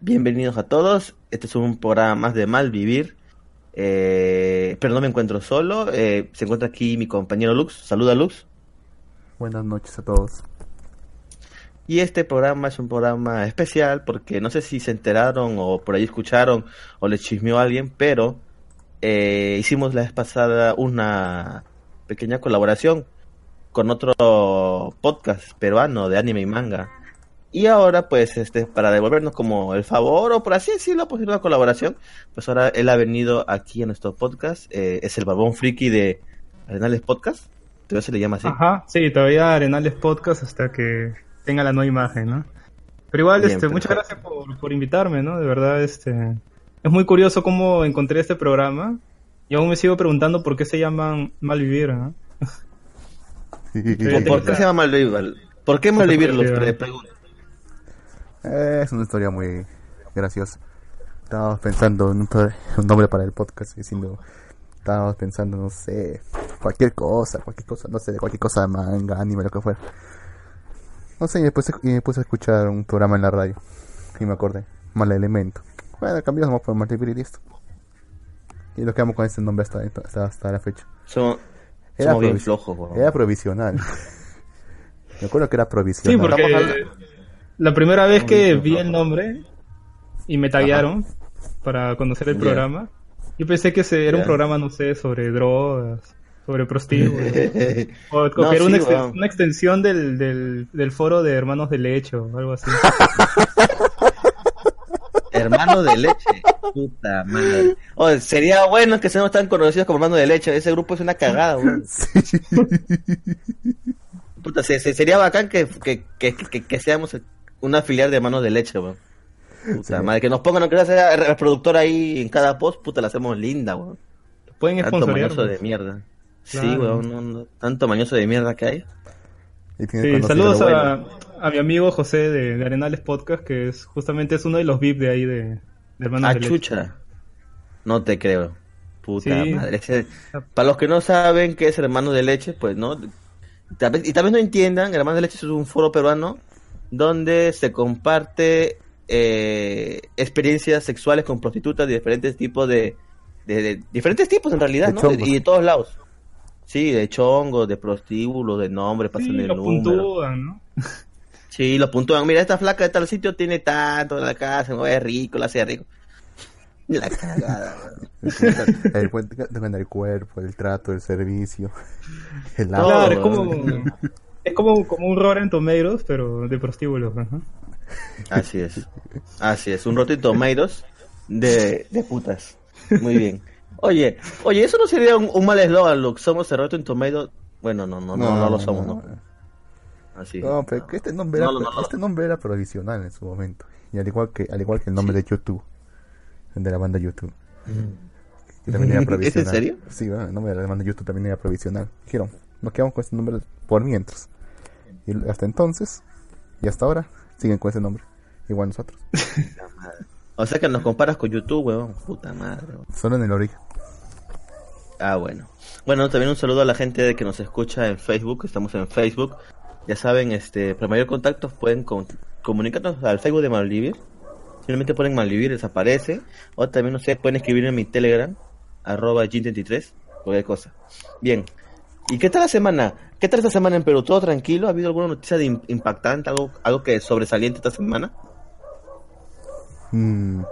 bienvenidos a todos. Este es un programa más de Malvivir. Eh, pero no me encuentro solo. Eh, se encuentra aquí mi compañero Lux. Saluda, Lux. Buenas noches a todos. Y este programa es un programa especial porque no sé si se enteraron o por ahí escucharon o le chismeó a alguien, pero eh, hicimos la vez pasada una pequeña colaboración con otro podcast peruano de anime y manga. Y ahora, pues, este, para devolvernos como el favor, o por así decirlo, pues una colaboración, pues ahora él ha venido aquí a nuestro podcast. Eh, es el Barbón Friki de Arenales Podcast. Todavía se le llama así. Ajá, sí, todavía Arenales Podcast hasta que tenga la nueva imagen, ¿no? Pero igual, Bien, este, muchas perfecto. gracias por, por invitarme, ¿no? De verdad, este, es muy curioso cómo encontré este programa. Y aún me sigo preguntando por qué se llaman Malvivir, ¿no? ¿Por, por qué se llama Malvivir? ¿Por qué Malvivir? Los pregunto. Es una historia muy graciosa. Estábamos pensando en un, nombre para el podcast, diciendo, estábamos pensando, no sé, cualquier cosa, cualquier cosa, no sé, de cualquier cosa, manga, anime, lo que fuera. No sé, y después y me puse a escuchar un programa en la radio y me acordé, Mal Elemento. Bueno, cambiamos por Multiple y listo. Y lo quedamos con ese nombre hasta, hasta, hasta la fecha. Somos, Era somos bien flojos. Era provisional. me acuerdo que era Sí, provisional. porque Estamos hablando- la primera vez que vi el nombre y me taguearon para conocer el programa, yo pensé que ese era un programa, no sé, sobre drogas, sobre prostíbulos. O, No, que era una, una extensión del, del, del foro de hermanos de lecho o algo así. Hermano de leche. Puta madre. Oye, sería bueno que seamos tan conocidos como hermano de leche. Ese grupo es una cagada, weón. Sí. Puta, se- se- sería bacán que, que, que, que, que seamos una filial de hermanos de leche, weón. Puta Sí. madre, que nos pongan, no quiero hacer reproductor ahí en cada post, puta, la hacemos linda, weón. Pueden Tanto mañoso de mierda. Sí, weón, no, no, tanto mañoso de mierda que hay. Y Sí, saludos a, a mi amigo José de, de Arenales Podcast, que es justamente es uno de los VIP de ahí de, de hermanos Ah, de leche. chucha. No te creo. Puta Sí. madre. Ese- para los que no saben qué es hermano de leche, pues no. Tal vez- y tal vez no entiendan, hermano de leche es un foro peruano donde se comparte eh, experiencias sexuales con prostitutas de diferentes tipos de, de- de- diferentes tipos en realidad, De ¿no? Y de todos lados. Sí, de chongos, de prostíbulos, de nombres, Sí, pasan el lo número. puntúan, ¿no? Sí, lo puntúan. Mira, esta flaca de tal sitio tiene tanto en la casa, no es rico, la hace rico. La cagada, el depende del cuerpo, el trato, el servicio, el Claro, es como. es como, como un Rotten Tomatoes, pero de prostíbulos. ajá. Así es. Así es. Un Rotten Tomatoes de, de putas. Muy bien. Oye, oye, eso no sería un, un mal eslogan, Luke. Somos el Rotten Tomatoes. Bueno, no, no, no, no, lo somos, no. Así. No, pero que este nombre, No, era, no, no. este nombre era provisional en su momento. Y al igual que, al igual que el nombre de YouTube, el de la banda YouTube. Que también era ¿Es en serio? Sí, bueno, el nombre de la banda YouTube también era provisional. Dijeron, nos quedamos con este nombre por mientras. Y hasta entonces, y hasta ahora, siguen con ese nombre. Igual nosotros. O sea que nos comparas con YouTube, weón. Puta madre. weón. Solo en el origen. Ah, bueno. Bueno, también un saludo a la gente que nos escucha en Facebook. Estamos en Facebook. Ya saben, este, para mayor contacto pueden con- comunicarnos al Facebook de Malvivir. Simplemente ponen Malvivir, les aparece. O también, no sé, pueden escribir en mi Telegram, arroba G33, cualquier cosa. Bien. ¿Y qué tal la semana? ¿Qué tal esta semana en Perú? ¿Todo tranquilo? ¿Ha habido alguna noticia de im- impactante? ¿Algo, algo que sobresaliente esta semana? Mm,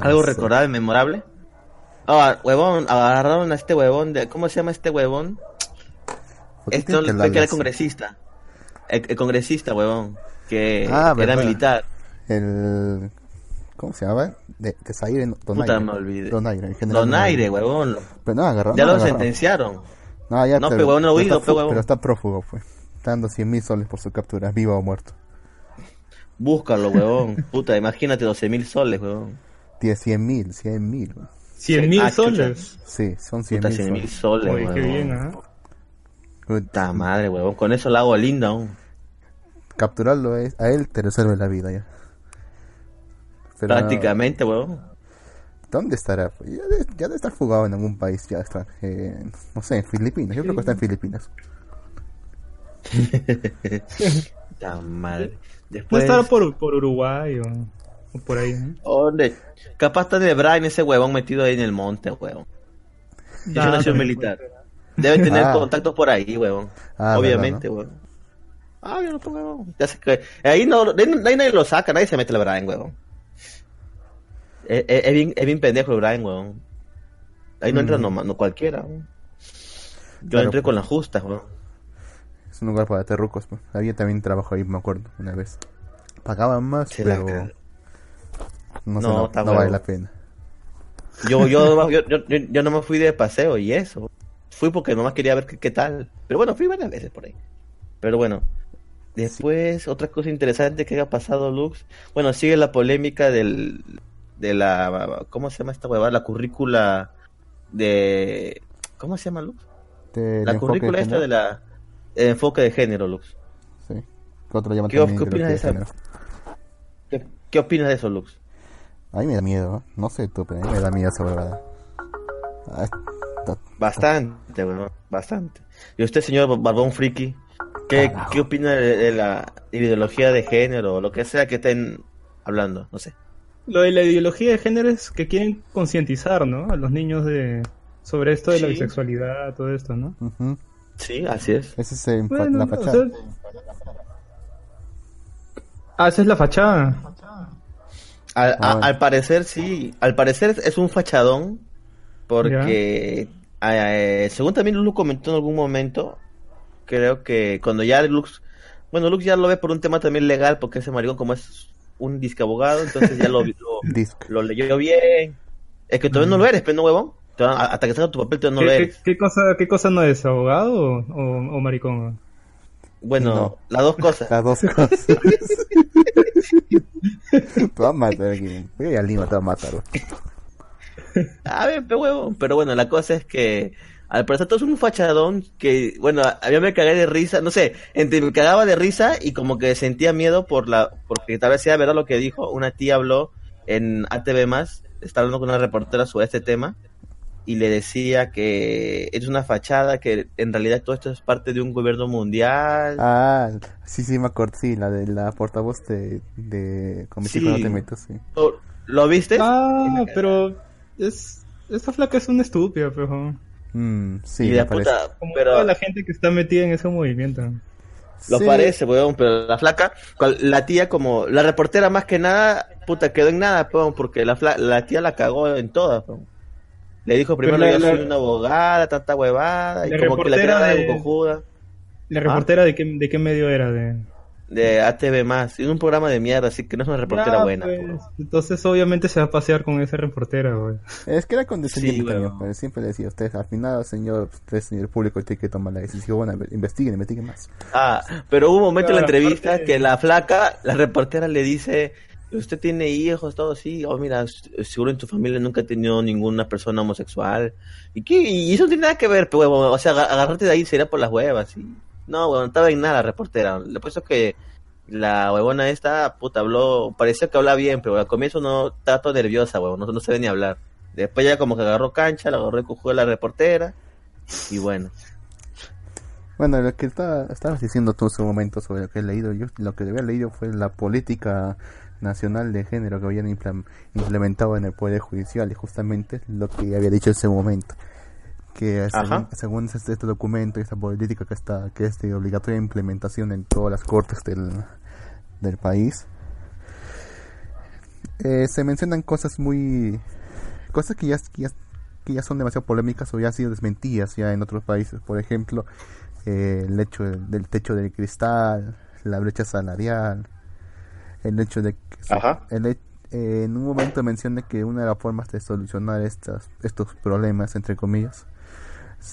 ¿Algo recordable, memorable? Ah, huevón, agarraron a este huevón de... ¿Cómo se llama este huevón? ¿Por qué Esto tiene que que era congresista. El, el congresista, huevón. Que Ah, era verdad. militar. El... ¿Cómo se llama? De, de Zaire, no, Donaire. Puta, me olvidé. Donaire, el general Donaire, huevón. Pero no, agarró. Ya lo sentenciaron. No, ya, No, pero huevón, no pero huido, está pero pero está prófugo, pues. Está dando 100 mil soles por su captura, vivo o muerto. Búscalo, huevón. Puta, imagínate 12 mil soles, huevón. Tiene 100 mil, 100 mil. weón. 100 mil Ah, soles. Sí, son 100 Puta, mil 100 mil soles. soles, Oye, qué bien, ¿ah? Puta madre, huevón. Con eso la hago linda aún. Capturarlo es, a él te resuelve la vida ya. Pero, Prácticamente, huevón. ¿Dónde estará? Ya debe, ya debe estar fugado en algún país ya extranjero. No sé, en Filipinas. Yo creo que está en Filipinas. Madre. No Después... estará por, por Uruguay o... o por ahí. ¿no? ¿Dónde? Capaz está de Brian ese huevón metido ahí en el monte, huevón. Es Ah, una acción también militar. Debe tener Ah. contactos por ahí, huevón. Ah, Obviamente, huevón. Ah, yo no tengo huevón. Ya sé que... Ahí, no, ahí nadie lo saca, nadie se mete el Brian, huevón. Es, es- bien, es bien pendejo el Brian, huevón. Ahí no Mm. entra no, no cualquiera. Yo Claro, entré pues. con las justas, huevón. Es un lugar para terrucos. Pues. Había también trabajo ahí, me acuerdo, una vez. Pagaban más, Se pero no, No, no, está no vale la pena. Yo, yo, yo, yo, yo, yo no me fui de paseo y eso. Fui porque nomás quería ver qué, qué tal. Pero bueno, fui varias veces por ahí. Pero bueno. Después, otra cosa interesante que haya pasado, Lux. Bueno, sigue la polémica del, de la, ¿cómo se llama esta huevada? La currícula de, ¿cómo se llama, Lux? La currícula esta de la, el enfoque de género, Lux. Sí. Otro ¿Qué- también qué creo opinas de esa? ¿Qué, qué opinas de eso, Lux? A mí me da miedo, ¿eh? no sé tú, pero a mí me da miedo esa huevada. Ah, Bastante, weón, bastante. Y usted, señor Barbón Friki, ¿qué, Carajo. ¿qué opina de, de la ideología de género o lo que sea que estén hablando? No sé. Lo de la ideología de género es que quieren concientizar, ¿no? A los niños de sobre esto de la bisexualidad, todo esto, ¿no? Sí, así es. Ese es Bueno, la o fachada. sea- Ah, esa es la fachada. Al, a- Ah. al parecer, sí. Al parecer es un fachadón porque, eh, según también Lux comentó en algún momento, creo que cuando ya Lux, bueno, Lux ya lo ve por un tema también legal porque ese maricón como es un disque abogado, entonces ya lo, lo, lo leyó bien. Es que todavía no lo eres, pero no huevón. Hasta que salga tu papel todavía no lo ¿Qué, qué, eres. qué cosa, ¿Qué cosa no es? ¿Abogado o, o, o maricón? Bueno, No. las dos cosas. Las dos cosas. te va a matar aquí. Voy a Lima, te va a matar. A ver, pe huevón. Pero bueno, la cosa es que al parecer todo es un fachadón que, bueno, a mí me cagué de risa, no sé, entre me cagaba de risa y como que sentía miedo por la, porque tal vez sea verdad lo que dijo, una tía habló en ATV más, estaba hablando con una reportera sobre este tema y le decía que es una fachada, que en realidad todo esto es parte de un gobierno mundial. Ah, sí, sí, me acuerdo. Sí, la de la portavoz de, de Comité Sí. no te meto, sí. ¿Lo, lo viste? Ah, pero es esta flaca es una estúpida, pero Mm, sí, y parece. puta, como pero... toda la gente que está metida en ese movimiento. Lo Sí. parece, weón, pero la flaca, la tía como, la reportera más que nada, puta, quedó en nada, weón, porque la, fla- la tía la cagó en todas, weón. Le dijo primero la- yo la- soy una abogada, tanta huevada, y como que la reportera tirada de de- cojuda, ¿La reportera de, qué, de qué medio era? De... de ATV más, en un programa de mierda, así que no es una reportera buena. pues, weón. entonces obviamente se va a pasear con esa reportera, güey. Es que era condescendiente Sí, pero siempre le decía, usted, al final, señor, usted, señor público, tiene que tomar la decisión, bueno, investiguen, investiguen más. Ah, pero hubo un momento en la entrevista que la flaca, la reportera le dice, usted tiene hijos, todo así, oh mira, seguro en tu familia nunca ha tenido ninguna persona homosexual. ¿Y qué? Y eso no tiene nada que ver, pero huevón, o sea, aga- agarrarte de ahí sería por las huevas. Y... No, huevón, no estaba en nada reportera. Le puesto que la huevona esta, puta, habló, parecía que hablaba bien, pero al comienzo no, estaba todo nerviosa, huevón, no, no sabía ni hablar. Después ya como que agarró cancha, la agarró cojudo de la reportera, y bueno. Bueno, lo que estaba, estabas diciendo tú en su momento sobre lo que he leído, yo lo que había leído fue la política nacional de género que habían implementado en el Poder Judicial y justamente lo que había dicho en ese momento. Que según, este, documento y esta política que está que es de obligatoria implementación en todas las cortes del, del país, eh, se mencionan cosas muy... cosas que ya, que ya, que ya son demasiado polémicas o ya han sido desmentidas ya en otros países. Por ejemplo, eh, el hecho del, del techo de cristal, la brecha salarial, el hecho de que Ajá. el eh, en un momento mencioné que una de las formas de solucionar estas, estos problemas, entre comillas,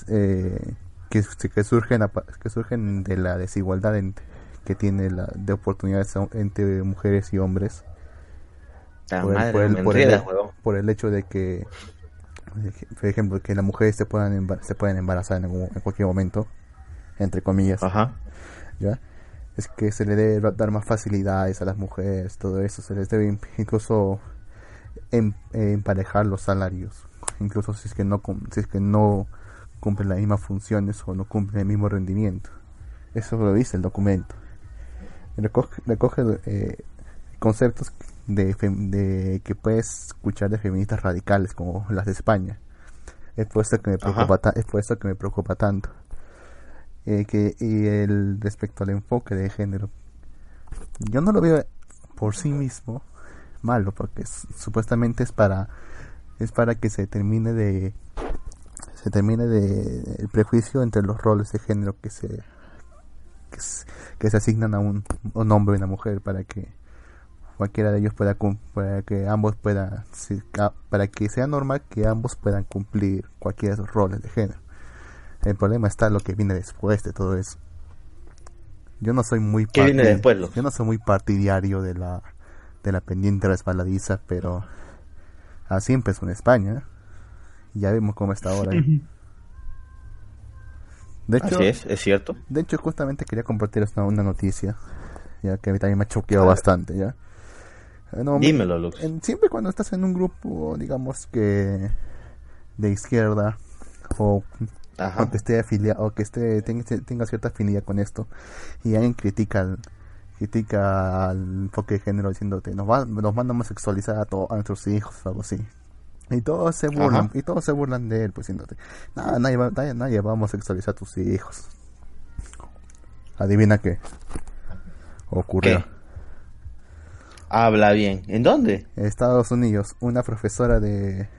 eh, que, que surgen que surgen de la desigualdad en- que tiene la, de oportunidades entre mujeres y hombres La por el, por el- me por el- enredas, huevón. por el hecho de que por ejemplo que las mujeres se puedan se pueden embarazar en, algún- en cualquier momento entre comillas Ajá. ya es que se le debe dar más facilidades a las mujeres todo eso se les debe in- incluso em- emparejar los salarios incluso si es que no si es que no cumplen las mismas funciones o no cumplen el mismo rendimiento eso lo dice el documento recoge, recoge eh, conceptos de, que puedes escuchar de feministas radicales como las de España. Es por eso que me preocupa, ta- es por eso que me preocupa tanto. Eh, que, y el respecto al enfoque de género, yo no lo veo por sí mismo malo, porque es- supuestamente es para es para que se termine de se termine de el prejuicio entre los roles de género que se que se, que se asignan a un, un hombre y una mujer para que cualquiera de ellos pueda para que ambos puedan para que sea normal que ambos puedan cumplir cualquiera de esos roles de género. El problema está lo que viene después de todo eso. Yo no soy muy ¿Qué viene después, yo no soy muy partidario de la de la pendiente resbaladiza pero así empezó en España y ya vemos cómo está ahora ¿eh? de hecho Así es, es cierto. de hecho, justamente quería compartirles una, una noticia, ya que a mí también me ha choqueado bastante, ¿ya? Eh, no, Dímelo, Lux. en- siempre cuando estás en un grupo, digamos que de izquierda, o, que esté afiliado, o que esté, tenga, tenga cierta afinidad con esto, y alguien critica al, critica al enfoque de género diciéndote, nos, va, nos van a homosexualizar a, to- a nuestros hijos, o algo así. Y todos se burlan, Ajá. y todos se burlan de él, pues diciéndote, "Nada, nadie, va, nadie, nadie va a homosexualizar a tus hijos. Adivina qué ocurrió. ¿Qué? Habla bien. ¿En dónde? En Estados Unidos, una profesora de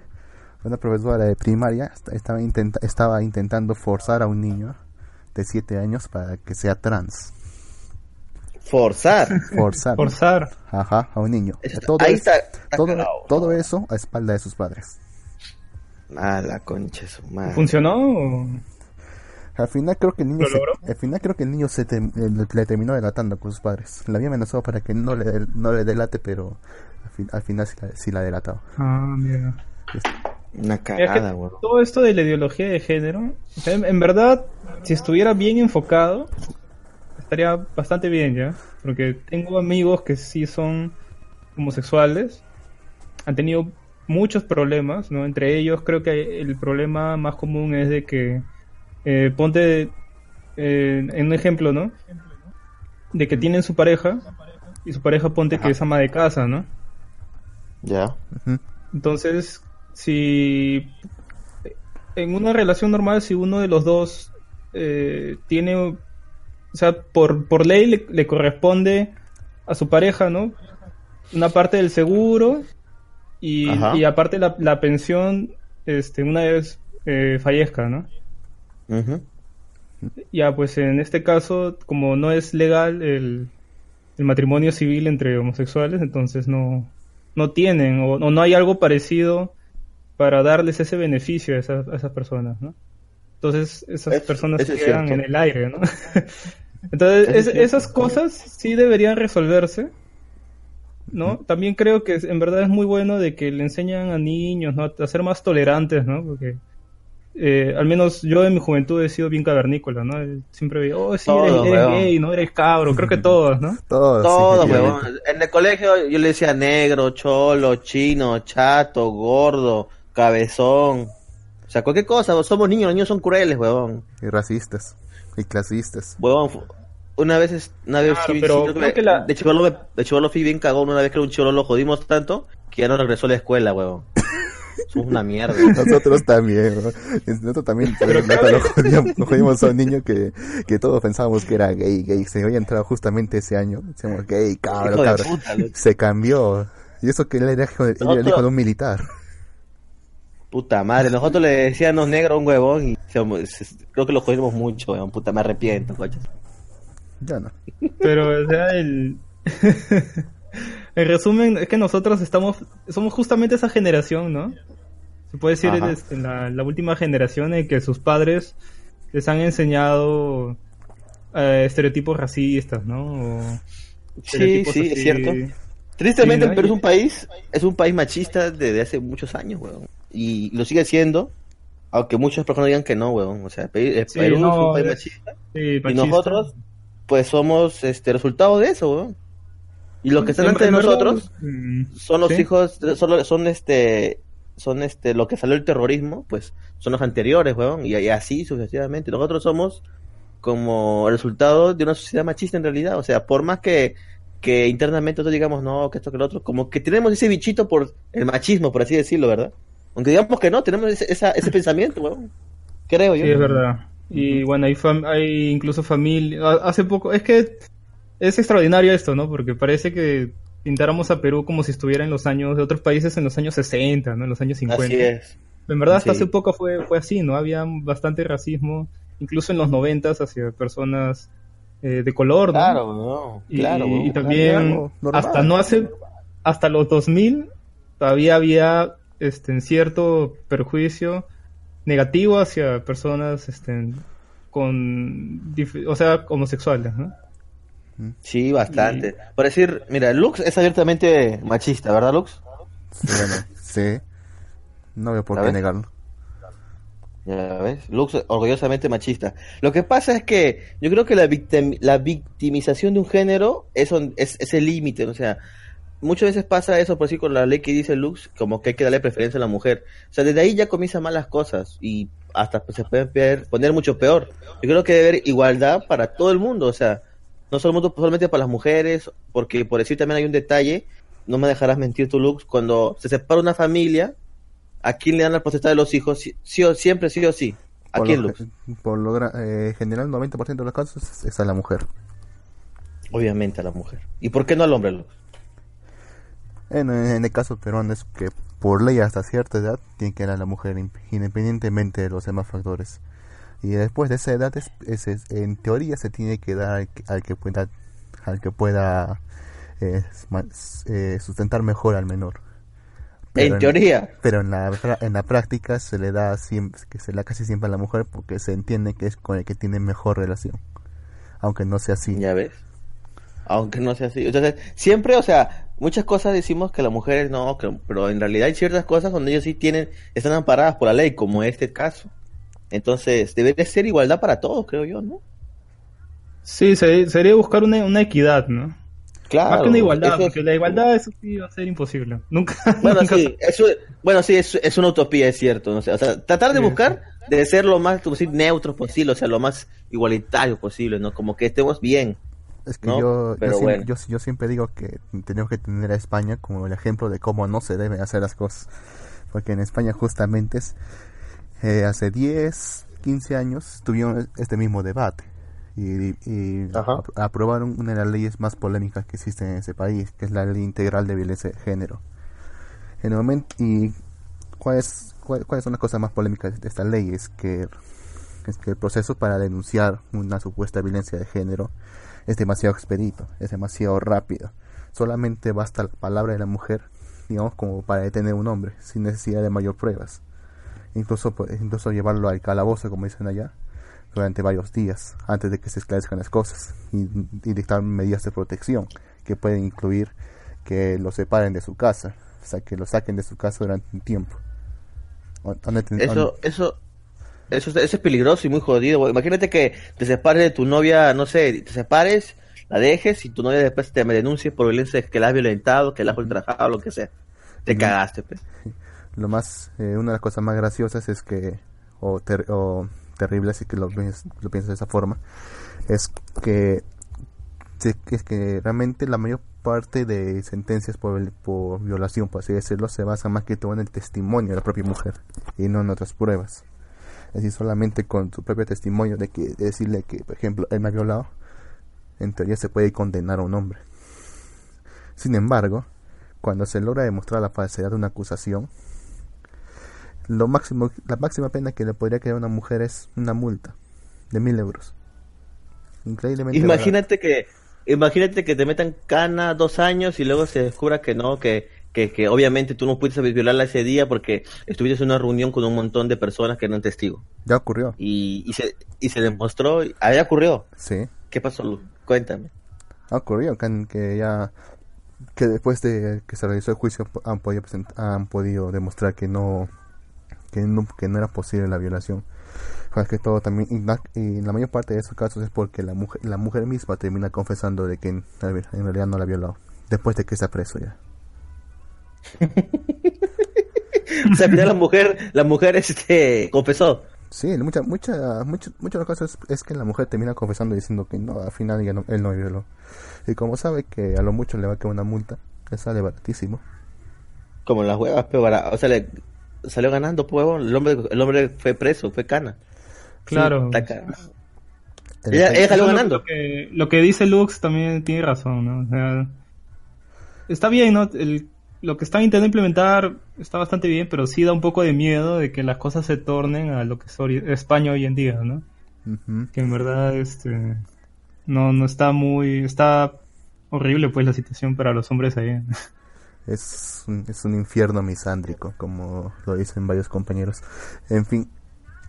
una profesora de primaria est- estaba, intenta- estaba intentando forzar a un niño de 7 años para que sea trans. Forzar. Forzar. Forzar. Ajá, a un niño. Eso todo, ahí es- está, está todo, cagado. todo eso a espalda de sus padres. Ah, la concha su madre. ¿Funcionó? o- Al final creo que el niño ¿Lo se, logró? al final creo que el niño se tem- eh, le terminó delatando con sus padres. La había amenazado para que no le del- no le delate, pero al, fin- al final sí la, sí la. Ah, mira. Una Es que cagada, weón. todo esto de la ideología de género, en verdad, si estuviera bien enfocado, estaría bastante bien ya. Porque tengo amigos que sí son homosexuales, han tenido muchos problemas, ¿no? Entre ellos creo que el problema más común es de que, eh, ponte eh, en un ejemplo, ¿no? De que tienen su pareja y su pareja ponte que es ama de casa, ¿no? Ya. Entonces, si en una relación normal, si uno de los dos eh, tiene, o sea, por, por ley le, le corresponde a su pareja, ¿no? Una parte del seguro y, aparte la, la pensión, este, una vez eh, fallezca, ¿no? Ya, pues en este caso, como no es legal el, el matrimonio civil entre homosexuales, entonces no, no tienen o, o no hay algo parecido para darles ese beneficio a esas, a esas personas, ¿no? Entonces esas Es- personas es quedan en el aire, ¿no? entonces es esas cosas sí deberían resolverse, ¿no? También creo que en verdad es muy bueno de que le enseñan a niños, ¿no? A ser más tolerantes, ¿no? Porque eh, al menos yo en mi juventud he sido bien cavernícola, ¿no? Siempre veía, oh, sí, eres, Todos, gay, ¿no? Eres cabro, creo que todos, ¿no? Todo, Todo, sí, weón. sí. En el colegio yo le decía negro, cholo, chino, chato, gordo, cabezón. O sea, cualquier cosa, somos niños, los niños son crueles, weón. Y racistas. Y clasistas. Huevón, fu- una vez, es- una vez Claro, sí- pero sí, creo creo que la- de chivolo de chivolo fui bien cagón, una vez que era un chivolo lo jodimos tanto que ya no regresó a la escuela, huevón. Somos una mierda. Nosotros también, ¿no? Nosotros también pero neta, lo, jodíamos, lo jodíamos a un niño que, que todos pensábamos que era gay, gay. Se había entrado justamente ese año. Decíamos gay, cabrón, cabrón. puta. Se cambió. Y eso que él era hijo de, él era el hijo de un militar. Puta madre, nosotros le decíamos negro a un huevón y se- se- creo que lo jodimos mucho, huevón. Puta, me arrepiento, coches. Ya no. Pero, o sea, el... en resumen, es que nosotros estamos, somos justamente esa generación, ¿no? Se puede decir este, la, la última generación en que sus padres les han enseñado eh, estereotipos racistas, ¿no? O Sí, sí, así. es cierto. Tristemente, Sí, ¿no? Perú es un país, es un país machista desde hace muchos años, huevón. Y lo sigue siendo, aunque muchas personas digan que no, huevón. O sea, eh, Sí, Perú es no, un país es- machista. Sí, Y machista. nosotros, pues somos este resultado de eso, weón. Y los que están antes de nosotros mm, son los sí. hijos, son, son este, son este, lo que salió el terrorismo, pues son los anteriores, weón. Y, y así sucesivamente. Nosotros somos como resultado de una sociedad machista en realidad. O sea, por más que, que internamente nosotros digamos, no, que esto, que lo otro, como que tenemos ese bichito por el machismo, por así decirlo, ¿verdad? Aunque digamos que no, tenemos ese, esa- ese pensamiento, weón. Creo yo. Sí, es verdad. Y bueno, hay, fam- hay incluso familia. Hace poco, es que es extraordinario esto, ¿no? Porque parece que pintáramos a Perú como si estuviera en los años de otros países en los años 60, ¿no? En los años 50. Así es. En verdad, hasta Sí. hace poco fue, fue así, ¿no? Había bastante racismo, incluso en los 90 hacia personas eh, de color, ¿no? Claro, no. Y, Claro, y también normal. hasta no hace hasta los 2000 todavía había este en cierto perjuicio negativo hacia personas este con o sea homosexuales ¿no? Sí, bastante. Por decir, mira, Lux es abiertamente machista, ¿verdad, Lux? Sí, bueno, sí. No veo por qué negarlo. Ya ves, Lux orgullosamente machista. Lo que pasa es que yo creo que la, victim- la victimización de un género es, on- es, es el límite, o sea, muchas veces pasa eso por sí con la ley que dice Lux, como que hay que darle preferencia a la mujer. O sea, desde ahí ya comienzan mal las cosas y hasta pues, se puede poner mucho peor. Yo creo que debe haber igualdad para todo el mundo, o sea, no solo- solamente para las mujeres, porque por decir también hay un detalle, no me dejarás mentir tú, Lux, cuando se separa una familia, ¿a quién le dan la potestad de los hijos? Sí, sí o, siempre sí o sí. ¿A Por quién, lo, Lux? por lo eh, general, 90% de los casos es, es a la mujer. Obviamente a la mujer. ¿Y por qué no al hombre, Lux? En, en el caso peruano es que por ley hasta cierta edad tiene que ir a la mujer in- independientemente de los demás factores. Y después de esa edad, es, es- es- en teoría se tiene que dar al que, al que pueda, al que pueda eh, eh, sustentar mejor al menor. en teoría. Pero en la, en la práctica se le da siempre, que se le da casi siempre a la mujer porque se entiende que es con el que tiene mejor relación. Aunque no sea así. Ya ves. Aunque no sea así. Entonces, siempre, o sea, muchas cosas decimos que las mujeres no, que- pero en realidad hay ciertas cosas donde ellos sí tienen, están amparadas por la ley, como este caso. Entonces, debería ser igualdad para todos, creo yo, ¿no? sí se- sería buscar una, una equidad no Claro. más que una igualdad es- porque la igualdad eso sí va a ser imposible nunca Bueno, nunca sí, eso, bueno, sí, es, es una utopía, es cierto. ¿no? O sea, o sea, tratar de Sí, buscar de ser lo más, neutro posible, o sea, lo más igualitario posible, ¿no? Como que estemos bien. Es que ¿no? yo, yo, bueno. yo, yo siempre digo que tenemos que tener a España como el ejemplo de cómo no se deben hacer las cosas. Porque en España justamente es, eh, hace 10, 15 años tuvieron este mismo debate. Y, y aprobaron una de las leyes más polémicas que existen en ese país, que es la ley integral de violencia de género. En el momento, y ¿cuál es, cuál- cuáles son las cosas más polémicas de esta ley? Es que, es que el proceso para denunciar una supuesta violencia de género es demasiado expedito, es demasiado rápido. Solamente basta la palabra de la mujer, digamos, como para detener a un hombre, sin necesidad de mayor pruebas. Incluso, incluso llevarlo al calabozo, como dicen allá, durante varios días, antes de que se esclarezcan las cosas, y, y dictar medidas de protección, que pueden incluir que lo separen de su casa, o sea, que lo saquen de su casa durante un tiempo. O- ¿dónde ten- Eso, eso, eso, es- eso es peligroso y muy jodido. güey. Imagínate que te separes de tu novia, no sé, te separes, la dejes y tu novia después te me denuncie por violencia, que la has violentado, que la has ultrajado, lo que sea. Te cagaste, pues. lo más eh, una de las cosas más graciosas es que o, ter- o terribles y que lo, lo piensas de esa forma es que es que realmente la mayor parte de sentencias por, por violación por así decirlo se basa más que todo en el testimonio de la propia mujer y no en otras pruebas decir solamente con su propio testimonio de que de decirle que por ejemplo él me ha violado en teoría se puede condenar a un hombre sin embargo cuando se logra demostrar la falsedad de una acusación lo máximo, la máxima pena que le podría quedar a una mujer es una multa de mil euros. Increíblemente. Imagínate que, imagínate que te metan cana dos años y luego se descubra que no, que, que, que obviamente tú no pudiste violarla ese día porque estuviste en una reunión con un montón de personas que eran testigos. Ya ocurrió. Y, y se, y se demostró, ahí ocurrió. Sí, ¿Qué pasó, Lu? Cuéntame. ha ocurrido que, que ya que después de que se realizó el juicio han podido han podido demostrar que no que no, que no era posible la violación. Más que todo también y la, y la mayor parte de esos casos es porque la mujer la mujer misma termina confesando de que en, en realidad no la ha violado después de que está preso ya. O sea, al final la mujer, la mujer este, confesó. Sí, mucha, mucha, de los casos es, es que la mujer termina confesando y diciendo que no, al final ya no, él no violó. Y como sabe que a lo mucho le va a quedar una multa, le sale baratísimo. Como las huevas, pero bara- o sea, le salió ganando, pues, huevón. el hombre, el hombre fue preso, fue cana. Claro. Sí, Ella, salió ganando. Lo que, lo que dice Lux también tiene razón, ¿no? O sea, está bien, ¿no? El- lo que están intentando implementar está bastante bien, pero sí da un poco de miedo de que las cosas se tornen a lo que es España hoy en día, ¿no? Que en verdad, este, no, no está muy, está horrible pues la situación para los hombres ahí. Es un, es un infierno misándrico, como lo dicen varios compañeros. En fin,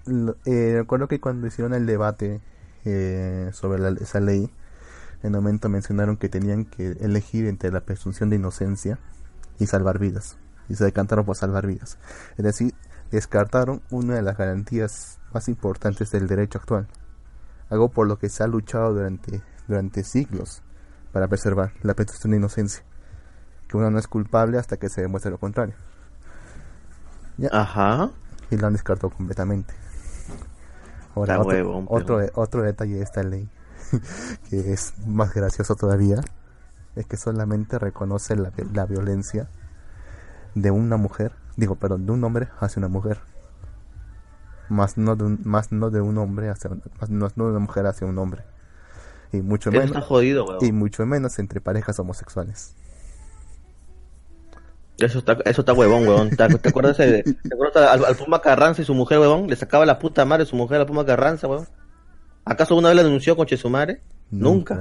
lo- eh, recuerdo que cuando hicieron el debate eh, sobre la- esa ley, en un momento mencionaron que tenían que elegir entre la presunción de inocencia y salvar vidas. Y se decantaron por salvar vidas. Es decir, descartaron una de las garantías más importantes del derecho actual. Algo por lo que se ha luchado durante, durante siglos para preservar la presunción de inocencia que uno no es culpable hasta que se demuestre lo contrario. Ya, Ajá. y lo han descartado completamente. Ahora, otro, otro detalle de esta ley, que es más gracioso todavía, es que solamente reconoce la, la violencia de una mujer, digo, perdón, de un hombre hacia una mujer. Más no de un, más no de un hombre hacia más no, de una mujer hacia un hombre. Y mucho menos está jodido, huevón. y mucho menos entre parejas homosexuales. Eso está, eso está huevón, huevón. ¿Te, te acuerdas, de- te acuerdas al, al Puma Carranza y su mujer, huevón? Le sacaba la puta madre a su mujer, a la Puma Carranza, huevón. ¿Acaso una vez la denunció con Chesumare? Nunca.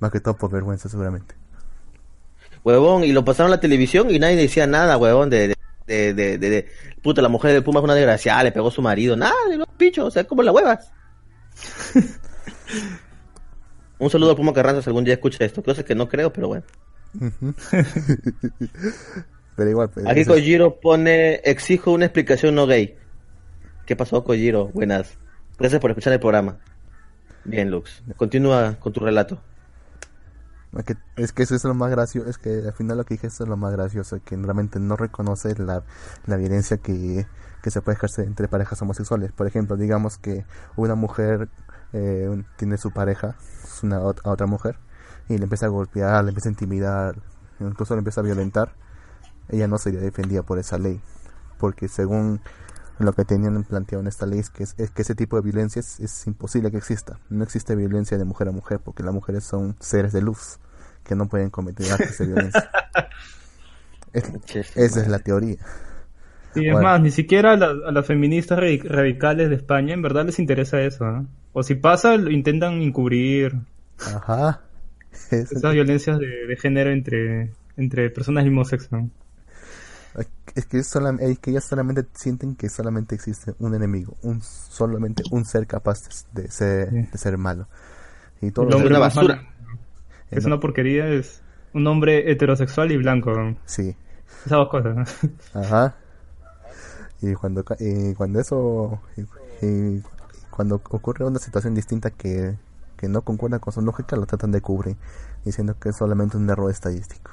Más que todo por vergüenza, seguramente. Huevón, y lo pasaron a la televisión y nadie decía nada, huevón, de, de, de, de, de- de- puta, la mujer del Puma es una desgraciada, le pegó a su marido, nada, de los pichos, o sea, como las huevas. Un saludo al Puma Carranza si algún día escucha esto, cosa que no creo, pero bueno. Pero igual, pues, Aquí Kojiro pone, exijo una explicación no gay. ¿Qué pasó, Kojiro? Buenas. Gracias por escuchar el programa. Bien, Lux. Continúa con tu relato. es que, es que eso es lo más gracioso, es que al final lo que dije eso es lo más gracioso, que realmente no reconoce la, la violencia que, que se puede ejercer entre parejas homosexuales. Por ejemplo, digamos que una mujer eh, tiene su pareja, una a otra mujer, y le empieza a golpear, le empieza a intimidar, incluso le empieza a violentar, ella no sería defendida por esa ley, porque según lo que tenían planteado en esta ley es que, es, es que ese tipo de violencia es, es imposible que exista. No existe violencia de mujer a mujer, porque las mujeres son seres de luz que no pueden cometer actos de violencia. Es- esa es la teoría. Y es Bueno. más, ni siquiera a, las- a las feministas radi- radicales de España en verdad les interesa eso, ¿no? O si pasa, lo intentan encubrir Ajá. Es- esas violencias de, de género entre, entre personas del mismo sexo. Es que, es solam- es que ellas solamente sienten que solamente existe un enemigo, un solamente un ser capaz de ser, Sí. de ser malo. Y todo El hombre una basura. malo es una porquería, es un hombre heterosexual y blanco. Sí. Esas dos cosas. ¿no? Ajá. Y cuando, ca- y cuando eso, y, y cuando ocurre una situación distinta que, que no concuerda con su lógica, lo tratan de cubrir, diciendo que es solamente un error estadístico.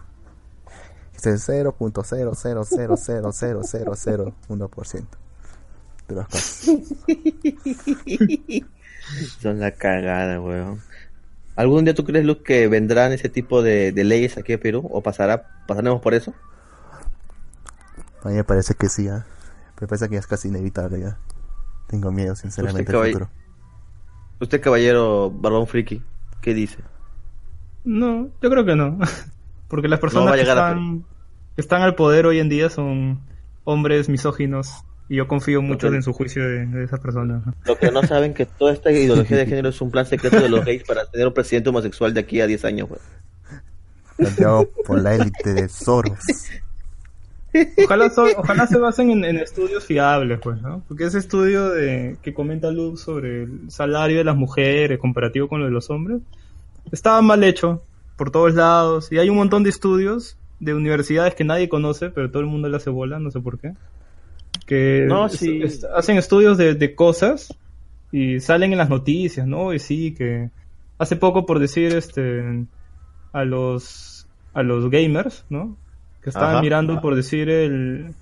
Es el 0.000000001% de las cosas. Son la cagada, weón. ¿Algún día tú crees, Luz, que vendrán ese tipo de, de leyes aquí a Perú? ¿O pasará, pasaremos por eso? A mí me parece que sí, ¿ah? me parece que ya es casi inevitable ya. Tengo miedo, sinceramente, Usted, al caball- futuro. Usted, caballero Barbón Friki, ¿qué dice? No, yo creo que no. Porque las personas a que están, que están al poder hoy en día son hombres misóginos. Y yo confío mucho Ok. en su juicio de, de esas personas. Lo que no saben que toda esta ideología de género es un plan secreto de los gays para tener un presidente homosexual de aquí a 10 años. Planteado por la élite de Soros. Ojalá, so- ojalá se basen en, en estudios fiables, pues, ¿no? Porque ese estudio de, que comenta Luz sobre el salario de las mujeres comparativo con lo de los hombres estaba mal hecho por todos lados. Y hay un montón de estudios de universidades que nadie conoce, pero todo el mundo le hace bola, no sé por qué. Que No, es- sí. es- hacen estudios de, de cosas y salen en las noticias, ¿no? Y sí, que hace poco, por decir, este, a los, a los gamers, ¿no? Que estaban Ajá. mirando, por decir, el...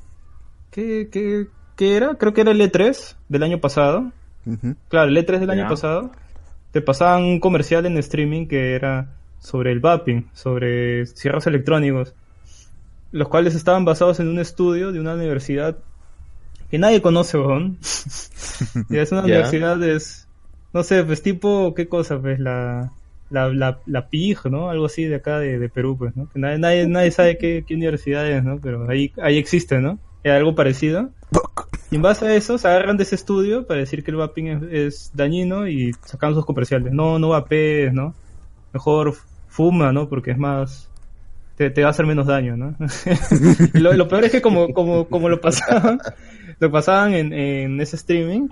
¿Qué, qué, ¿qué era? Creo que era el E3 del año pasado. Ujú. Claro, el E3 del año Ya. pasado. Te pasaban un comercial en streaming que era sobre el vaping, sobre cierros electrónicos, los cuales estaban basados en un estudio de una universidad que nadie conoce, weón. y es una universidad, es, no sé, pues tipo, ¿qué cosa? Pues la, la, la, la PIG, ¿no? Algo así de acá de, de Perú, pues, ¿no? Que nadie, nadie, nadie sabe qué, qué universidad es, ¿no? Pero ahí, ahí existe, ¿no? Es algo parecido. Y en base a eso se agarran de ese estudio para decir que el vaping es, es dañino y sacan sus comerciales. No, no vapees, ¿no? Mejor fuma, ¿no? Porque es más... Te, te va a hacer menos daño, ¿no? lo, peor es que como, como, como lo pasaban, lo pasaban en, en ese streaming,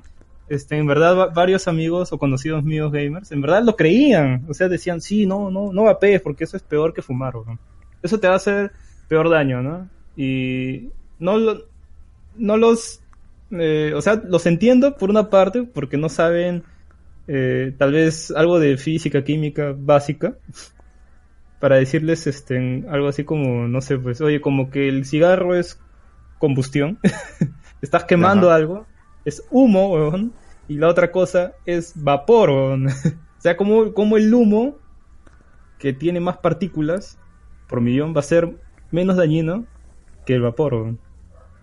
este, en verdad va- varios amigos o conocidos míos gamers, en verdad lo creían. O sea, decían, sí, no, no, no vapees porque eso es peor que fumar, ¿no? Eso te va a hacer peor daño, ¿no? Y no, lo- no los eh, o sea, los entiendo por una parte porque no saben eh, tal vez algo de física, química básica para decirles este algo así como, no sé, pues, oye, como que el cigarro es combustión, estás quemando Ajá. algo, es humo, weón, y la otra cosa es vapor, weón. o sea, como, como el humo que tiene más partículas por millón va a ser menos dañino que el vapor, weón.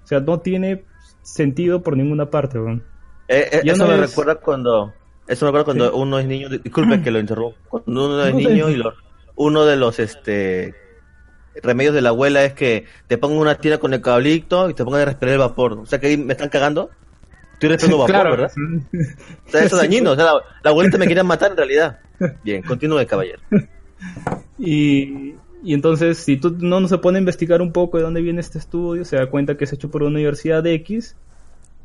O sea, no tiene sentido por ninguna parte, weón. Eh, eh, eso no me es- recuerda cuando eso me recuerda cuando Sí. uno es niño disculpe que lo interrumpa cuando uno es No, niño y lo- uno de los este remedios de la abuela es que te pongan una tina con el cablito y te pongan a respirar el vapor. O sea que ahí me están cagando. Estoy respirando vapor claro, verdad o sea eso es dañino o sea la, la abuelita me quería matar en realidad. Bien continúe caballero. Y, y entonces, si tú no, no se pone a investigar un poco de dónde viene este estudio, se da cuenta que es hecho por una universidad X,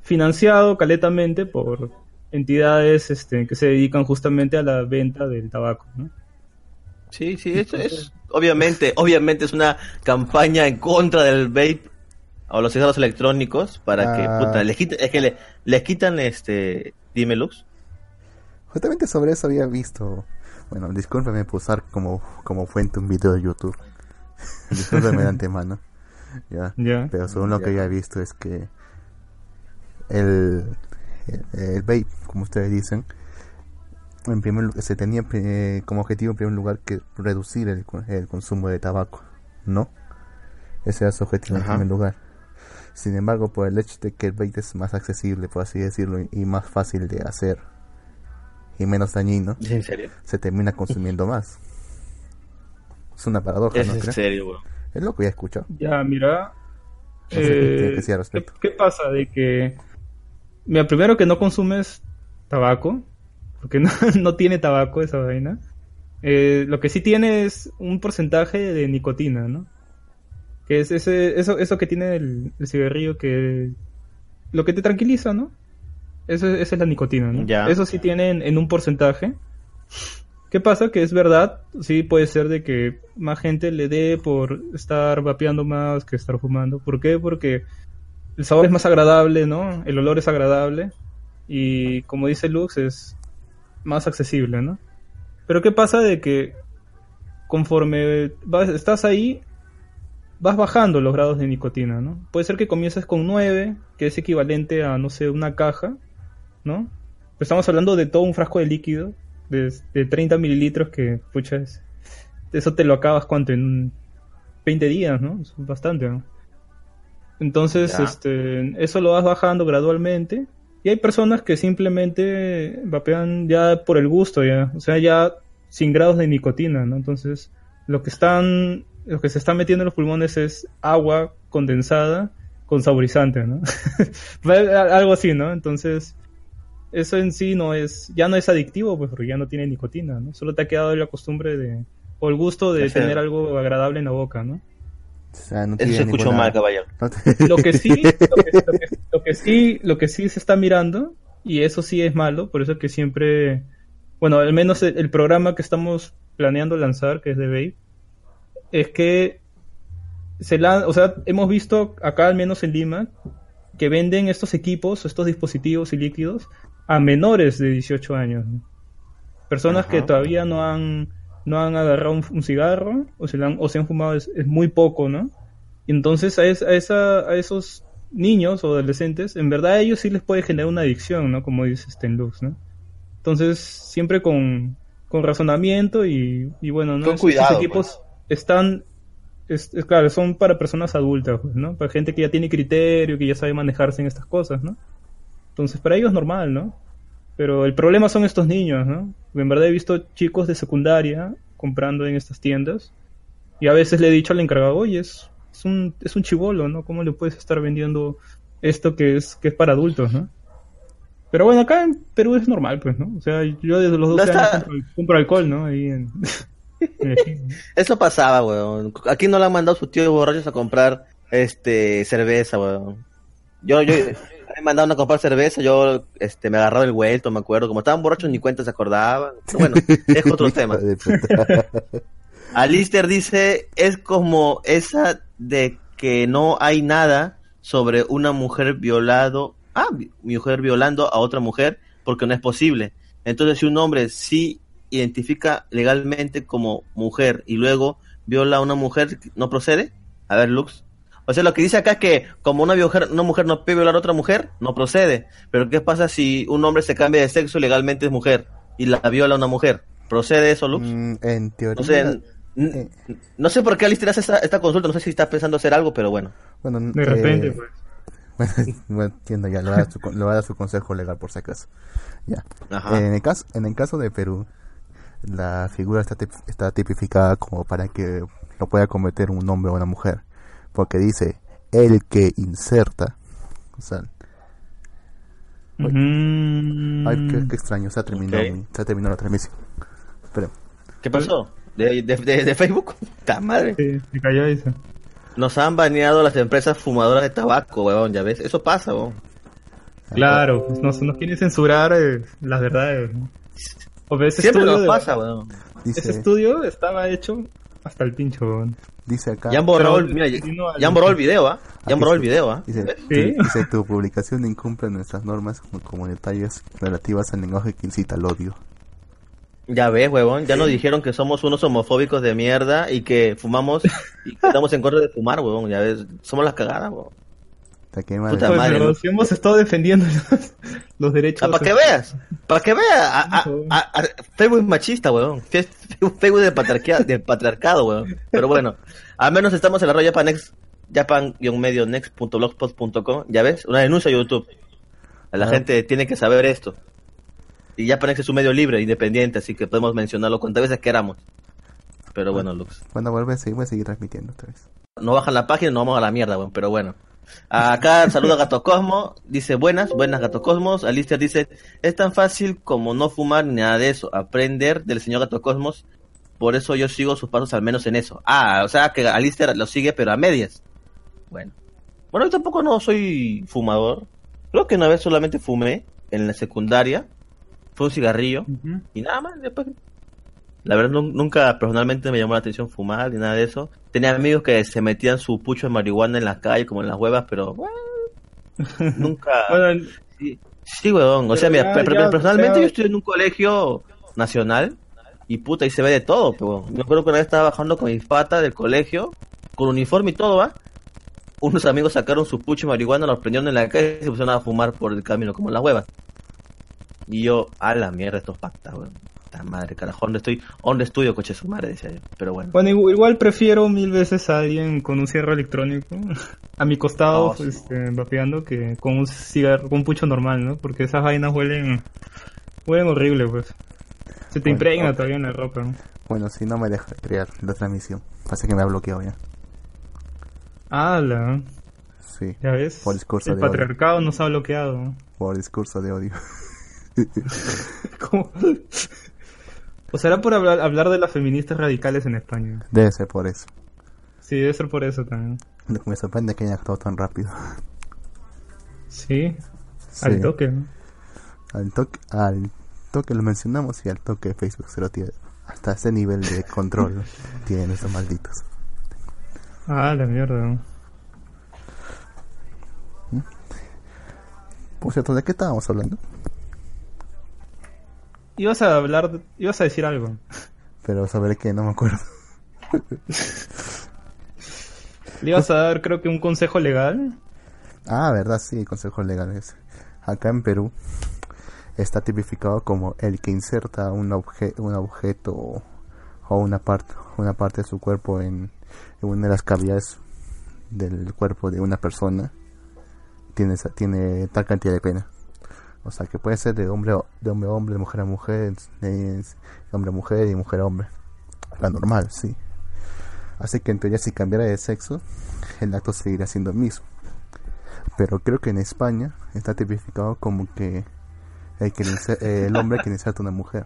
financiado caletamente por entidades este, que se dedican justamente a la venta del tabaco. ¿no? Sí sí eso es obviamente obviamente es una campaña en contra del vape o los cigarros electrónicos para que Ah. puta, les quiten, es que le- les quitan este dime Lux Justamente sobre eso había visto. Bueno, discúlpeme por usar como, como fuente un video de YouTube. discúlpeme de antemano. Ya. Pero según lo que Ya. había visto es que el, el, el vape, como ustedes dicen, en primer lu- se tenía eh, como objetivo en primer lugar que reducir el, el consumo de tabaco, ¿no? Ese era su objetivo Ajá. en primer lugar. Sin embargo, por el hecho de que el vape es más accesible, por así decirlo, y más fácil de hacer y menos dañino, ¿Es en serio? se termina consumiendo más. Es una paradoja, Es ¿no en crees? serio. Es lo que ya he escuchado. Ya, mira. No sé qué- eh, qué decía al ¿qué, respecto. qué pasa? De que. Mira, primero que no consumes tabaco, porque no, no tiene tabaco esa vaina. Eh, lo que sí tiene es un porcentaje de nicotina, ¿no? Que es ese, eso, eso que tiene el, el cigarrillo que. Lo que te tranquiliza, ¿no? Eso, esa es la nicotina, ¿no? Ya. Eso sí tiene en, en un porcentaje. ¿Qué pasa? Que es verdad, sí puede ser de que más gente le dé por estar vapeando más que estar fumando. ¿Por qué? Porque el sabor es más agradable, ¿no? El olor es agradable y como dice Lux es más accesible, ¿no? Pero ¿qué pasa de que conforme vas, estás ahí vas bajando los grados de nicotina, ¿no? Puede ser que comiences con 9, que es equivalente a, no sé, una caja, ¿no? Pero estamos hablando de todo un frasco de líquido de, de 30 mililitros que, pucha, es- eso te lo acabas cuánto, en 20 días, ¿no? Es bastante, ¿no? Entonces, Ya. este, eso lo vas bajando gradualmente. Y hay personas que simplemente vapean ya por el gusto, ya. O sea, ya sin grados de nicotina, ¿no? Entonces, lo que están, lo que se está metiendo en los pulmones es agua condensada con saborizante, ¿no? Algo así, ¿no? Entonces, eso en sí no es, ya no es adictivo, pues porque ya no tiene nicotina, ¿no? Solo te ha quedado la costumbre de, o el gusto de tener algo agradable en la boca, ¿no? O sea, no Eso se escuchó ninguna- mal, caballero. no te- Lo que sí, lo que, lo que- lo que sí, lo que sí se está mirando, y eso sí es malo, por eso que siempre, bueno, al menos el, el programa que estamos planeando lanzar, que es de Vape, es que se la, o sea, hemos visto acá al menos en Lima que venden estos equipos, estos dispositivos y líquidos a menores de 18 años. Personas Ajá. que todavía no han no han agarrado un, un cigarro o se, han, o se han fumado es, es muy poco, ¿no? Y entonces a, es- a esa, a esos niños o adolescentes, en verdad a ellos sí les puede generar una adicción, ¿no? Como dice Stenlux, ¿no? Entonces, siempre con, con razonamiento y, y bueno, ¿no? Con Esos- cuidado, esos equipos están, es, es claro, son para personas adultas, pues, ¿no? Para gente que ya tiene criterio, que ya sabe manejarse en estas cosas, ¿no? Entonces, para ellos es normal, ¿no? Pero el problema son estos niños, ¿no? En verdad he visto chicos de secundaria comprando en estas tiendas y a veces le he dicho al encargado, oye, es, es un, es un chivolo, ¿no? ¿Cómo le puedes estar vendiendo esto que es, que es para adultos, ¿no? Pero bueno, acá en Perú es normal, pues, ¿no? O sea, yo desde los 12 está- años compro, compro alcohol, ¿no? Ahí en... Eso pasaba, weón. Aquí no le han mandado sus tíos borrachos a comprar este cerveza, weón. Yo, yo me mandaron a comprar cerveza, yo este me agarraba el vuelto, me acuerdo. Como estaban borrachos ni cuenta se acordaban. Pero bueno, es otro tema. Alister dice, es como esa de que no hay nada sobre una mujer violado, ah, mujer violando a otra mujer porque no es posible. Entonces, si un hombre sí identifica legalmente como mujer y luego viola a una mujer, ¿no procede? A ver, Lux. O sea, lo que dice acá es que como una mujer, una mujer no puede violar a otra mujer, no procede. Pero ¿qué pasa si un hombre se cambia de sexo y legalmente es mujer y la viola a una mujer? ¿Procede eso, Lux? Mm, en teoría. No sé, n- no sé por qué Alistair hace esta, esta consulta, no sé si está pensando hacer algo, pero bueno. Bueno, de repente, eh, pues. Bueno, entiendo ya, le voy, a dar su, con- le voy a dar su consejo legal por si acaso. Ya. Ajá. En, el caso, en el caso de Perú, la figura está, tip- está tipificada como para que lo pueda cometer un hombre o una mujer. Porque dice, el que inserta. O sea, ay, qué, qué extraño, se ha terminado, se ha terminado la transmisión. Pero, ¿Qué pasó? ¿De, de, de- de Facebook? ¡Ta madre! Sí, se cayó eso. Nos han baneado las empresas fumadoras de tabaco, weón, ya ves. Eso pasa, weón. Claro, pues nos, nos quieren censurar eh, las verdades. ¿no? O sea, ese Siempre estudio nos pasa, weón. dice, Ese estudio estaba hecho hasta el pincho. weón. dice acá, Ya han borrado, el- mira, ya, continúa, ya han borrado el video, ¿ah? Ya han borrado el video, ¿ah? Dice. Sí. tu, dice, tu publicación incumple nuestras normas como comunitarias relativas al lenguaje que incita al odio. Ya ves, huevón, ya nos dijeron que somos unos homofóbicos de mierda y que fumamos y que estamos en contra de fumar, huevón, ya ves. Somos las cagadas, huevón. Sea, qué madre. Puta Pues, madre, pero si hemos estado defendiendo los, los derechos. Ah, para que veas, para que veas, a- a- a- a- Facebook es machista, weón. Facebook de patriarcado, de patriarcado, weón. Pero bueno, al menos estamos en la red Japanex, japan-next.blogspot.com, ya ves, una denuncia a YouTube. La Ah. gente tiene que saber esto. Y Japanex es un medio libre, independiente, así que podemos mencionarlo cuantas veces queramos. Pero bueno, Lux. Cuando vuelve a seguir, voy a seguir transmitiendo otra vez. No bajan la página, no vamos a la mierda, weón, pero bueno. Acá saluda Gato Cosmo, dice buenas, buenas Gato Cosmos. Alicia dice, es tan fácil como no fumar ni nada de eso, aprender del señor Gato Cosmos, por eso yo sigo sus pasos al menos en eso. Ah, o sea que Alicia lo sigue pero a medias. Bueno. Bueno, yo tampoco no soy fumador. Creo que una vez solamente fumé en la secundaria. Fue un cigarrillo y nada más. Después, la verdad, nun- nunca personalmente me llamó la atención fumar ni nada de eso. Tenía amigos que se metían su pucho de marihuana en la calle, como en las huevas, pero bueno, nunca. Bueno, sí, sí, weón. O sea, mira, ya- personalmente ya- yo estoy en un colegio nacional y puta, ahí se ve de todo, pero me acuerdo que una vez estaba bajando con mi pata del colegio, con uniforme y todo, ¿va? Unos amigos sacaron su pucho de marihuana, los prendieron en la calle y se pusieron a fumar por el camino, como en las huevas. Y yo, a la mierda, estos patas, weón. Puta madre, carajo, ¿dónde estoy? ¿Dónde estudio, coche su madre? Decía yo. Pero bueno. bueno, igu- igual prefiero mil veces a alguien con un cierre electrónico a mi costado, Oh, sí. este, vapeando, que con un cigarro, con un pucho normal, ¿no? Porque esas vainas huelen, huelen horrible, pues. Se te Bueno, impregna ok. todavía en la ropa. ¿no? Bueno, si no me deja crear la transmisión. Pasa que me ha bloqueado ya. ¡Hala! Sí, Ya ves. Por discurso el de odio. patriarcado nos ha bloqueado. por discurso de odio. ¿Cómo? ¿O será por hablar, hablar de las feministas radicales en España? Debe ser por eso. Sí, debe ser por eso también. Me sorprende que haya actuado tan rápido. Sí, Sí. al toque. ¿no? Al toque, al toque lo mencionamos y al toque Facebook se lo tiene. Hasta ese nivel de control tienen estos malditos. Ah, la mierda. ¿no? Por cierto, ¿de qué estábamos hablando? Ibas a hablar, ibas a decir algo. Pero sabré que no me acuerdo. Le ibas a dar, creo que un consejo legal. Ah, verdad, sí, consejos legales. Acá en Perú está tipificado como el que inserta un, obje- un objeto o una parte, una parte de su cuerpo en, en una de las cavidades del cuerpo de una persona tiene, tiene tal cantidad de pena. O sea, que puede ser de hombre, a- de hombre a hombre, de mujer a mujer, de hombre a mujer y mujer a hombre. La normal, sí. Así que en teoría si cambiara de sexo, el acto seguiría siendo el mismo. Pero creo que en España está tipificado como que el, que eh, el hombre que inserta una mujer.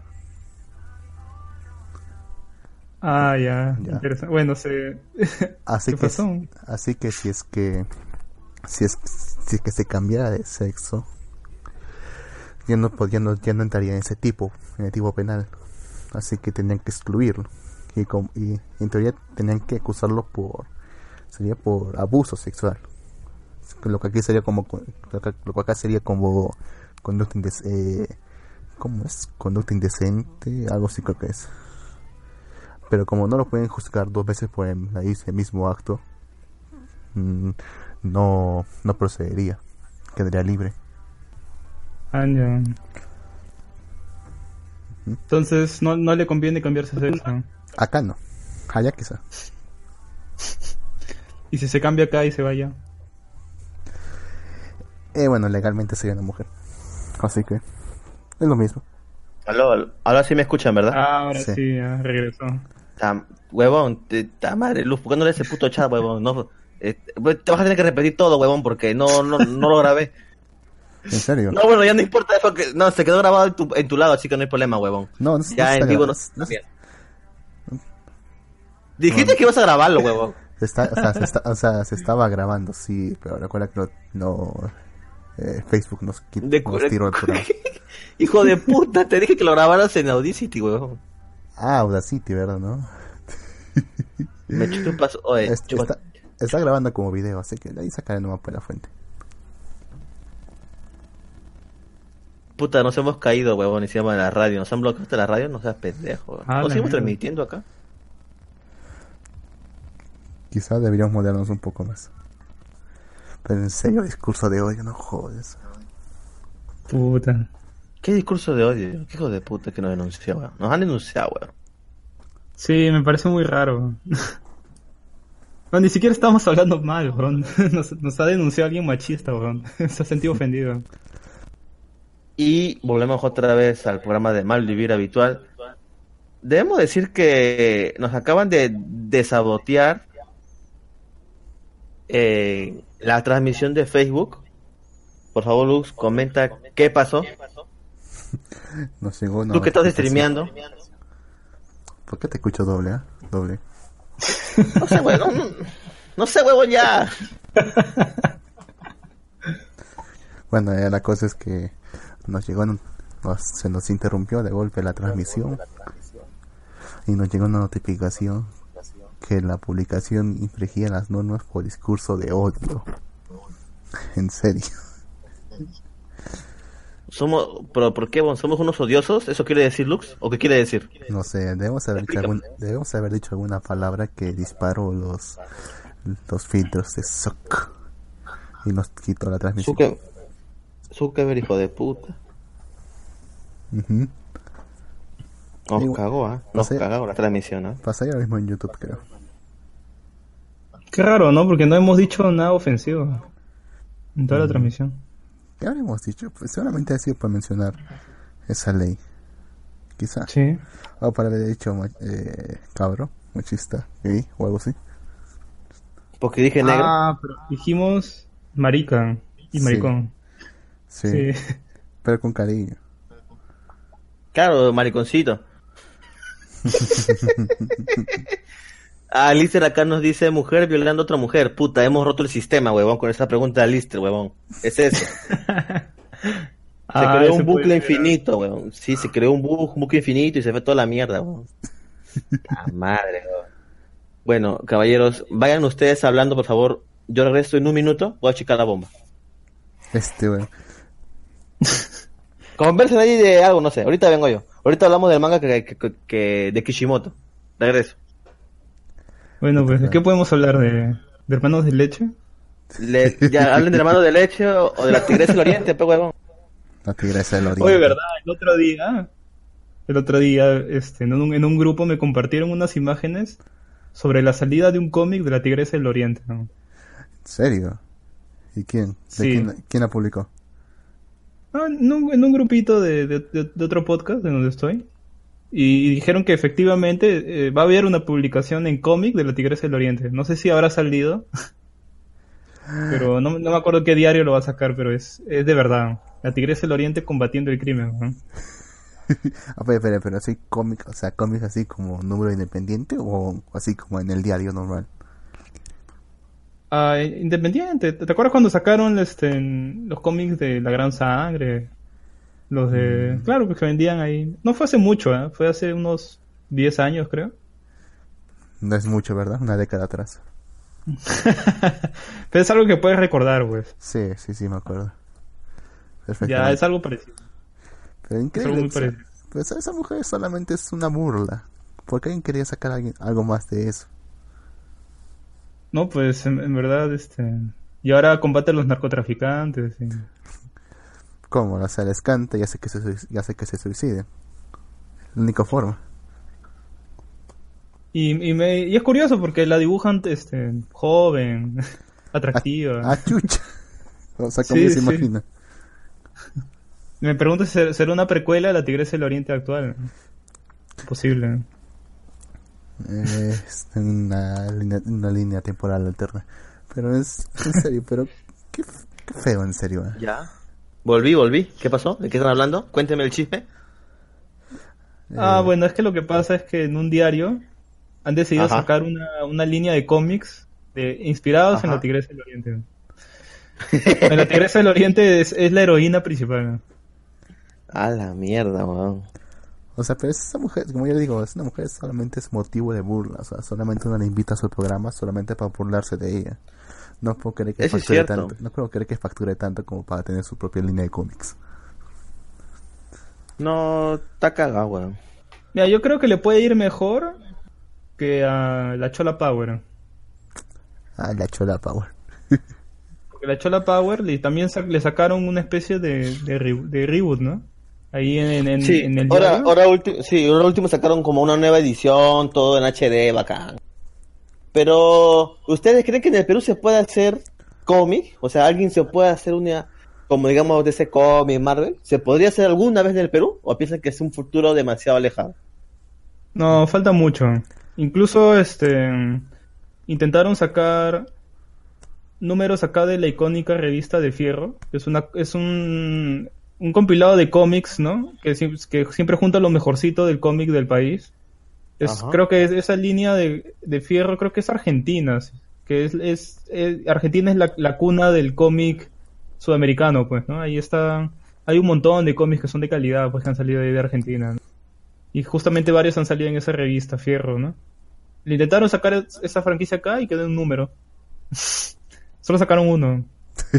Ah, ya. Ya. Interesante. Bueno, se... Así ¿Qué que, pasó? así que si es que si es, si es que se cambiara de sexo, ya no, pod- ya no, entraría en ese tipo, en el tipo penal. Así que tenían que excluirlo. Y, com- y en teoría tenían que acusarlo por, sería por abuso sexual. Lo que aquí sería como, co- lo que, acá sería como conducta indes, eh, ¿cómo es? Conducta indecente, algo así creo que es. Pero como no lo pueden juzgar dos veces por el, el mismo acto, mm, no, no procedería. Quedaría libre. Ah. Entonces, no, no le conviene cambiarse de sexo. Acá no. Allá quizá. Y si se cambia acá y se vaya. Eh, bueno, legalmente sería una mujer. Así que es lo mismo. Aló, aló. ahora sí me escuchan, ¿verdad? Ah, ahora Sí. sí, ya regresó. Ta- huevón, te, ta madre, Luz, ¿por qué no lees ese puto chat, huevón? No, eh, te vas a tener que repetir todo, huevón, porque no, no, no lo grabé. ¿En serio? No, bueno, ya no importa eso, que, no, se quedó grabado en tu, en tu lado, así que no hay problema, huevón. No, no, Ya no en vivo no, no-. Dijiste que ibas a grabarlo, huevón. está, o, sea, se está- o sea, se estaba grabando, sí, pero recuerda que no, no, eh, Facebook nos, qui- De nos cu- tiró el programa. Hijo de puta, te dije que lo grabaras en Audacity, huevón. Ah, Audacity, ¿verdad? ¿No? Me chupas, oye, Es- chupa- está, está grabando como video, así que de ahí sacaré nomás por la fuente. Puta, nos hemos caído, huevón, y se llama la radio. Nos han bloqueado hasta la radio, no seas pendejo. Ah, ¿No la seguimos mierda. transmitiendo acá? Quizás deberíamos moderarnos un poco más. Pero en serio, discurso de odio, no jodes. Puta. ¿Qué discurso de odio? ¿Qué hijo de puta que nos denunció, weón? Nos han denunciado, weón. Sí, me parece muy raro. No, ni siquiera estamos hablando mal, weón. Nos, nos ha denunciado alguien machista, weón. Se ha sentido ofendido. Y volvemos otra vez al programa de Mal Vivir habitual. Debemos decir que nos acaban de, de sabotear eh, la transmisión de Facebook. Por favor, Luz, comenta qué pasó. Nos llegó Tú que estás streameando. ¿Por qué te escucho doble, ah? Doble. No sé, huevón. No, no sé, huevón, ya. Bueno, eh, la cosa es que nos llegó, nos- se nos interrumpió de golpe la transmisión y nos llegó una notificación que la publicación infringía las normas por discurso de odio. En serio. Somos, pero ¿por qué? ¿Somos unos odiosos? ¿Eso quiere decir, Lux? ¿O qué quiere decir? No sé, debemos haber, dicho algún- debemos haber dicho alguna palabra que disparó los, los filtros de SOC y nos quitó la transmisión. Zucker, Zuckerberg, hijo de puta. Ujú. Nos Digo, cagó, ¿ah? no Nos sé. cagó la transmisión, ¿ah? Pasa ahora mismo en YouTube, creo. Qué raro, ¿no? Porque no hemos dicho nada ofensivo en toda la transmisión. ¿Qué habremos dicho? Pues seguramente ha sido para mencionar esa ley. Quizá. Sí. O para haber dicho eh, cabro, machista, gay o algo así. Porque dije negro. Ah, pero dijimos marica y Sí. maricón. Sí, Sí. pero con cariño. Claro, mariconcito. ah, Lister acá nos dice mujer violando a otra mujer. Puta, hemos roto el sistema, huevón, con esa pregunta de Lister, huevón. Es eso. Se Ah, creó ese un bucle infinito, huevón. Sí, se creó un, bu- un bucle infinito y se fue toda la mierda, huevón. La madre, huevón. Bueno, caballeros, vayan ustedes hablando, por favor. Yo regreso en un minuto, voy a checar la bomba. Este, bueno. Conversen ahí de algo, no sé. Ahorita vengo yo. Ahorita hablamos del manga que, que- que- que- de Kishimoto. Regreso. Bueno, pues, ¿de qué podemos hablar? ¿De, de hermanos de leche? Le, ya hablen de la mano de leche o, o de la tigresa del oriente, pe huevón. La tigresa del oriente. Oye, ¿verdad? El otro día, el otro día, este, en un, en un grupo me compartieron unas imágenes sobre la salida de un cómic de la Tigresa del Oriente. ¿no? ¿En serio? ¿Y quién? ¿De Sí. quién, quién la publicó? Ah, en, un, en un grupito de, de- de- otro podcast de donde estoy. Y dijeron que efectivamente eh, va a haber una publicación en cómic de la Tigresa del Oriente. No sé si habrá salido. Pero no, no me acuerdo qué diario lo va a sacar, pero es, es de verdad. La Tigresa del Oriente combatiendo el crimen. ¿no? Ah, pero, pero, pero así cómic, o sea, cómics así como número independiente o así como en el diario normal. Ah, independiente. ¿Te acuerdas cuando sacaron este, los cómics de La Gran Sangre? Los de... Claro, pues que vendían ahí. No fue hace mucho, ¿eh? Fue hace unos 10 años, creo. No es mucho, ¿verdad? Una década atrás. Pero es algo que puedes recordar, pues. Sí, sí, sí, me acuerdo. Ya es algo parecido. Pero Es increíble. algo muy o sea, parecido. pues esa mujer solamente es una burla. ¿Por qué alguien quería sacar algo más de eso? No, pues en, en verdad, este... Y ahora combate a los narcotraficantes. y- ¿Cómo? O sea, les canta y hace que se, y hace que se suiciden. La única forma. Y, y, me- y es curioso porque la dibujan este, joven, atractiva. Ah, chucha. O sea, ¿cómo Sí, se sí. imagina? Me pregunto si ser- será una precuela de la Tigresa del Oriente actual. Posible. Eh, Es una línea, una línea temporal alterna. Pero es, en serio, pero qué, feo, en serio. eh. Ya. Volví, volví. ¿Qué pasó? ¿De qué están hablando? Cuénteme el chisme. Ah, Eh, bueno, es que lo que pasa es que en un diario han decidido Ajá. sacar una, una línea de cómics de, inspirados en la Tigresa del Oriente. En la Tigresa del Oriente es, es la heroína principal. A la mierda, weón. O sea, pero esa mujer, como yo digo, es una mujer solamente es motivo de burla. O sea, solamente uno la invita a su programa solamente para burlarse de ella. No puedo creer que Eso facture tanto. No puedo creer que facture tanto como para tener su propia línea de cómics. No, está cagado, weón. Mira, yo creo que le puede ir mejor que a la Chola Power. Ah, la chola power. Porque la Chola Power le, también sa- le sacaron una especie de, de, re- de reboot, ¿no? Ahí en, en, Sí, en el ahora, ahora, sí, ahora último sacaron como una nueva edición, todo en HD, bacán. Pero, ¿ustedes creen que en el Perú se puede hacer cómic? O sea, ¿alguien se puede hacer una, como digamos, de ese cómic Marvel? ¿Se podría hacer alguna vez en el Perú? ¿O piensan que es un futuro demasiado alejado? No, falta mucho. Incluso este intentaron sacar números acá de la icónica revista de Fierro, es una es un, un compilado de cómics, ¿no? Que, sie- que siempre junta lo mejorcito del cómic del país. Es, creo que es- esa línea de, de Fierro creo que es Argentina, que es, es- es- Argentina es la, la cuna del cómic sudamericano, pues, ¿no? Ahí está, hay un montón de cómics que son de calidad, pues, que han salido ahí de Argentina, ¿no? Y justamente varios han salido en esa revista, Fierro, ¿no? Le intentaron sacar es- esa franquicia acá y quedó en un número. Solo sacaron uno.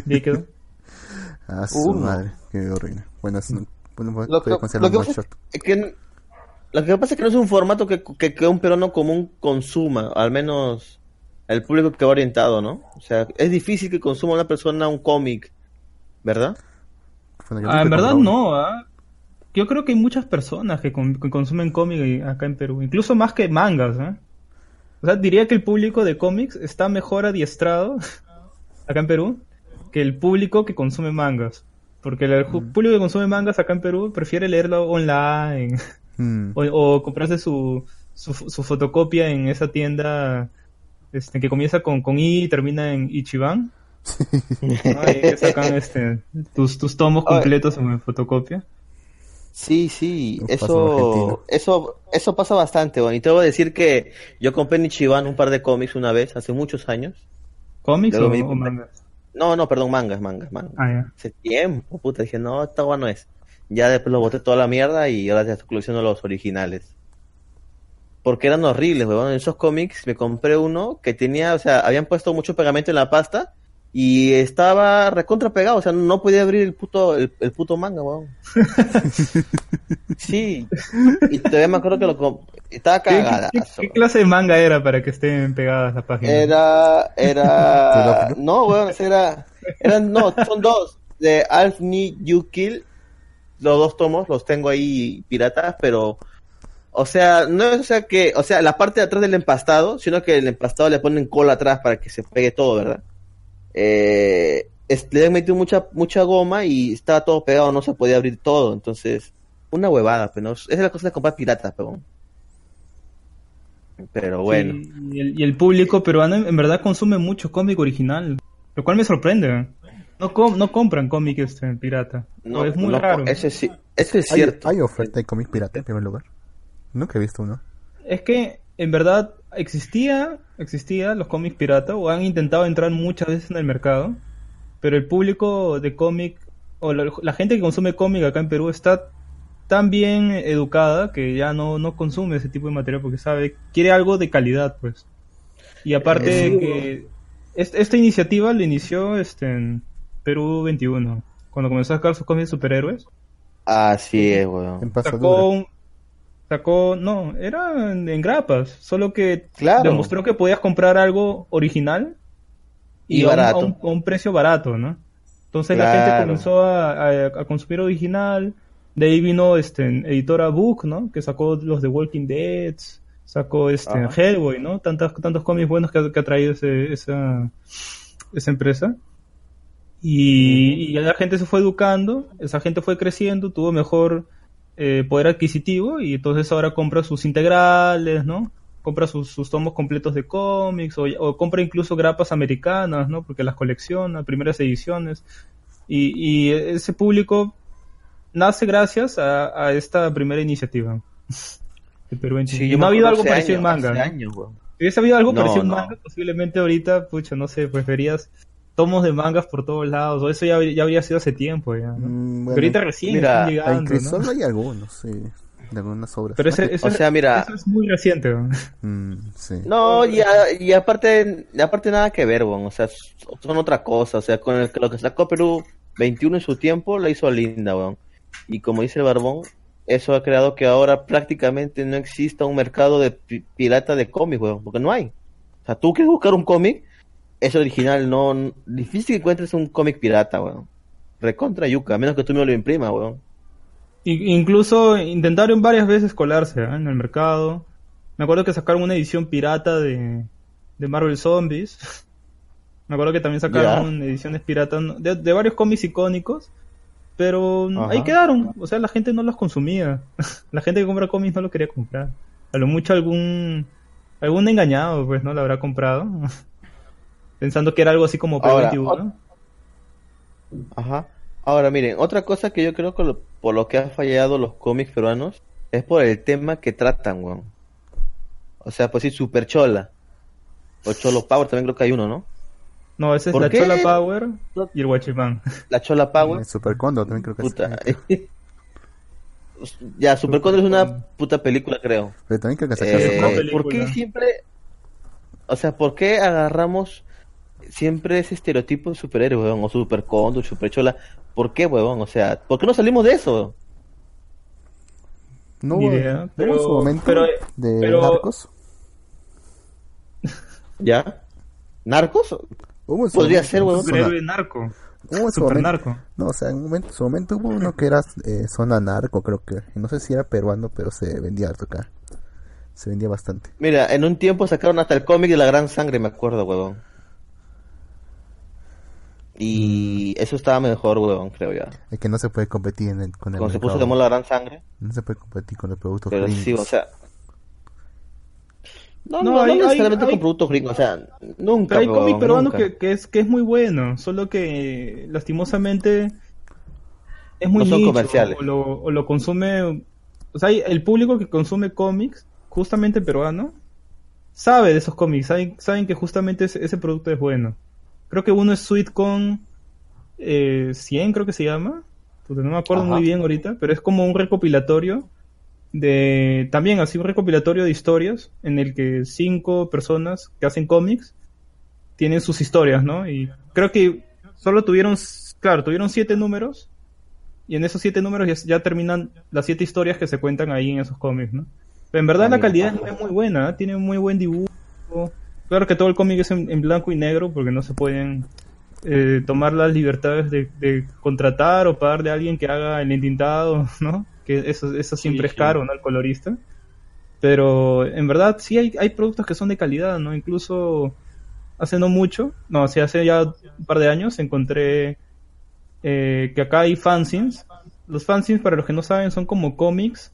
Y ahí quedó. Ah, su Uno. madre, qué horrible. Bueno, es un, bueno, Lo puede que, lo un que pasa shot. es que, lo que pasa es que no es un formato que, que, que un peruano común consuma, al menos el público que va orientado, ¿no? O sea, es difícil que consuma una persona un cómic, ¿verdad? Bueno, Ah, en verdad no, ¿ah? Yo creo que hay muchas personas que, con- que consumen cómic acá en Perú, incluso más que mangas, ¿eh? O sea, diría que el público de cómics está mejor adiestrado acá en Perú que el público que consume mangas. Porque el ju- público que consume mangas acá en Perú prefiere leerlo online Mm. o, o comprarse su, su, su fotocopia en esa tienda este, que comienza con, con I y termina en Ichiban. ¿no? Ahí que sacan este, tus, tus tomos completos en fotocopia. Sí, sí, Nos eso, eso, eso pasa bastante, bueno, y te voy a decir que yo compré en Ichiban un par de cómics una vez, hace muchos años. ¿Cómics Luego o, o mangas? No, no, perdón, mangas, mangas, mangas. Ah. Hace tiempo, puta, dije, no, esta agua no es. Ya después lo boté toda la mierda y ahora ya estoy coleccionando los originales. Porque eran horribles, weón. En esos cómics me compré uno que tenía, o sea, habían puesto mucho pegamento en la pasta Y estaba recontra pegado, o sea, no podía abrir el puto, el, el puto manga, weón. sí. Y todavía me acuerdo que lo estaba ¿Qué, qué- cagada. qué- qué clase de manga era para que estén pegadas las páginas? Era, era, no, weón, era, eran, no, son dos, de Alf Need You Kill, los dos tomos, los tengo ahí piratas, pero, o sea, no es, o sea que, o sea, la parte de atrás del empastado, sino que el empastado le ponen cola atrás para que se pegue todo, ¿verdad? Eh, es- le han metido mucha, mucha goma y estaba todo pegado, no se podía abrir todo, entonces, una huevada, pero no, esa es la cosa de comprar piratas, pero, pero bueno. Sí, y, el, y el público peruano en, verdad consume mucho cómic original, lo cual me sorprende. No, com- no compran cómic este, pirata. No, es muy no, raro. Ese sí, ese es Hay, cierto. hay oferta de cómic pirata en primer lugar. Nunca he visto uno. Es que en verdad existía, existía los cómics pirata o han intentado entrar muchas veces en el mercado, pero el público de cómic o la, la gente que consume cómic acá en Perú está tan bien educada que ya no, no consume ese tipo de material porque sabe, quiere algo de calidad, pues. Y aparte Eh, que est- esta iniciativa la inició este, en Perú 21, cuando comenzó a sacar sus cómics de superhéroes. Así es, weón. Sacó un- sacó, no, era en, grapas, solo que Claro. demostró que podías comprar algo original y, Y a un- barato. A, un, a un precio barato, ¿no? Entonces la gente comenzó a, a- a consumir original, de ahí vino este editora Book, ¿no? Que sacó los de Walking Dead, sacó este Ajá. Hellboy, ¿no? Tantos, tantos cómics buenos que ha, que ha traído ese- esa, esa empresa. Y, y la gente se fue educando, esa gente fue creciendo, tuvo mejor eh, poder adquisitivo y entonces ahora compra sus integrales, ¿no? Compra sus, sus tomos completos de cómics o, o compra incluso grapas americanas, ¿no? Porque las colecciona, primeras ediciones. Y, y ese público nace gracias a, a esta primera iniciativa. Perú en yo no ha habido algo parecido en manga. hace ¿no? años, weón. Si hubiese habido algo No, parecido en manga, posiblemente ahorita, pucha, no sé, pues verías tomos de mangas por todos lados, o eso ya, ya habría sido hace tiempo, ya, ¿no? Mm, Pero ahorita recién mira, están en llegando, hay algunos, sí. De algunas obras. Pero ese, ese- O sea, mira- eso es muy reciente, ¿no? Mm, sí. No, y, a- y aparte, aparte nada que ver, weón. O sea, son otra cosa. O sea, con el, lo que sacó Perú 21 en su tiempo, la hizo linda, weón. Y como dice el Barbón, eso ha creado que ahora prácticamente no exista un mercado de pi- pirata de cómics, weón. Porque no hay. O sea, tú quieres buscar un cómic, es original, no... Difícil que encuentres un cómic pirata, weón. Recontra yuca, a menos que tú me lo imprimas, weón. Incluso intentaron varias veces colarse ¿eh? en el mercado. Me acuerdo que sacaron una edición pirata de, de Marvel Zombies. Me acuerdo que también sacaron ediciones piratas de, de varios cómics icónicos. Pero Ajá. ahí quedaron. O sea, la gente no los consumía. la gente que compra cómics no lo quería comprar. A lo mucho algún algún engañado, pues, ¿no? Lo habrá comprado. Pensando que era algo así como Ahora, P21. Ajá. Ahora, miren, otra cosa que yo creo que lo- por lo que han fallado los cómics peruanos es por el tema que tratan, weón. O sea, pues sí, Super Chola. O Cholo Power también creo que hay uno, ¿no? No, ese es ¿Por la qué? Chola Power y el Guachimán. La Chola Power. Super Condor también creo que Puta. es. ya, Super Condor es una puta película, creo. Pero también creo que Eh. ¿Por qué siempre... O sea, ¿por qué agarramos siempre ese estereotipo de superhéroe, weón? O Super Condor, Super Chola. ¿Por qué, weón? O sea, ¿por qué no salimos de eso? No idea, pero- su momento pero- de pero- narcos. ¿Ya? ¿Narcos? Hubo en su Podría momento ser, zona- Superhéroe narco. hubo en su Super momento- narco. No, o sea, en un momento, en su momento hubo uno que era eh, zona narco, creo que. No sé si era peruano, pero se vendía harto acá. Se vendía bastante. Mira, en un tiempo sacaron hasta el cómic de la gran sangre, me acuerdo, huevón. Y eso estaba mejor, huevón, creo ya. Es que no se puede competir en el, con el Cuando se puso mercado. de moda la gran sangre. No se puede competir con los productos Pero gringos. sí, o sea. No, No, no, no, hay- hay- necesariamente hay- con productos gringos, o sea, nunca. Pero hay cómic peruano que, que es, que es muy bueno, solo que lastimosamente es muy No son nicho, comerciales. O lo, o lo consume, o sea, hay- el público que consume cómics, justamente peruano, sabe de esos cómics, saben, saben que justamente ese, ese producto es bueno. Creo que uno es Sweet Con eh, 100, creo que se llama. No me acuerdo Ajá. muy bien ahorita, pero es como un recopilatorio de también así un recopilatorio de historias en el que cinco personas que hacen cómics tienen sus historias, ¿no? Y creo que solo tuvieron, claro, tuvieron siete números y en esos siete números ya, ya terminan las siete historias que se cuentan ahí en esos cómics, ¿no? Pero en verdad la calidad es muy buena, ¿eh? tiene un muy buen dibujo. Claro que todo el cómic es en, en blanco y negro porque no se pueden eh, tomar las libertades de, de contratar o pagarle a alguien que haga el entintado, ¿no? Que eso, eso siempre Sí, es caro, ¿no? El colorista. Pero en verdad sí hay, hay productos que son de calidad, ¿no? Incluso hace no mucho, no, sí, hace ya un par de años encontré eh, que acá hay fanzines. Los fanzines, para los que no saben, son como cómics,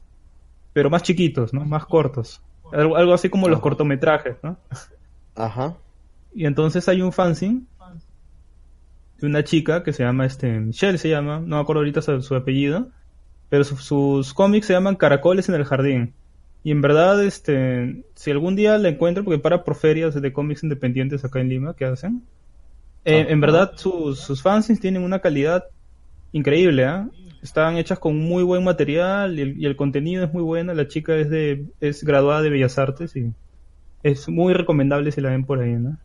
pero más chiquitos, ¿no? Más cortos. Algo, algo así como los cortometrajes, ¿no? Ajá. Y entonces hay un fanzine de una chica que se llama, este, Michelle se llama, no me acuerdo ahorita su, su apellido, pero su- sus cómics se llaman Caracoles en el Jardín. Y en verdad, este, si algún día la encuentro, porque para por ferias de cómics independientes acá en Lima que hacen, eh, en verdad sus, sus fanzines tienen una calidad increíble, ¿ah? Están hechas con muy buen material y el, y el contenido es muy bueno. La chica es de es graduada de Bellas Artes y es muy recomendable si la ven por ahí, ¿no?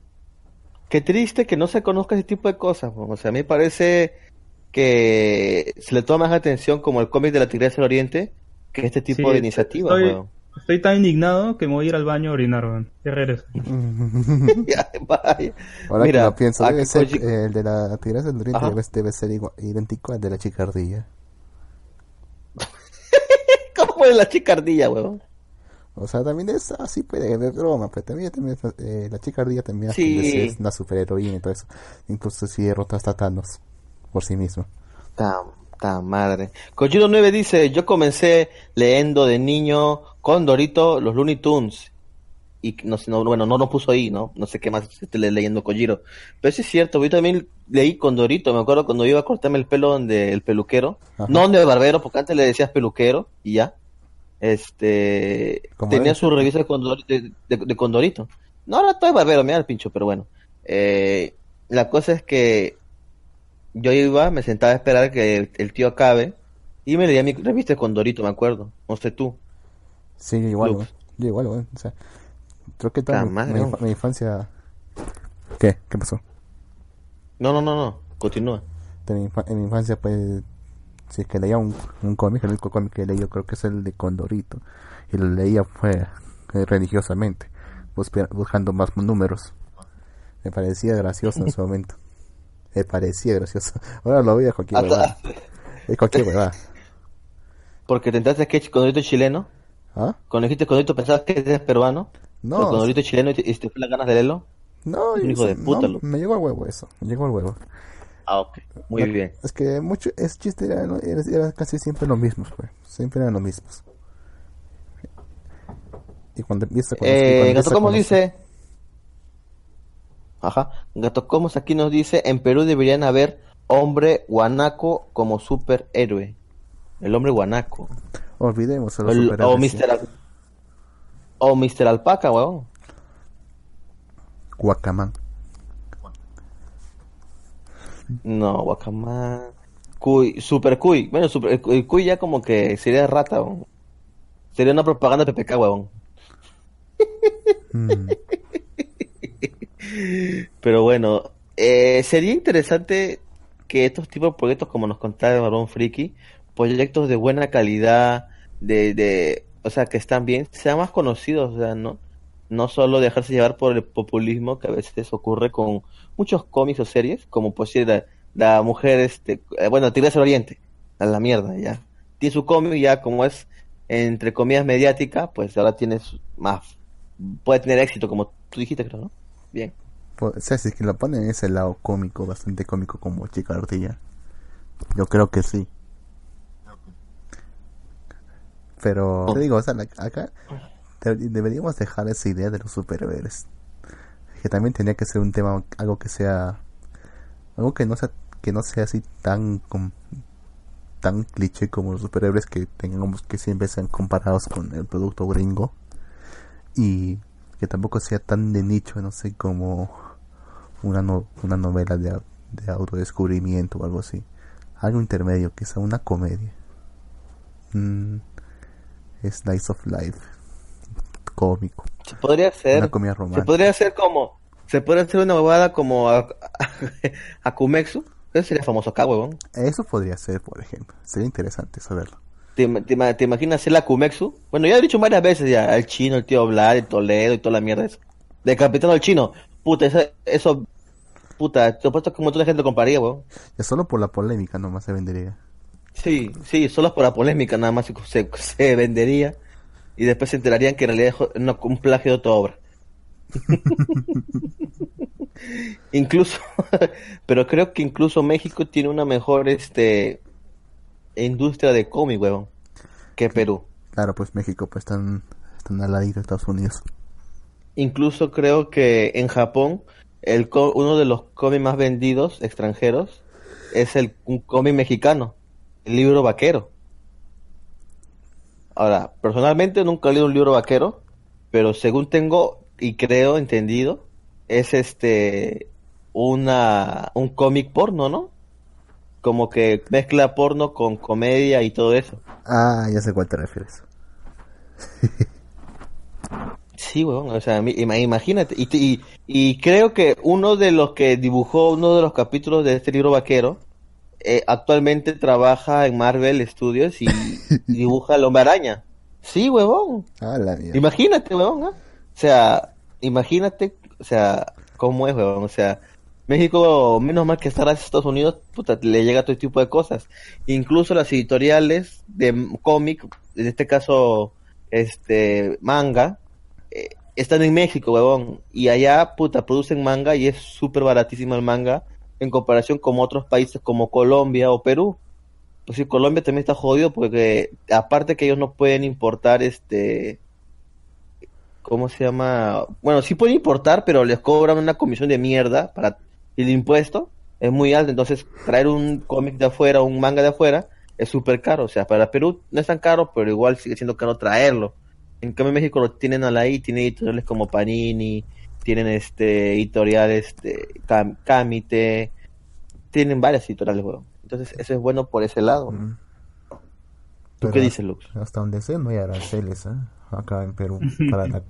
Qué triste que no se conozca ese tipo de cosas. po. O sea, a mí me parece que se le toma más atención como el cómic de la Tigresa del Oriente que este tipo Sí, de iniciativas. estoy- weón. Estoy tan indignado que me voy a ir al baño a orinar, weón. Ya regreso. Ya, vaya. Ahora Mira, que lo pienso, a debe que ser, Koji- eh, el de la Tigresa del Oriente debe ser igual- idéntico al de la chicardilla. ¿Cómo es la chicardilla, weón? O sea, también es así, pues, de de broma, pero también, también eh, la chicardilla también Sí. es una superheroína y todo eso. Incluso si derrota hasta Thanos por sí mismo. Ta, ta madre. Kojiro 9 dice, yo comencé leyendo de niño con Dorito los Looney Tunes. Y no sé, no, bueno, no nos puso ahí, ¿no? No sé qué más estoy leyendo Kojiro. Pero sí es cierto, yo también leí con Dorito. Me acuerdo cuando iba a cortarme el pelo donde el peluquero. Ajá. No donde el barbero, porque antes le decías peluquero y ya. Este, tenía su revista de Condorito, de, de- de Condorito. No, no, todo es barbero, mira el pincho, pero bueno. Eh, la cosa es que yo iba, me sentaba a esperar que el, el tío acabe y me leía mi revista de Condorito, me acuerdo. No sé tú. Sí, igual. Yo igual, weón. O sea, creo que toda mi, madre, mi- infancia... ¿Qué? ¿Qué pasó? No, no, no, no. Continúa. En mi infancia, pues, si es que leía un, un cómic, el único cómic que leí yo creo que es el de Condorito. Y lo leía fue eh, religiosamente, buscando más números. Me parecía gracioso en su momento. Me parecía gracioso. Ahora lo veo cualquier Hasta- huevada. Es cualquier huevada. porque te enteraste que es Condorito chileno. ¿Ah? Cuando dijiste Condorito pensabas que eres peruano. No, pero Condorito chileno y te, y te fue las ganas de leerlo. No, un hijo de puta, no, me llegó al huevo eso. Me llegó al huevo. Ah, ok. Muy No, bien. Es que mucho, es chiste era, era, era casi siempre lo mismo, pues. Siempre eran los mismos. Y cuando empieza con Eh, Gato Comos dice. Ajá. Gato Comos aquí nos dice: En Perú deberían haber hombre guanaco como superhéroe. El hombre guanaco. Olvidemos a los El- o. Mr. Al- o Mr. Alpaca, weón. Guacamán. No, Guacamán. Cuy, Super Cuy. Bueno, super, el, Cuy ya como que sería rata, weón. Sería una propaganda de PPK, weón. Mm, Pero bueno, eh, sería interesante que estos tipos de proyectos, como nos contaba el Barón Friki, proyectos de buena calidad, de, de, o sea, que están bien, sean más conocidos, o sea, ¿no? No solo dejarse llevar por el populismo que a veces ocurre con muchos cómics o series, como pues sí, la, la mujer, este, eh, bueno, Tigres del Oriente, a la mierda, ya. Tiene su cómic ya como es, entre comillas, mediática, pues ahora tienes más, puede tener éxito, como tú dijiste, creo, ¿no? Bien. pues, o sea, si es que lo ponen en ese lado cómico, bastante cómico como Chica Ardilla. Yo creo que sí. Pero, te digo, o sea, la- acá deberíamos dejar esa idea de los superhéroes. Que también tendría que ser un tema, algo que sea, algo que no sea, que no sea así tan, com- tan cliché como los superhéroes que tengamos que siempre sean comparados con el producto gringo. Y que tampoco sea tan de nicho, no sé, como una, no- una novela de, de autodescubrimiento o algo así. Algo intermedio, sea una comedia. Mm, Slice of Life. Cómico. Se podría hacer, Una se podría hacer como, Se puede hacer una huevada como a, a, Kumexu. Eso sería famoso acá, huevón. Eso podría ser, por ejemplo. Sería interesante saberlo. ¿Te, te, te imaginas hacer la Kumexu? Bueno, ya he dicho varias veces ya. El chino, el tío Vlad, el Toledo y toda la mierda eso. De capitán al chino. Puta, eso, eso puta, te puesto como toda la gente lo compraría, weón. Ya solo por la polémica nomás se vendería. Sí, sí, solo por la polémica nada más se, se vendería. Y después se enterarían que en realidad es un plagio de otra obra. incluso, pero creo que incluso México tiene una mejor este industria de cómic, weón, que Perú. Claro, pues México pues están, están al ladito de Estados Unidos. Incluso creo que en Japón el uno de los cómics más vendidos extranjeros es el un cómic mexicano, el libro vaquero. Ahora, personalmente nunca he leído un libro vaquero, pero según tengo y creo entendido, es este una un cómic porno, ¿no? Como que mezcla porno con comedia y todo eso. Ah, ya sé cuál te refieres. Sí, weón, o sea, imagínate. Y, y, creo que uno de los que dibujó uno de los capítulos de este libro vaquero eh, actualmente trabaja en Marvel Studios y dibuja el hombre araña. Sí, huevón. Ah, imagínate, huevón. O sea, imagínate, o sea, cómo es, huevón. O sea, México, menos mal que estar a Estados Unidos, puta, le llega todo tipo de cosas. Incluso las editoriales de cómic, en este caso, este, manga, eh, están en México, huevón, y allá, puta, producen manga y es súper baratísimo el manga en comparación con otros países como Colombia o Perú. Pues sí, Colombia también está jodido porque aparte que ellos no pueden importar este ¿cómo se llama? Bueno, sí pueden importar, pero les cobran una comisión de mierda para el impuesto es muy alto, entonces traer un cómic de afuera, un manga de afuera es súper caro, o sea, para Perú no es tan caro, pero igual sigue siendo caro traerlo. En cambio, México lo tienen a la I, tiene editoriales como Panini, tienen este editoriales este, Camite, tienen varias editoriales, weón. Entonces, eso es bueno por ese lado. Mm. ¿Tú qué dices, Lux? Hasta donde sé, no hay aranceles ¿eh? acá en Perú para,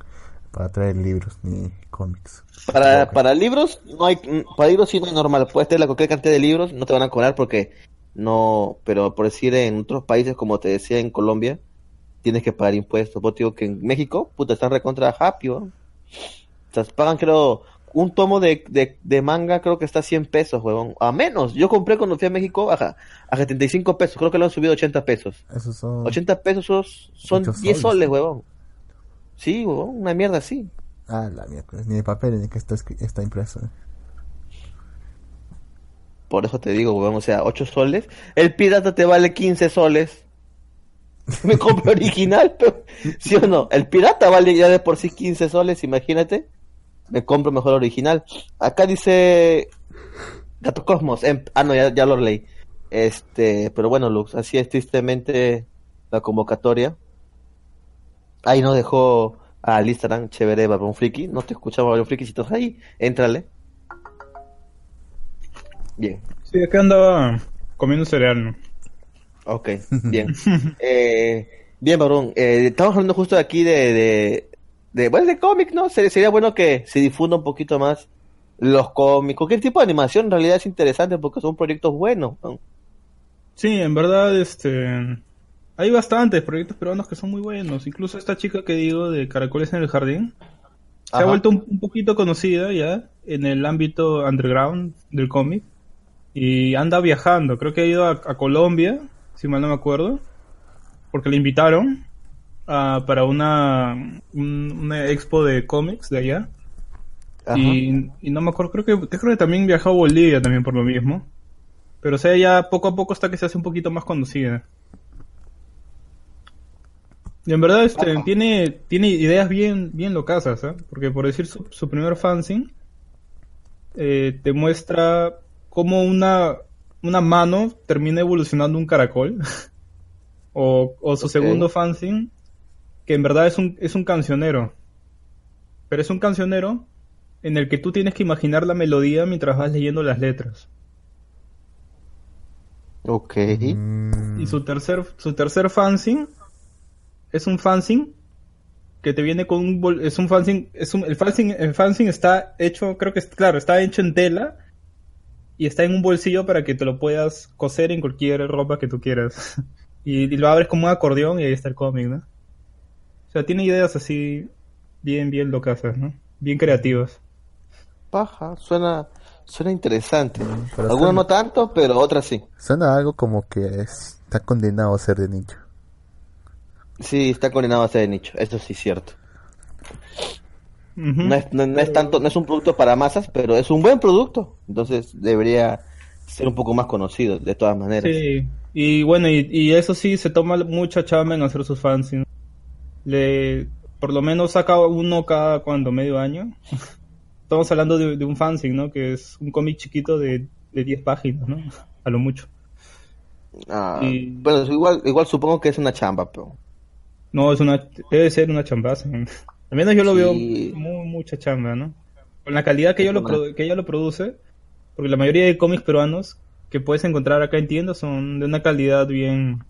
para traer libros ni cómics. Para, para libros, no hay, para libros sí no es normal. Puedes tener la cualquier cantidad de libros, no te van a cobrar porque no, pero por decir en otros países, como te decía en Colombia, tienes que pagar impuestos. Vos digo que en México, puta, están recontra happy, pagan, creo, un tomo de, de, manga, creo que está a 100 pesos, huevón. A menos. Yo compré cuando fui a México a, a 75 pesos. Creo que lo han subido a 80 pesos. Esos son... 80 pesos son, 10 soles, huevón. Sí, huevón, una mierda así. Ah, la mierda. Ni de papel ni que está, está impreso. Por eso te digo, huevón, o sea, 8 soles. El pirata te vale 15 soles. Me compro original, pero, ¿sí o no? El pirata vale ya de por sí 15 soles, imagínate. Me compro mejor original. Acá dice Gato Cosmos. Em, ah, no, ya, lo leí. Este, pero bueno, Lux, así es tristemente la convocatoria. Ahí nos dejó al Instagram chévere Barbón Friki. No te escuchamos Barbón Friki, si estás ahí, éntrale. Bien. Sí, acá andaba comiendo cereal, ¿no? Ok, bien. eh, bien, Barón. Eh, estamos hablando justo de aquí de, de, bueno, de cómic, ¿no? Sería, bueno que se difunda un poquito más los cómics. Cualquier tipo de animación en realidad es interesante porque son proyectos buenos. Sí, en verdad, este... Hay bastantes proyectos peruanos que son muy buenos. Incluso esta chica que digo de Caracoles en el Jardín se ha vuelto un, poquito conocida ya en el ámbito underground del cómic. Y anda viajando. Creo que ha ido a Colombia si mal no me acuerdo, porque le invitaron uh, para una, una expo de cómics de allá. Y, y, no me acuerdo, creo que, creo que también viajó a Bolivia también por lo mismo. Pero o sea, ya poco a poco está que se hace un poquito más conocida. Y en verdad este, tiene, tiene ideas bien, bien locasas, ¿eh? Porque por decir su, su primer fanzine, eh, te muestra como una, una mano termina evolucionando un caracol. o, su segundo fanzine, que en verdad es un, es un cancionero. Pero es un cancionero en el que tú tienes que imaginar la melodía mientras vas leyendo las letras. Ok. Y su tercer, su tercer fanzine es un fanzine que te viene con un bol- es un fanzine, es un, el fanzine, el fanzine está hecho, creo que es, claro, está hecho en tela y está en un bolsillo para que te lo puedas coser en cualquier ropa que tú quieras. Y, y lo abres como un acordeón y ahí está el cómic, ¿no? O sea, tiene ideas así bien, bien locas, ¿no? Bien creativas. Paja, suena, suena interesante. pero Algunos suena- no tanto, pero otras sí. Suena algo como que es- está condenado a ser de nicho. Sí, está condenado a ser de nicho, eso sí es cierto. No es, no, no es tanto, no es un producto para masas, pero es un buen producto. Entonces debería ser un poco más conocido, de todas maneras. Sí, y bueno, y, y eso sí, se toma mucha chamba en hacer sus fanzines. Le, por lo menos saca uno cada cuando, medio año. Estamos hablando de, de un fanzine, ¿no? Que es un cómic chiquito de, de 10 páginas, ¿no? A lo mucho. Ah, Y- Bueno, igual, igual supongo que es una chamba, pero... No, es una, debe ser una chambaza. Al menos yo lo Sí. veo muy, mucha chamba, ¿no? Con la calidad que, yo lo, que ella lo produce, porque la mayoría de cómics peruanos que puedes encontrar acá en tiendas son de una calidad bien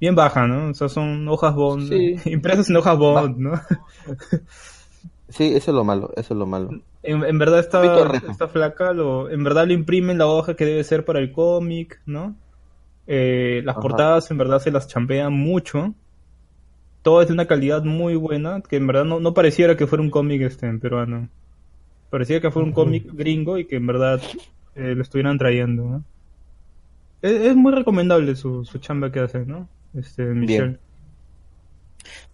bien baja, ¿no? O sea, son hojas bond, Sí. impresas en hojas bond, ¿no? Sí, eso es lo malo, eso es lo malo. En, en verdad esta, torrejo. esta flaca, lo, en verdad le imprimen la hoja que debe ser para el cómic, ¿no? Eh, las Ajá. portadas en verdad se las champean mucho. Todo es de una calidad muy buena, que en verdad no, no pareciera que fuera un cómic este en peruano. Parecía que fuera un cómic gringo y que en verdad eh, lo estuvieran trayendo, ¿no? Es, es muy recomendable su, su chamba que hace, ¿no? Este, Michelle.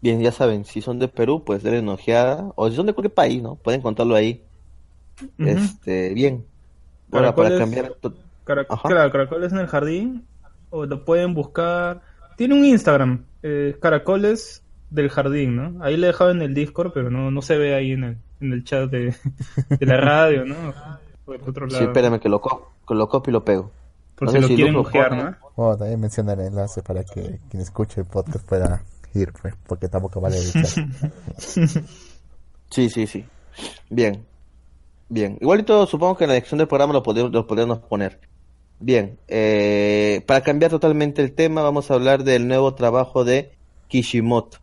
Bien, ya saben, si son de Perú, pues denle una ojeada. O si son de cualquier país, ¿no? Pueden contarlo ahí. Este, bien. Ahora, para Caracoles- cambiar... Ajá. claro, Caracoles en el jardín. O lo pueden buscar. Tiene un Instagram. eh, Caracoles del jardín, ¿no? Ahí le he dejado en el Discord, pero no, no se ve ahí en el, en el chat de, de la radio, ¿no? Por otro Sí, lado. espérame que lo, co- que lo copio y lo pego. Por no si lo si quieren pone. ¿no? Bueno, también menciona el enlace para que quien escuche el podcast pueda ir, pues, porque tampoco vale el chat. Sí, sí, sí. Bien. Bien. Igualito supongo que en la descripción del programa lo podemos, lo podríamos poner. Bien. eh, para cambiar totalmente el tema, vamos a hablar del nuevo trabajo de Kishimoto.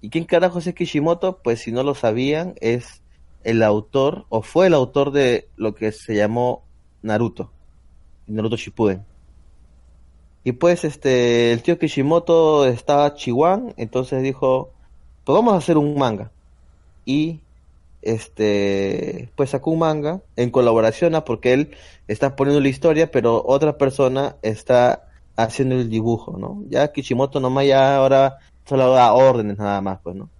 ¿Y quién carajo es Kishimoto? Pues si no lo sabían, es el autor, o fue el autor de lo que se llamó Naruto. Naruto Shippuden. Y pues este, el tío Kishimoto estaba chihuán, entonces dijo, pues vamos a hacer un manga y este pues sacó un manga en colaboración ¿ah? porque él está poniendo la historia pero otra persona está haciendo el dibujo no ya Kishimoto nomás ya ahora solo da órdenes nada más pues no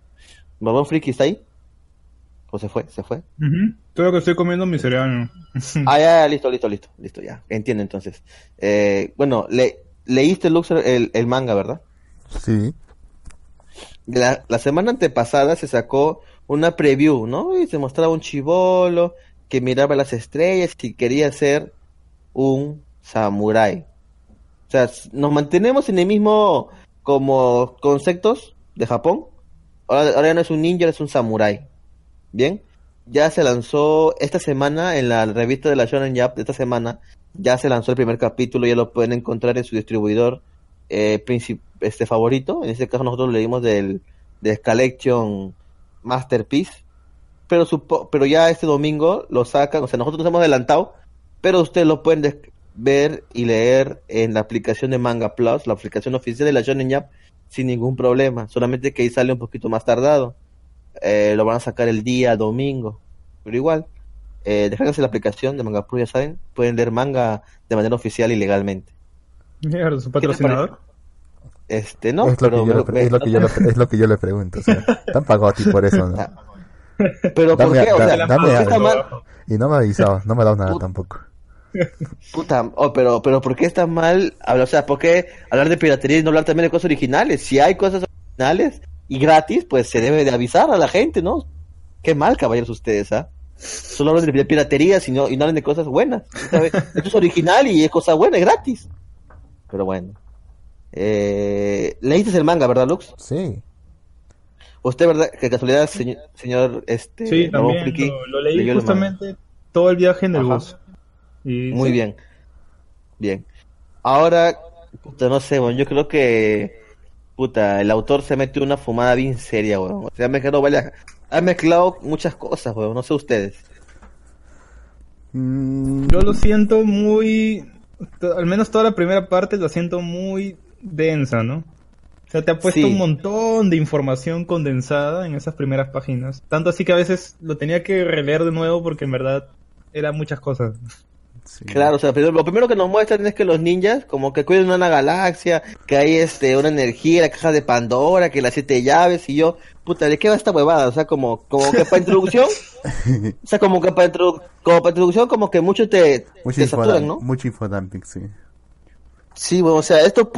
Barbón Friki está ahí o se fue se fue Ujú. Todo que estoy comiendo mi cereal. ah ya, ya, listo listo listo listo ya entiendo entonces eh, bueno le leíste Luxor el, el manga verdad Sí, la, la semana antepasada se sacó una preview, ¿no? Y se mostraba un chivolo que miraba las estrellas y quería ser un samurái. O sea, nos mantenemos en el mismo como conceptos de Japón. Ahora, ahora ya no es un ninja, es un samurái. Bien. Ya se lanzó esta semana en la revista de la Shonen Jump de esta semana. Ya se lanzó el primer capítulo, ya lo pueden encontrar en su distribuidor eh, este favorito. En este caso nosotros leímos del de Collection Masterpiece. Pero pero ya este domingo lo sacan, o sea, nosotros nos hemos adelantado, pero ustedes lo pueden ver y leer en la aplicación de Manga Plus, la aplicación oficial de la Shonen Jump, sin ningún problema. Solamente que ahí sale un poquito más tardado. Eh, lo van a sacar el día domingo. Pero igual, eh, descargarse la aplicación de Manga Plus, ya saben, pueden leer manga de manera oficial y legalmente. Mierda, su patrocinador. Este, no, es, lo pero que yo le, es, lo que yo le, es lo que yo le pregunto. O sea, te han pagado a ti por eso, ¿no? Pero ¿por Dame- qué? O da- sea, dame ¿por algo. mal? Y no me ha avisado, no me ha dado nada Puta. tampoco. Puta, oh, pero, pero ¿por qué está mal hablar? O sea, ¿por qué hablar de piratería y no hablar también de cosas originales? Si hay cosas originales y gratis, pues se debe de avisar a la gente, ¿no? Qué mal, caballeros, ustedes, ¿ah? Solo hablan de piratería sino, y no hablan de cosas buenas. ¿sabes? Esto es original y es cosa buena, es gratis. Pero bueno. Eh, leíste el manga, ¿verdad, Lux? Sí, Usted, ¿verdad? Que casualidad, señor, señor este, Sí, Ramón también Friki, lo, lo leí el justamente todo el viaje en el Ajá. bus. Y Muy sí, bien. Bien. Ahora, no sé, bueno, yo creo que puta, el autor se metió una fumada bien seria, weón. O sea, ha mezclado varias, ha mezclado muchas cosas, weón. No sé ustedes. Mm, Yo lo siento muy. Al menos toda la primera parte la siento muy densa, ¿no? O sea, te ha puesto Sí. un montón de información condensada en esas primeras páginas. Tanto así que a veces lo tenía que releer de nuevo porque en verdad eran muchas cosas. Sí. Claro, o sea, lo primero que nos muestran es que los ninjas como que cuidan una galaxia, que hay este una energía, la caja de Pandora, que las siete llaves y yo, puta, ¿de qué va esta huevada? O sea, como como que para introducción, o sea, como que para introdu- como para introducción como que mucho te, Mucho, te saturan, ¿no? mucho infodumping, sí. Sí, bueno, o sea, esto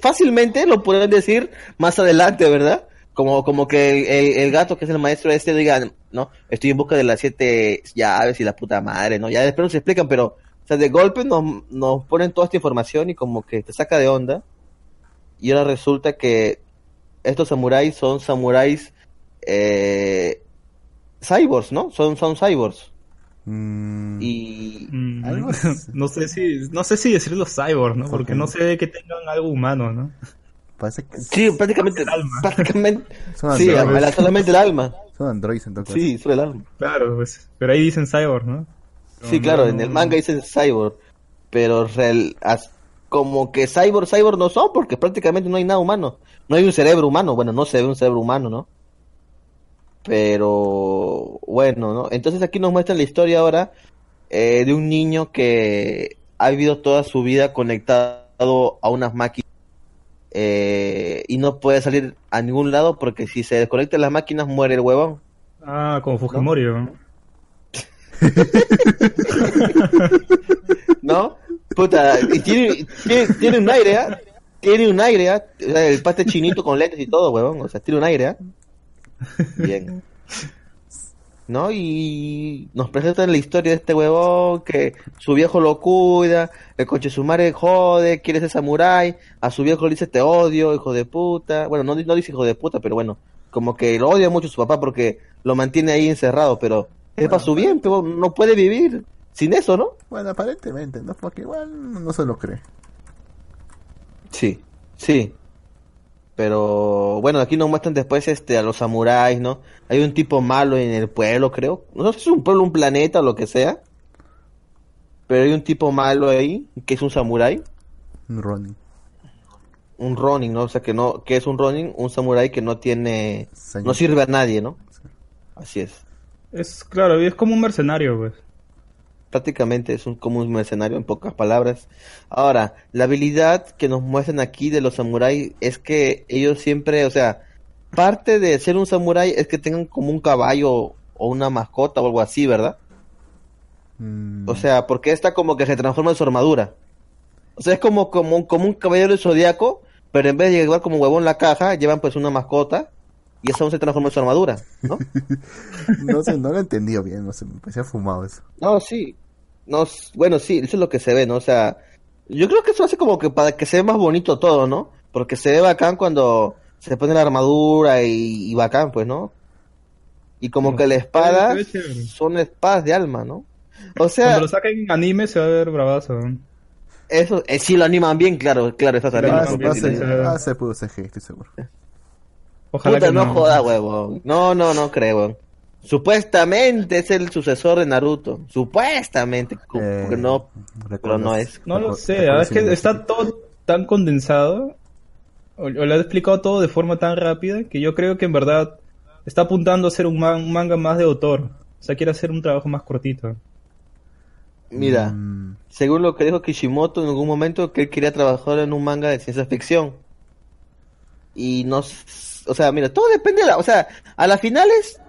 fácilmente lo pueden decir más adelante, ¿verdad? Como, como que el, el- el gato que es el maestro este diga, no, estoy en busca de las siete llaves y la puta madre, ¿no? Ya después nos explican, pero, o sea, de golpe nos, nos ponen toda esta información y como que te saca de onda. Y ahora resulta que estos samuráis son samuráis, eh, cyborgs, ¿no? Son, son cyborgs. Mm, Y, Mm, Algo no sé si no sé si decirlo cyborg, ¿no? Porque no ve que tengan algo humano, ¿no? parece que sí, prácticamente, prácticamente, son sí, solamente el alma. Son androides en todo caso. Sí, sobre el alma. Claro, pues. Pero ahí dicen cyborg, ¿no? Sí, claro, en el manga dicen cyborg, pero real, as- como que cyborg, cyborg no son, porque prácticamente no hay nada humano. No hay un cerebro humano, bueno, no se ve un cerebro humano, ¿no? Pero bueno, ¿no? Entonces aquí nos muestran la historia ahora eh, de un niño que ha vivido toda su vida conectado a unas máquinas eh, y no puede salir a ningún lado porque si se desconectan las máquinas muere el huevón. Ah, como Fujimori, ¿no? ¿No? Puta, y tiene, tiene, un aire, ¿ah? Tiene un aire, ¿ah? Sea, el paste chinito con lentes y todo, huevón. O sea, tiene un aire, ¿ah? Bien. ¿No? Y nos presentan la historia de este huevón que su viejo lo cuida, el coche su madre jode, quiere ser samurái, a su viejo le dice te odio, hijo de puta. Bueno, no, no dice hijo de puta, pero bueno, como que lo odia mucho su papá porque lo mantiene ahí encerrado, pero es para su bien, pero no puede vivir sin eso, ¿no? Bueno, aparentemente, ¿no? Porque igual no se lo cree. Sí, sí. Pero bueno, aquí nos muestran después este a los samuráis, ¿no? Hay un tipo malo en el pueblo, creo. No sé si es un pueblo, un planeta o lo que sea. Pero hay un tipo malo ahí, que es un samurái, Un Ronin. un ronin, ¿no? O sea, que no que es un ronin, un samurái que no tiene Señor. no sirve a nadie, ¿no? Así es. Es claro, es como un mercenario, pues. prácticamente es un, como un mercenario en pocas palabras. Ahora, la habilidad que nos muestran aquí de los samuráis es que ellos siempre, o sea, parte de ser un samurái es que tengan como un caballo o una mascota o algo así, ¿verdad? Mm, O sea, porque esta como que se transforma en su armadura. O sea, es como, como, un- como un caballero del zodiaco, pero en vez de llevar como huevón la caja, llevan pues una mascota y eso se transforma en su armadura, ¿no? no sé, no lo he entendido bien, no sé, me parecía fumado eso. No, sí. No, bueno, sí, eso es lo que se ve, ¿no? O sea, yo creo que eso hace como que para que se vea más bonito todo, ¿no? Porque se ve bacán cuando se pone la armadura y, y bacán, pues, ¿no? Y como Sí, que la espada ve son espadas de alma, ¿no? O sea, Cuando lo saquen en anime se va a ver bravazo. ¿no? eso, eh, sí lo animan bien, claro, claro, Lo también. Ah, se ah, se pudo estoy seguro. Ojalá Puta, que no, no. joda, huevón. No, no, no creo, huevón. Supuestamente es el sucesor de Naruto. Supuestamente. Eh, porque no, pero no es. No lo sé, es que está todo tan condensado, o, o lo ha explicado todo de forma tan rápida, que yo creo que en verdad está apuntando a ser un, man- un manga más de autor. O sea, quiere hacer un trabajo más cortito. Mira. Mm, según lo que dijo Kishimoto en algún momento, que él quería trabajar en un manga de ciencia ficción. Y no, o sea, mira, todo depende de la, o sea, a las finales,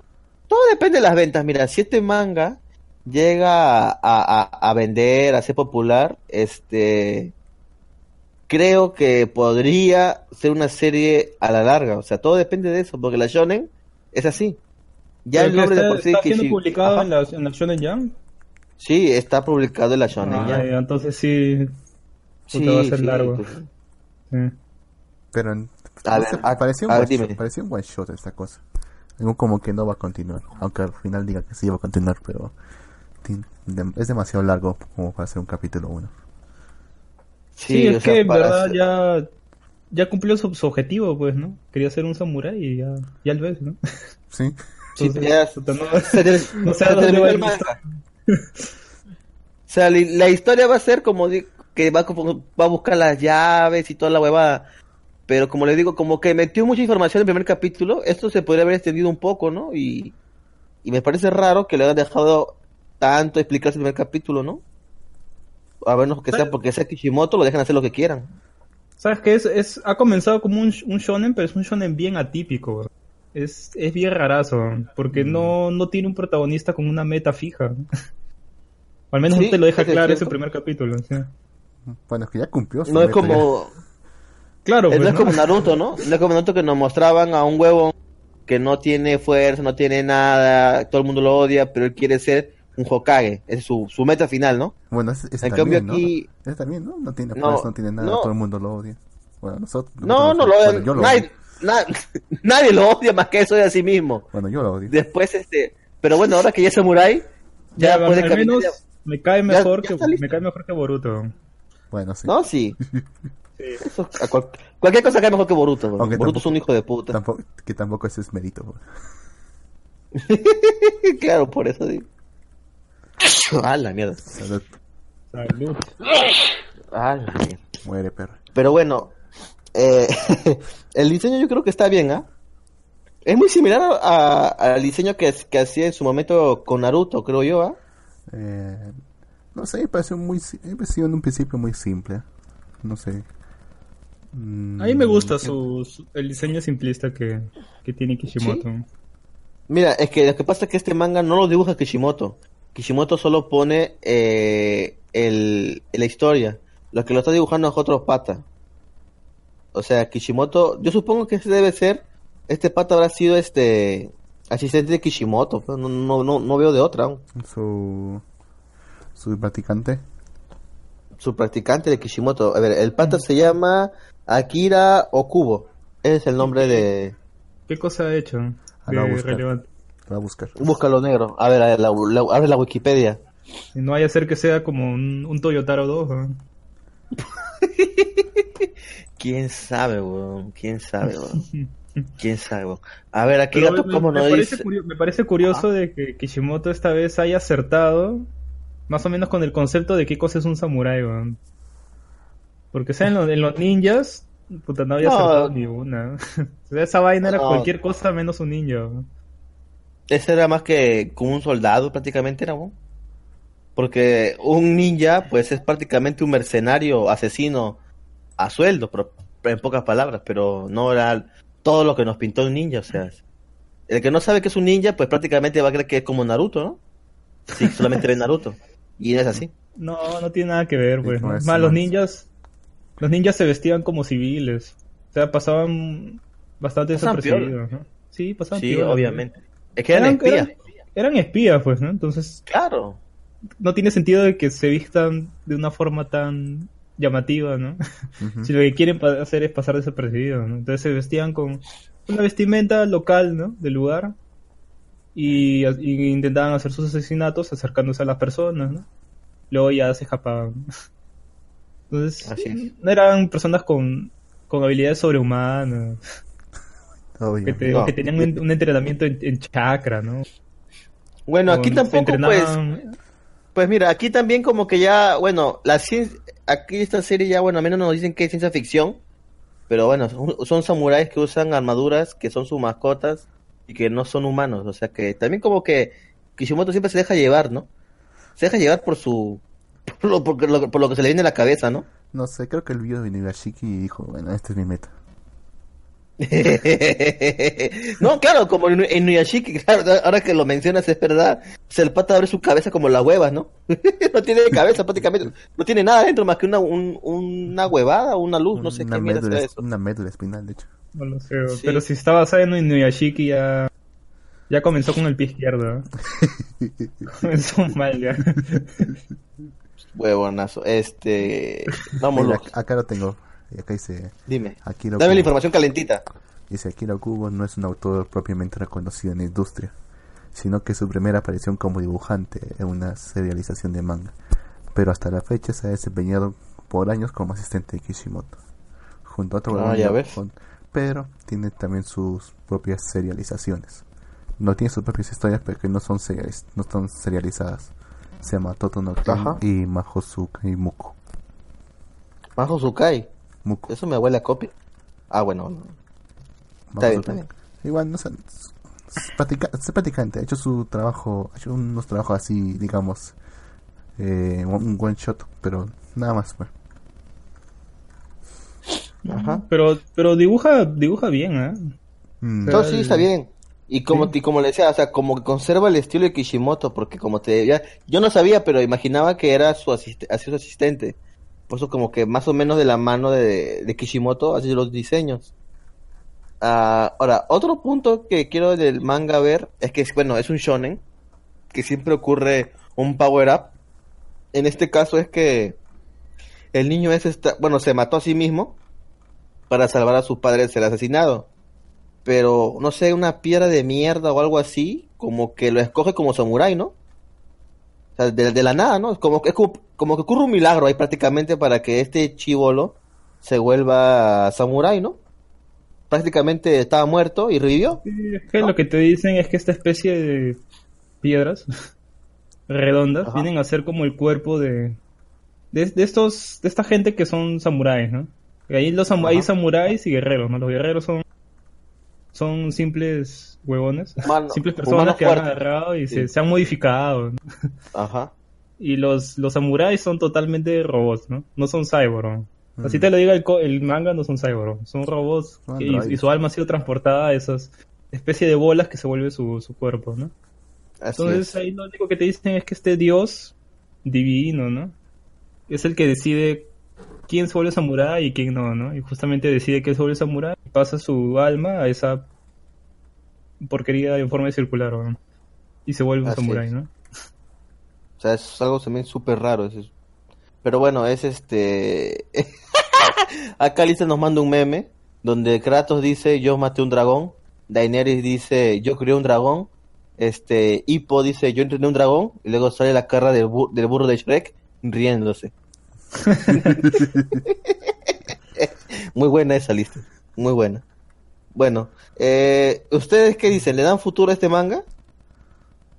todo depende de las ventas. Mira, si este manga llega a, a, a vender, a ser popular, este, creo que podría ser una serie a la larga. O sea, todo depende de eso, porque la shonen es así. Ya el nombre de está, por sí está siendo Kishi- publicado Ajá. en la, en la Shonen Jump. Sí, está publicado en la shonen. Ah, entonces sí, Sí, va a ser sí, largo. pues. sí. Pero en- A ver, a- parecía, un a ver, one dime. shot, parecía un one shot esta cosa. Algo como que no va a continuar, aunque al final diga que sí va a continuar, pero es demasiado largo como para hacer un capítulo uno. Sí, es o sea, que en verdad hacer- ya ya cumplió su, su objetivo, pues, ¿no? Quería ser un samurái y ya, ya lo es, ¿no? Sí. Sí, ya no- se ter- no se terminó el manga. O sea, li- la historia va a ser como que va, como- va a buscar las llaves y toda la huevada. Pero como le digo, como que metió mucha información en el primer capítulo, esto se podría haber extendido un poco, ¿no? Y, y me parece raro que le hayan dejado tanto explicarse el primer capítulo, ¿no? A menos que sea porque sea Kishimoto, lo dejan hacer lo que quieran. ¿Sabes qué? Es, es, ha comenzado como un, un shonen, pero es un shonen bien atípico. bro. Es, es bien rarazo, porque Mm. no, no tiene un protagonista con una meta fija. O al menos Sí, no te lo deja claro ese primer capítulo. sí. Bueno, es que ya cumplió su No es ya. Claro, no pues, es ¿no? como Naruto, ¿no? No es como Naruto que nos mostraban a un huevo que no tiene fuerza, no tiene nada, todo el mundo lo odia, pero él quiere ser un Hokage, es su, su meta final, ¿no? Bueno, ese, ese En también, cambio aquí- ¿no? Ese también, ¿no? No tiene No, fuerza, no tiene nada, no. todo el mundo lo odia. Bueno, nosotros... No, no lo bueno, yo lo nadie, odio. na- nadie lo odia más que eso de a sí mismo. Bueno, yo lo odio. Después, este, pero bueno, ahora que ya es samurái, ya, Ya, puede al caminar. menos ya- me cae mejor ya que me cae mejor que Boruto. Bueno, sí. No, sí. Eso, a cual- cualquier cosa que es mejor que Boruto. Boruto es un hijo de puta. Tampoco, que tampoco ese es mérito. claro, por eso digo. Ah, la mierda. Salud. Salud. Ah, la mierda. Muere, perro. Pero bueno, eh, el diseño yo creo que está bien, ¿ah? Es muy similar a- a- al diseño que, que hacía en su momento con Naruto, creo yo, ¿ah? Eh, no sé, me pareció muy... pareció en un principio muy simple. No sé. Mm, A mí me gusta su, su- el diseño simplista que, que tiene Kishimoto. Mira, es que lo que pasa es que este manga no lo dibuja Kishimoto. Kishimoto solo pone eh, el, la historia. Lo que lo está dibujando es otro pata. O sea, Kishimoto, yo supongo que ese debe ser, este pata habrá sido este asistente de Kishimoto, pues, no, no, no, no veo de otra aún. Su... Su practicante. Su practicante de Kishimoto. A ver, el pata se llama Akira Okubo. Es el nombre de... ¿Qué cosa ha hecho? Ah, lo voy a buscar. relevante? Lo a buscar. Búscalo negro. A ver, a ver, la, la- abre la Wikipedia. Y no vaya a ser que sea como un, un Toyotaro 2. ¿no? ¿Quién sabe, weón? ¿Quién sabe, weón? ¿Quién sabe, weón? A ver, aquí Pero gato, me, ¿cómo me no parece dice? curio- me parece curioso de que Kishimoto esta vez haya acertado más o menos con el concepto de qué cosa es un samurái, weón. Porque o sea, en, lo- en los ninjas, puta, no había No. acertado ni una. o sea, esa vaina era No. cualquier cosa menos un ninja. Ese era más que como un soldado prácticamente, era, weón. Porque un ninja, pues es prácticamente un mercenario asesino a sueldo, pero en pocas palabras, pero no era todo lo que nos pintó un ninja, o sea. El que no sabe que es un ninja, pues prácticamente va a creer que es como Naruto, ¿no? Sí, solamente ve Naruto. Y no es así. No, no tiene nada que ver, pues. no ¿no? es- Más, no los ninjas, los ninjas se vestían como civiles. O sea, pasaban bastante Pasaban desapercibidos, ¿no? Sí, pasaban Sí, piola, obviamente. Es que eran espías. Eran, eran espías, pues, ¿no? Entonces, Claro. no tiene sentido de que se vistan de una forma tan llamativa, ¿no? Si lo que quieren hacer es pasar desapercibidos, ¿no? Entonces se vestían con una vestimenta local, ¿no? Del lugar. Y, y intentaban hacer sus asesinatos acercándose a las personas, ¿no? Luego ya se escapaban. Entonces, Así es. no eran personas con, con habilidades sobrehumanas, Obvio. que, te- No. que tenían un, un entrenamiento en, en chakra, ¿no? Bueno, aquí tampoco, pues, entrenaban- pues mira, aquí también como que ya, bueno, la ciencia, aquí esta serie ya, bueno, al menos nos dicen que es ciencia ficción, pero bueno, son, son samuráis que usan armaduras que son sus mascotas y que no son humanos, o sea que también como que Kishimoto siempre se deja llevar, ¿no? Se deja llevar por su, por lo, por lo- por lo que se le viene a la cabeza, ¿no? No sé, creo que el video de Nigashiki dijo, bueno, esta es mi meta. no, claro, como en, en Nuyashiki, claro, ahora que lo mencionas es verdad. O sea, el pata abre su cabeza como la hueva, ¿no? no tiene cabeza prácticamente, no tiene nada dentro más que una, un- una huevada o una luz, no sé una, qué mierda eso. una médula espinal, de hecho. No lo sé, Sí. pero si está basada en Inuyashiki ya, ya comenzó con el pie izquierdo. comenzó mal ya. Huevonazo. Este, vamos, acá lo tengo. Acá dice dime. Akira Dame la información calentita. Dice Akira Kubo no es un autor propiamente reconocido en la industria, sino que su primera aparición como dibujante en una serialización de manga. Pero hasta la fecha se ha desempeñado por años como asistente de Kishimoto, junto a otro Ah, ya ves. con- pero tiene también sus propias serializaciones. No tiene sus propias historias, pero que no son serializ- no están serializadas. Se llama Toto no Ken Ajá. y Mahosuka y Muko. Majo Sukai. Muko. Eso me huele a copia. Ah, bueno. no. Está bien, está bien. Igual, no sé, es, practicante, ha hecho su trabajo, ha hecho unos trabajos así, digamos, eh, un one shot, pero nada más fue. Ajá. Pero, pero dibuja, dibuja bien, ¿eh? Mm, No, sí, está bien. Y como, Sí. y como le decía, o sea, como que conserva el estilo de Kishimoto, porque como te ya, yo no sabía, pero imaginaba que era su, asiste, así su asistente. Por eso como que más o menos de la mano de, de Kishimoto hace los diseños. Ah, ahora, otro punto que quiero del manga ver es que, es, bueno, es un shonen, que siempre ocurre un power up. En este caso es que el niño ese está, bueno, se mató a sí mismo para salvar a su padre de ser asesinado pero no sé, una piedra de mierda o algo así, como que lo escoge como samurái, ¿no? O sea, de, de la nada, ¿no? Es como, es como, como que ocurre un milagro ahí prácticamente para que este chivolo se vuelva samurái, ¿no? Prácticamente estaba muerto y revivió. Sí, es que lo que te dicen es que esta especie de piedras redondas Ajá. vienen a ser como el cuerpo de, de, de estos, de esta gente que son samuráis, ¿no? Y ahí los samu- hay samuráis y guerreros, ¿no? Los guerreros son, son simples huevones, simples personas que han agarrado y se, Sí. se han modificado, ¿no? Ajá. Y los, los samuráis son totalmente robots, ¿no? No son cyborg. Así Mm. te lo diga el, co- el manga, no son cyborg. Son robots y, su alma ha sido transportada a esas especie de bolas que se vuelve su, su cuerpo, ¿no? Así Entonces es. ahí lo único que te dicen es que este dios divino, ¿no? Es el que decide quién se vuelve samurái y quién no, ¿no? Y justamente decide que se vuelve samurái pasa su alma a esa porquería en forma circular, ¿no? Y se vuelve un samurái. ¿no? O sea, es algo también súper raro. es- Pero bueno, es este... Acá Lisa nos manda un meme donde Kratos dice yo maté un dragón, Daenerys dice yo crié un dragón, este Hippo dice yo entrené un dragón y luego sale la cara del, bu- del burro de Shrek riéndose. muy buena esa lista, muy buena. Bueno, eh, ¿ustedes qué dicen? ¿Le dan futuro a este manga?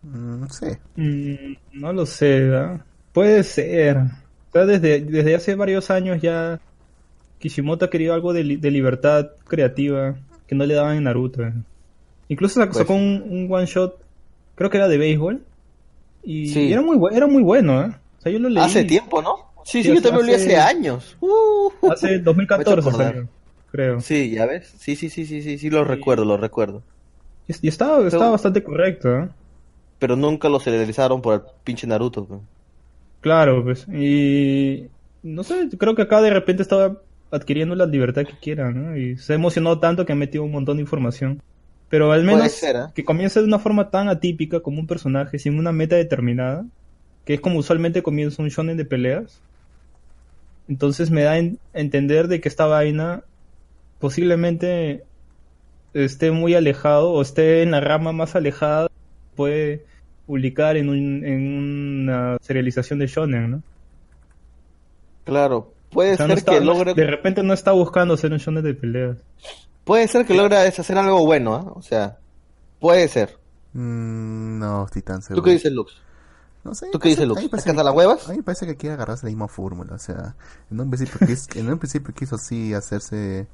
mm, no sé. Mm, no lo sé, ¿verdad? Puede ser. O sea, desde, desde hace varios años ya Kishimoto ha querido algo de, li- de libertad creativa que no le daban en Naruto. ¿eh? Incluso sacó, Pues sacó un, un one shot, creo que era de béisbol. Y Sí. era, muy, era muy bueno, ¿eh? O sea, yo lo leí Hace tiempo, ¿no? Sí, sí, Sí, yo también lo leí hace- años. Uh, Hace Me 2014 creo. Sí, ya ves. Sí, sí, sí, sí, sí, sí, lo recuerdo, lo recuerdo. Y, y estaba, estaba Pero- bastante correcto, ¿eh? Pero nunca lo serializaron por el pinche Naruto. Claro, pues. Y no sé, creo que acá de repente estaba adquiriendo la libertad que quiera, ¿no? Y se emocionó tanto que ha metido un montón de información. Pero al menos ser, ¿eh? que comience de una forma tan atípica como un personaje sin una meta determinada, que es como usualmente comienza un shonen de peleas. Entonces me da a en- entender de que esta vaina posiblemente esté muy alejado o esté en la rama más alejada puede publicar en, un, en una serialización de shonen, ¿no? Claro, puede O sea, no ser está- que logre, de repente no está buscando hacer un shonen de peleas. puede ser que logre hacer algo bueno, ¿ah? O sea, puede ser. Mm, no estoy tan seguro. ¿Tú qué dices, Lux? No sé. ¿Tú qué dices, Lux? a mí me parece ¿Sacas que- las huevas? A mí me parece que quiere agarrarse la misma fórmula. O sea, en un principio, quis- en un principio quiso así hacerse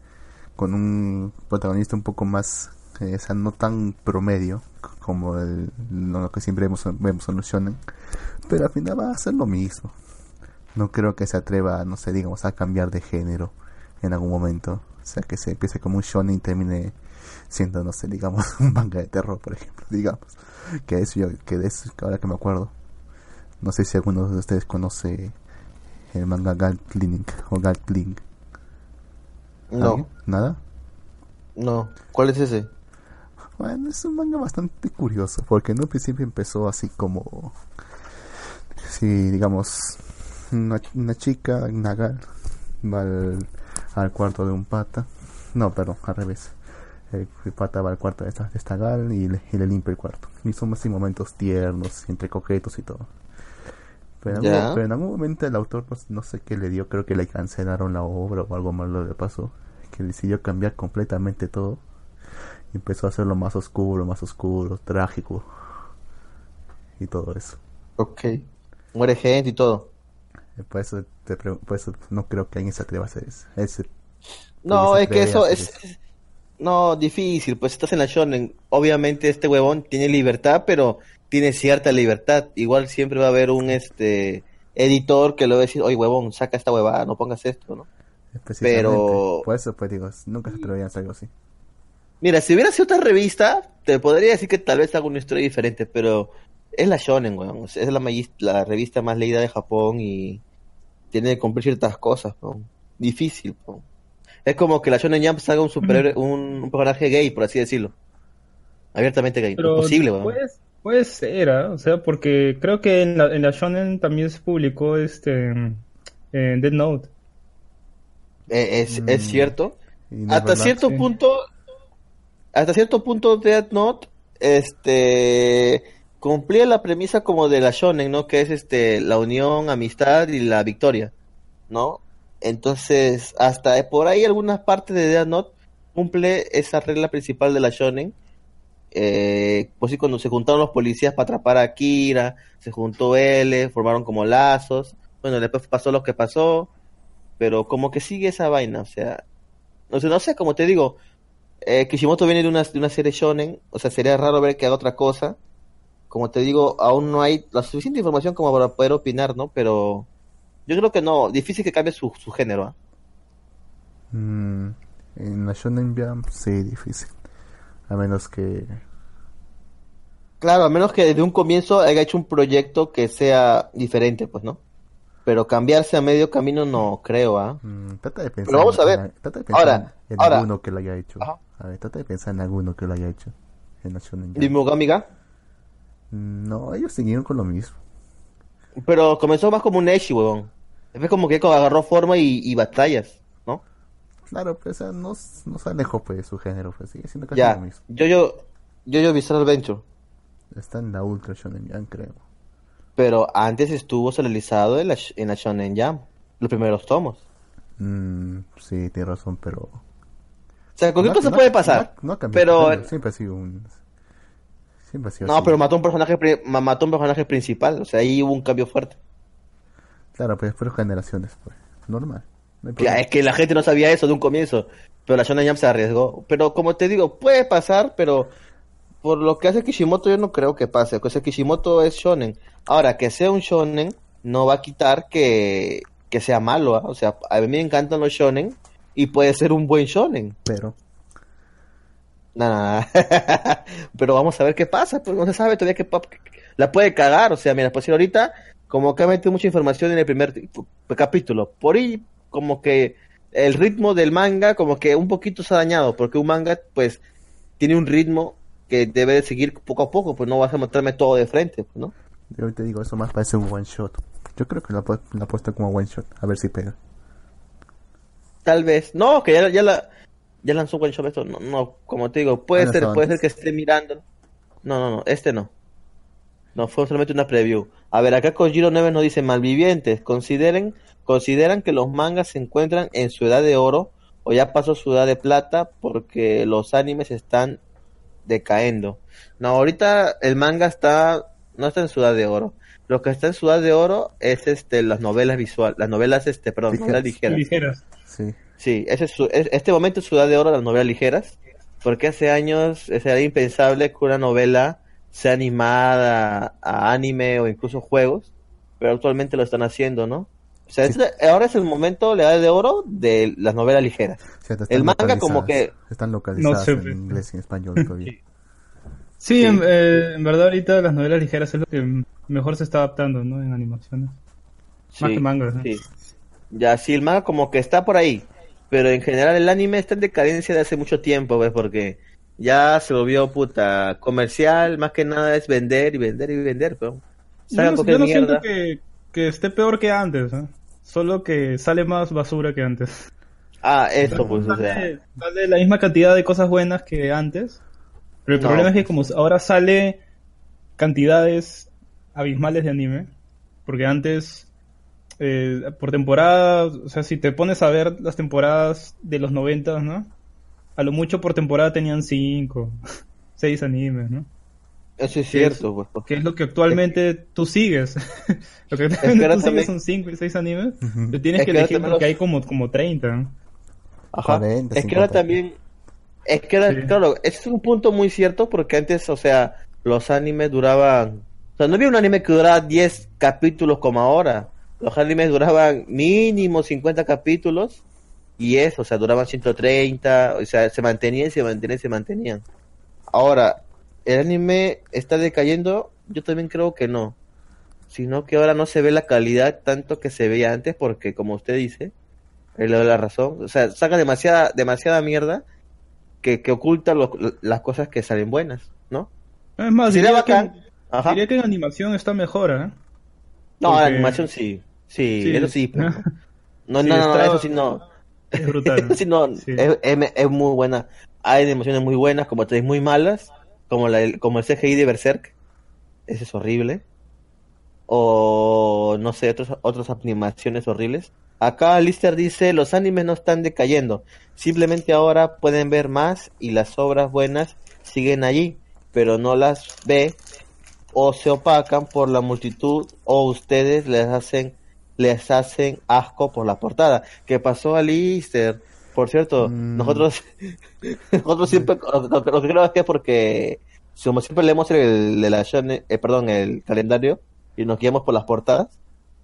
con un protagonista un poco más, eh, o sea, no tan promedio como el, lo que siempre vemos, vemos en shonen. Pero al final va a hacer lo mismo. No creo que se atreva, no sé, digamos, a cambiar de género en algún momento. O sea, que se empiece como un shonen y termine siendo, no sé, digamos, un manga de terror, por ejemplo, digamos. Que eso yo, que de eso, ahora que me acuerdo. No sé si alguno de ustedes conoce el manga Gatling o Gatling. No, ¿Alguien? ¿Nada? no. ¿Cuál es ese? Bueno, es un manga bastante curioso, porque en un principio empezó así como... Si, digamos, una, una chica, Nagal, va al, al cuarto de un pata. No, perdón, al revés. El, el pata va al cuarto de esta, de esta gal y le, y le limpia el cuarto. Y son así momentos tiernos, entre coquetos y todo. Pero en, algún, pero en algún momento el autor, no, no sé qué le dio, creo que le cancelaron la obra o algo malo le pasó. Que decidió cambiar completamente todo. Y empezó a hacerlo más oscuro, más oscuro, trágico. Y todo eso. Ok. Muere gente y todo. Eh, Por eso, te por eso no creo que alguien se atreva a hacer eso. Ese- No, es que eso es- No, difícil, pues estás en la shonen. Obviamente este huevón tiene libertad, pero tiene cierta libertad. Igual siempre va a haber un este editor que le va a decir, oye huevón, saca esta huevada, no pongas esto, ¿no? Pero- Por eso, pues digo, nunca se atreverían a hacer algo así. Mira, si hubiera sido otra revista, te podría decir que tal vez haga una historia diferente, pero es la shonen, weón. Es la, la revista más leída de Japón y tiene que cumplir ciertas cosas, weón. Difícil, weón. Es como que la shonen Jump haga un superhéroe, un, un personaje gay, por así decirlo. Abiertamente gay. Pero es posible, weón. puede, puede ser, ¿ah? o sea, porque creo que en la, en la Shonen también se publicó este en Dead Note. Eh, es, es Mm. cierto. Hasta cierto sí. punto hasta cierto punto Death Note este cumplía la premisa como de la shonen no que es este la unión amistad y la victoria no entonces hasta por ahí algunas partes de Death Note cumple esa regla principal de la shonen eh, pues sí cuando se juntaron los policías para atrapar a Kira se juntó L formaron como lazos bueno después pasó lo que pasó pero como que sigue esa vaina o sea no sé, no sé, como te digo, eh, Kishimoto viene de una, de una serie shonen, o sea, sería raro ver que haga otra cosa. Como te digo, aún no hay la suficiente información como para poder opinar, ¿no? Pero yo creo que no, difícil que cambie su, su género. Mm, en la Shonen Jump, sí, difícil. A menos que. Claro, a menos que desde un comienzo haya hecho un proyecto que sea diferente, pues, ¿no? Pero cambiarse a medio camino no creo, ¿ah? mm, trata de pensar. Pero vamos a en- ver. Trata de pensar Ahora, en ahora. alguno que lo haya hecho. Ajá. A ver, trata de pensar en alguno que lo haya hecho. En la. Mm, No, ellos siguieron con lo mismo. Pero comenzó más como un Eshi, huevón. Después como que agarró forma y, y batallas, ¿no? Claro, pues o sea, no, no se alejó pues, de su género, pues sigue siendo casi Ya, lo mismo. yo, yo, yo, yo Bizarre Adventure. Está en la Ultra Shonen Jump, creo. Pero antes estuvo serializado en la, en la Shonen Jump, los primeros tomos. Mm, sí, tiene razón, pero. O sea, cualquier No- cosa no- puede pasar. No, cambiado pero siempre ha sido un. Siempre ha sido no, así. pero mató un personaje mató un personaje principal, o sea, ahí hubo un cambio fuerte. Claro, pues fueron generaciones, pues. Normal. Ya, es que la gente no sabía eso de un comienzo, pero la Shonen Jump se arriesgó. Pero como te digo, puede pasar, pero por lo que hace Kishimoto yo no creo que pase. O sea, Kishimoto es shonen. Ahora, que sea un shonen no va a quitar que, que sea malo, ¿ah? O sea, a mí me encantan los shonen y puede ser un buen shonen. Pero. Nada, pero vamos a ver qué pasa, pues no se sabe todavía qué pa- la puede cagar, o sea, mira, pues si ahorita como que ha metido mucha información en el primer capítulo, por ahí como que el ritmo del manga como que un poquito se ha dañado, porque un manga pues tiene un ritmo que debe de seguir poco a poco, pues no vas a mostrarme todo de frente, pues, ¿no? Yo te digo, eso más parece un one shot. Yo creo que la, pu- la apuesta como one shot. A ver si pega. Tal vez, no, que ya, ya la ya lanzó One Shot esto, no, no, como te digo, puede ¿Ha ser, puede ser que esté mirando. No, no, no, este no. No, fue solamente una preview. A ver, acá Kojiro 9 nos dice, malvivientes, consideren, consideran que los mangas se encuentran en su edad de oro o ya pasó su edad de plata porque los animes están decayendo. No, ahorita el manga está, no está en su edad de oro. Lo que está en su edad de oro es este las novelas visuales, las novelas este, perdón, Ligeras. novelas ligeras. Ligeras. Sí. Sí, ese es este momento es ciudad de oro las novelas ligeras, porque hace años era impensable que una novela sea animada a anime o incluso juegos, pero actualmente lo están haciendo, ¿no? O sea, Sí. este- ahora es el momento, la edad de oro de las novelas ligeras. El manga como localizadas. Están localizadas No sé, en inglés y en español todavía. Sí, Sí. En, eh, en verdad ahorita las novelas ligeras es lo que mejor se está adaptando, ¿no? En animaciones. Más Sí, que mangas, ¿no? sí. Ya, sí, el manga como que está por ahí, pero en general el anime está en decadencia de hace mucho tiempo, ¿ves? Porque ya se volvió puta comercial, más que nada es vender y vender y vender, pero Yo no, cualquier yo no mierda. siento que, que esté peor que antes, ¿eh? Solo que sale más basura que antes. Ah, eso pues, o sea, Sale, sale la misma cantidad de cosas buenas que antes. Pero el No. problema es que como ahora sale cantidades abismales de anime, porque antes eh, por temporada, o sea, si te pones a ver las temporadas de los 90, ¿no? A lo mucho por temporada tenían 5, 6 animes, ¿no? Eso es Que cierto, pues. Que es lo que actualmente tú sigues. lo que que actualmente ahora tú también- sigues son 5 y 6 animes. Ujú. Te tienes Es que que elegir porque los- hay como, como 30. ¿no? Ajá. 40, es que ahora 50. también, es que ahora, Sí. claro, ese es un punto muy cierto porque antes, o sea, los animes duraban, o sea, no había un anime que duraba 10 capítulos como ahora. Los animes duraban mínimo 50 capítulos y eso, o sea, duraban 130, o sea, se mantenían, se mantenían, se mantenían. Ahora, ¿el anime está decayendo? Yo también creo que no. Sino que ahora no se ve la calidad tanto que se veía antes porque, como usted dice, él le da la razón. O sea, saca demasiada, demasiada mierda que, que oculta lo- las cosas que salen buenas, ¿no? Es más, Sería diría que, bacán. Ajá. diría que en animación está mejor, ¿eh? No, la porque- animación sí. Sí, Sí. eso sí. pero No, Sí, no, no, está- eso sí no. Es brutal. Sí no. Sí. Es, es- es muy buena. Hay animaciones muy buenas, como tres muy malas, como, la, el- como el CGI de Berserk. Ese es horrible. O no sé, otros, otras animaciones horribles. Acá Lister dice, los animes no están decayendo. Simplemente ahora pueden ver más y las obras buenas siguen allí, pero no las ve o se opacan por la multitud o ustedes les hacen les hacen asco por la portada. ¿Qué pasó a Lister? Por cierto, Mm. nosotros nosotros siempre lo, que creo es que es porque como siempre leemos el shonen- eh, perdón, el calendario y nos guiamos por las portadas,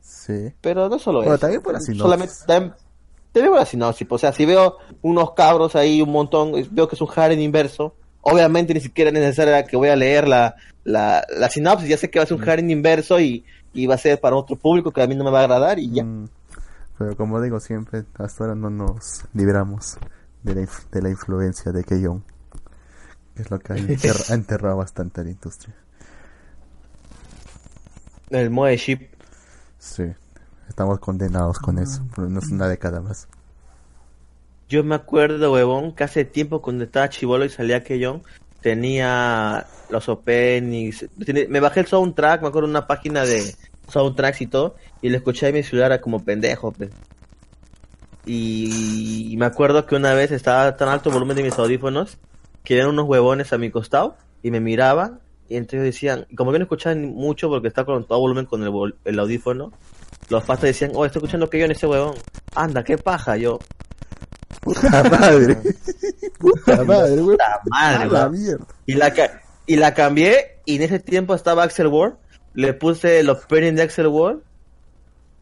Sí. pero no solo Bueno, eso. también por la sinopsis. Solamente también- también por la sinopsis. O sea, si veo unos cabros ahí, un montón, veo que es un harem inverso, obviamente ni siquiera es necesario que voy a leer la, la, la sinopsis, ya sé que va a ser un harem inverso y, y va a ser para otro público que a mí no me va a agradar y ya. Mm, Pero como digo siempre, hasta ahora no nos libramos de la, inf- de la influencia de Keyon. Que es lo que ha, enterra- ha enterrado bastante a la industria. El Moe Ship. Sí. Estamos condenados con eso. Por unos una década más. Yo me acuerdo, huevón, que hace tiempo cuando estaba chivolo y salía Keyon, tenía los openings, tenía- me bajé el soundtrack, me acuerdo de una página de soundtracks y todo, y lo escuché en mi celular era como pendejo, pues. Y me acuerdo que una vez estaba tan alto el volumen de mis audífonos, que eran unos huevones a mi costado, y me miraban, y entonces decían, y como yo no escuchaban mucho porque estaba con todo volumen con el, vol- el audífono, los pastas decían, oh, estoy escuchando Keyon ese huevón. Anda, qué paja, yo. ¡Puta madre! ¡Puta madre, güey! Puta madre. Y la, y la cambié y en ese tiempo estaba Axel Ward. Le puse los opening de Axel Ward.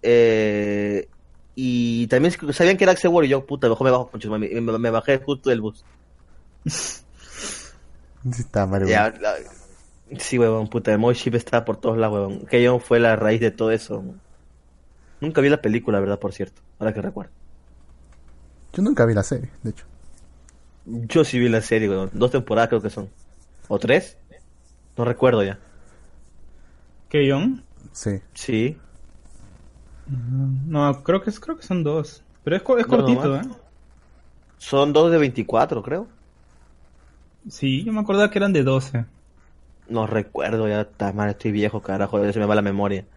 Eh, y también sabían que era Axel Ward y yo, puta, mejor me bajo, me, me bajé justo del bus. Güey. Ya, la- sí, huevón, puta, el Ship está por todos lados, huevón. Que yo fue la raíz de todo eso. Nunca vi la película, verdad, por cierto, ahora que recuerdo. Yo nunca vi la serie, de hecho. Yo sí vi la serie, huevón. Dos temporadas creo que son. ¿O tres? No recuerdo ya. ¿Keyon? Sí. Sí. No, creo que, es- creo que son dos. Pero es, co- es cortito, no, ¿eh? Son dos de 24, creo. Sí, yo me acordaba que eran de 12. No recuerdo, ya está mal, estoy viejo, carajo, ya se me va la memoria.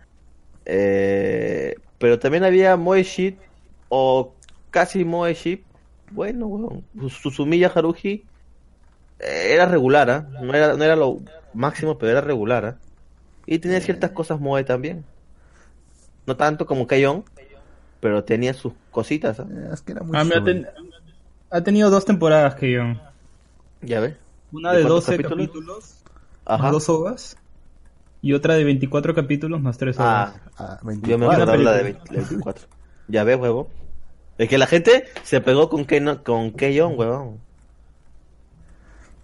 Eh, pero también había Moe Ship o casi Moe Ship. Bueno, weón, Susumiya Haruhi eh, era regular, ¿ah? no, era, no era lo máximo, pero era regular. ¿ah? Y tenía ciertas cosas Moe también. No tanto como Kayon, pero tenía sus cositas. ¿ah? Eh, Es que era muy Ah, shonen. ten- ha tenido dos temporadas Keyon. Ya ves. Una ¿De de cuántos 12 capítulos? capítulos, Ajá. más dos ovas. Y otra de 24 capítulos más tres ovas. Ah, Ah, Yo me 24. acuerdo Una la de película. 20 la de 24. Ya ves, huevo. Es que la gente se pegó con Keyon, con Keyon, huevón.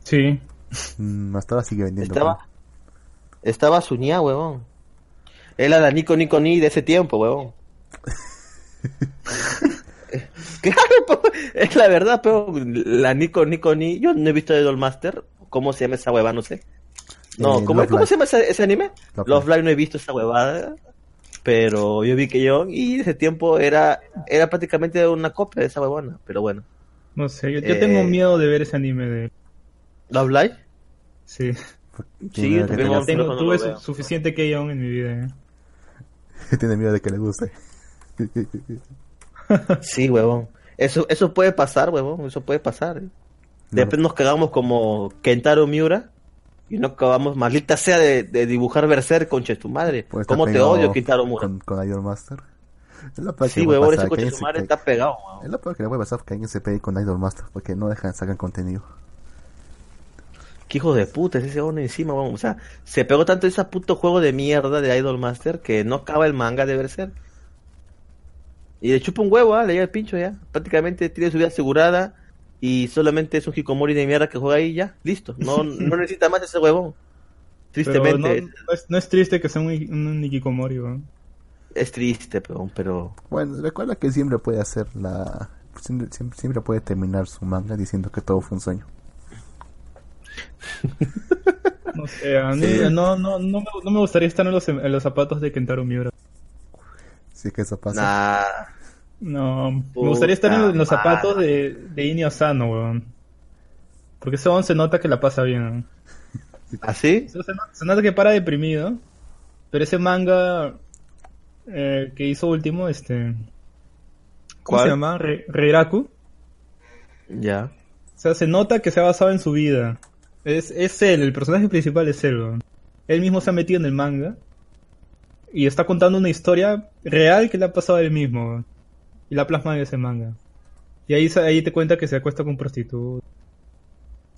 Sí. Mm, hasta ahora sigue vendiendo. Estaba, estaba Suñá, huevón. Era la Nico Nico Ni de ese tiempo, huevón. claro, po, es la verdad, pero la Nico Nico Ni, yo no he visto de Dollmaster. ¿Cómo se llama esa hueva? No sé. No, Eh, ¿cómo, Love ¿cómo se llama ese, ese anime? Love Love Live. Live no he visto esa huevada. Pero yo vi que yo, y ese tiempo era, era prácticamente una copia de esa huevona. Pero bueno. No sé, yo, yo Eh, tengo miedo de ver ese anime de... Love Live. Sí. Sí, que también Tengo, no lo tuve veo. suficiente Keyon en mi vida. ¿eh? tiene miedo de que le guste. Sí, huevón. Eso, eso puede pasar, huevón. Eso puede pasar. ¿eh? Después nos cagamos como Kentaro Miura. Y no acabamos, maldita sea, de, de dibujar Berserk, concha de tu madre. Estar ¿Cómo te odio, Kentaro Miura? Con, con Idol Master. Es que Sí, huevón, ese que alguien tu madre está pegado, huevón. Es lo peor que le puede pasar que alguien se pegue con Idol Master porque no dejan sacar contenido. Qué hijo de puta es ese hombre encima, huevón. O sea, se pegó tanto ese puto juego de mierda de Idol Master que no acaba el manga de Berserk. Y le chupa un huevo, ¿ah? le llega el pincho ya. Prácticamente tiene su vida asegurada y solamente es un hikomori de mierda que juega ahí y ya. Listo. No, no necesita más ese huevón. Tristemente. no, no es, no es triste que sea un, un Nikikomori, weón. Es triste, pero, pero Bueno, recuerda que siempre puede hacer la... Siempre, siempre, siempre puede terminar su manga diciendo que todo fue un sueño. No sé, a mí no, no, no, me, no me gustaría estar en los, en los zapatos de Kentaro Miura. Sí que eso pasa. nah. No, me gustaría estar en los, en los madre. zapatos de, de Inio Asano, weón. Porque ese se nota que la pasa bien. ¿Así? Se, se nota- se nota que para deprimido. Pero ese manga eh, que hizo último, este... ¿Cómo ¿Cuál? se llama? Re- Reiraku. Ya. O sea, se nota que se ha basado en su vida. Es, es él, el personaje principal es él, weón. Él mismo se ha metido en el manga. Y está contando una historia real que le ha pasado a él mismo, weón. Y la plasma en ese manga. Y ahí, ahí te cuenta que se acuesta con prostitutas.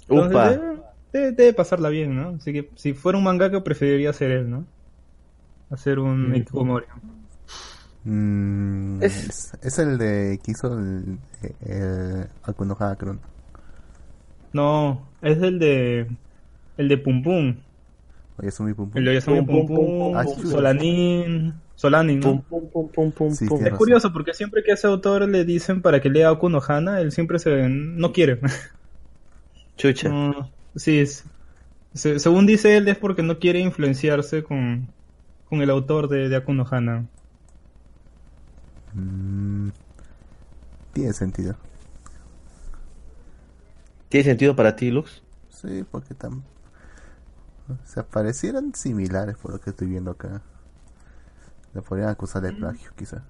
Entonces, Upa. Debe, debe- pasarla bien, ¿no? Así que si fuera un mangaka preferiría ser él, ¿no? Hacer un Ikikomori. Mm, Es- es... es el de que hizo el, el creo. ¿no? Es el de... El de Pum Pum. Muy pum pum. El de Oyasumi Pum, Pum Pum, Pum. Ah. Solanin... Solanin, ¿no? Pum, pum, pum, pum, pum, Sí, pum. tiene Es curioso porque siempre que a ese autor le dicen para que lea Okuno Hana, él siempre se no quiere. Chucha. No, sí, es- se- según dice él es porque no quiere influenciarse con, con el autor de, de Akuno Hana. Mm, tiene sentido. ¿Tiene sentido para ti, Lux? Sí, porque tan... O sea, parecieran similares por lo que estoy viendo acá. Le podrían acusar de plagio, quizá.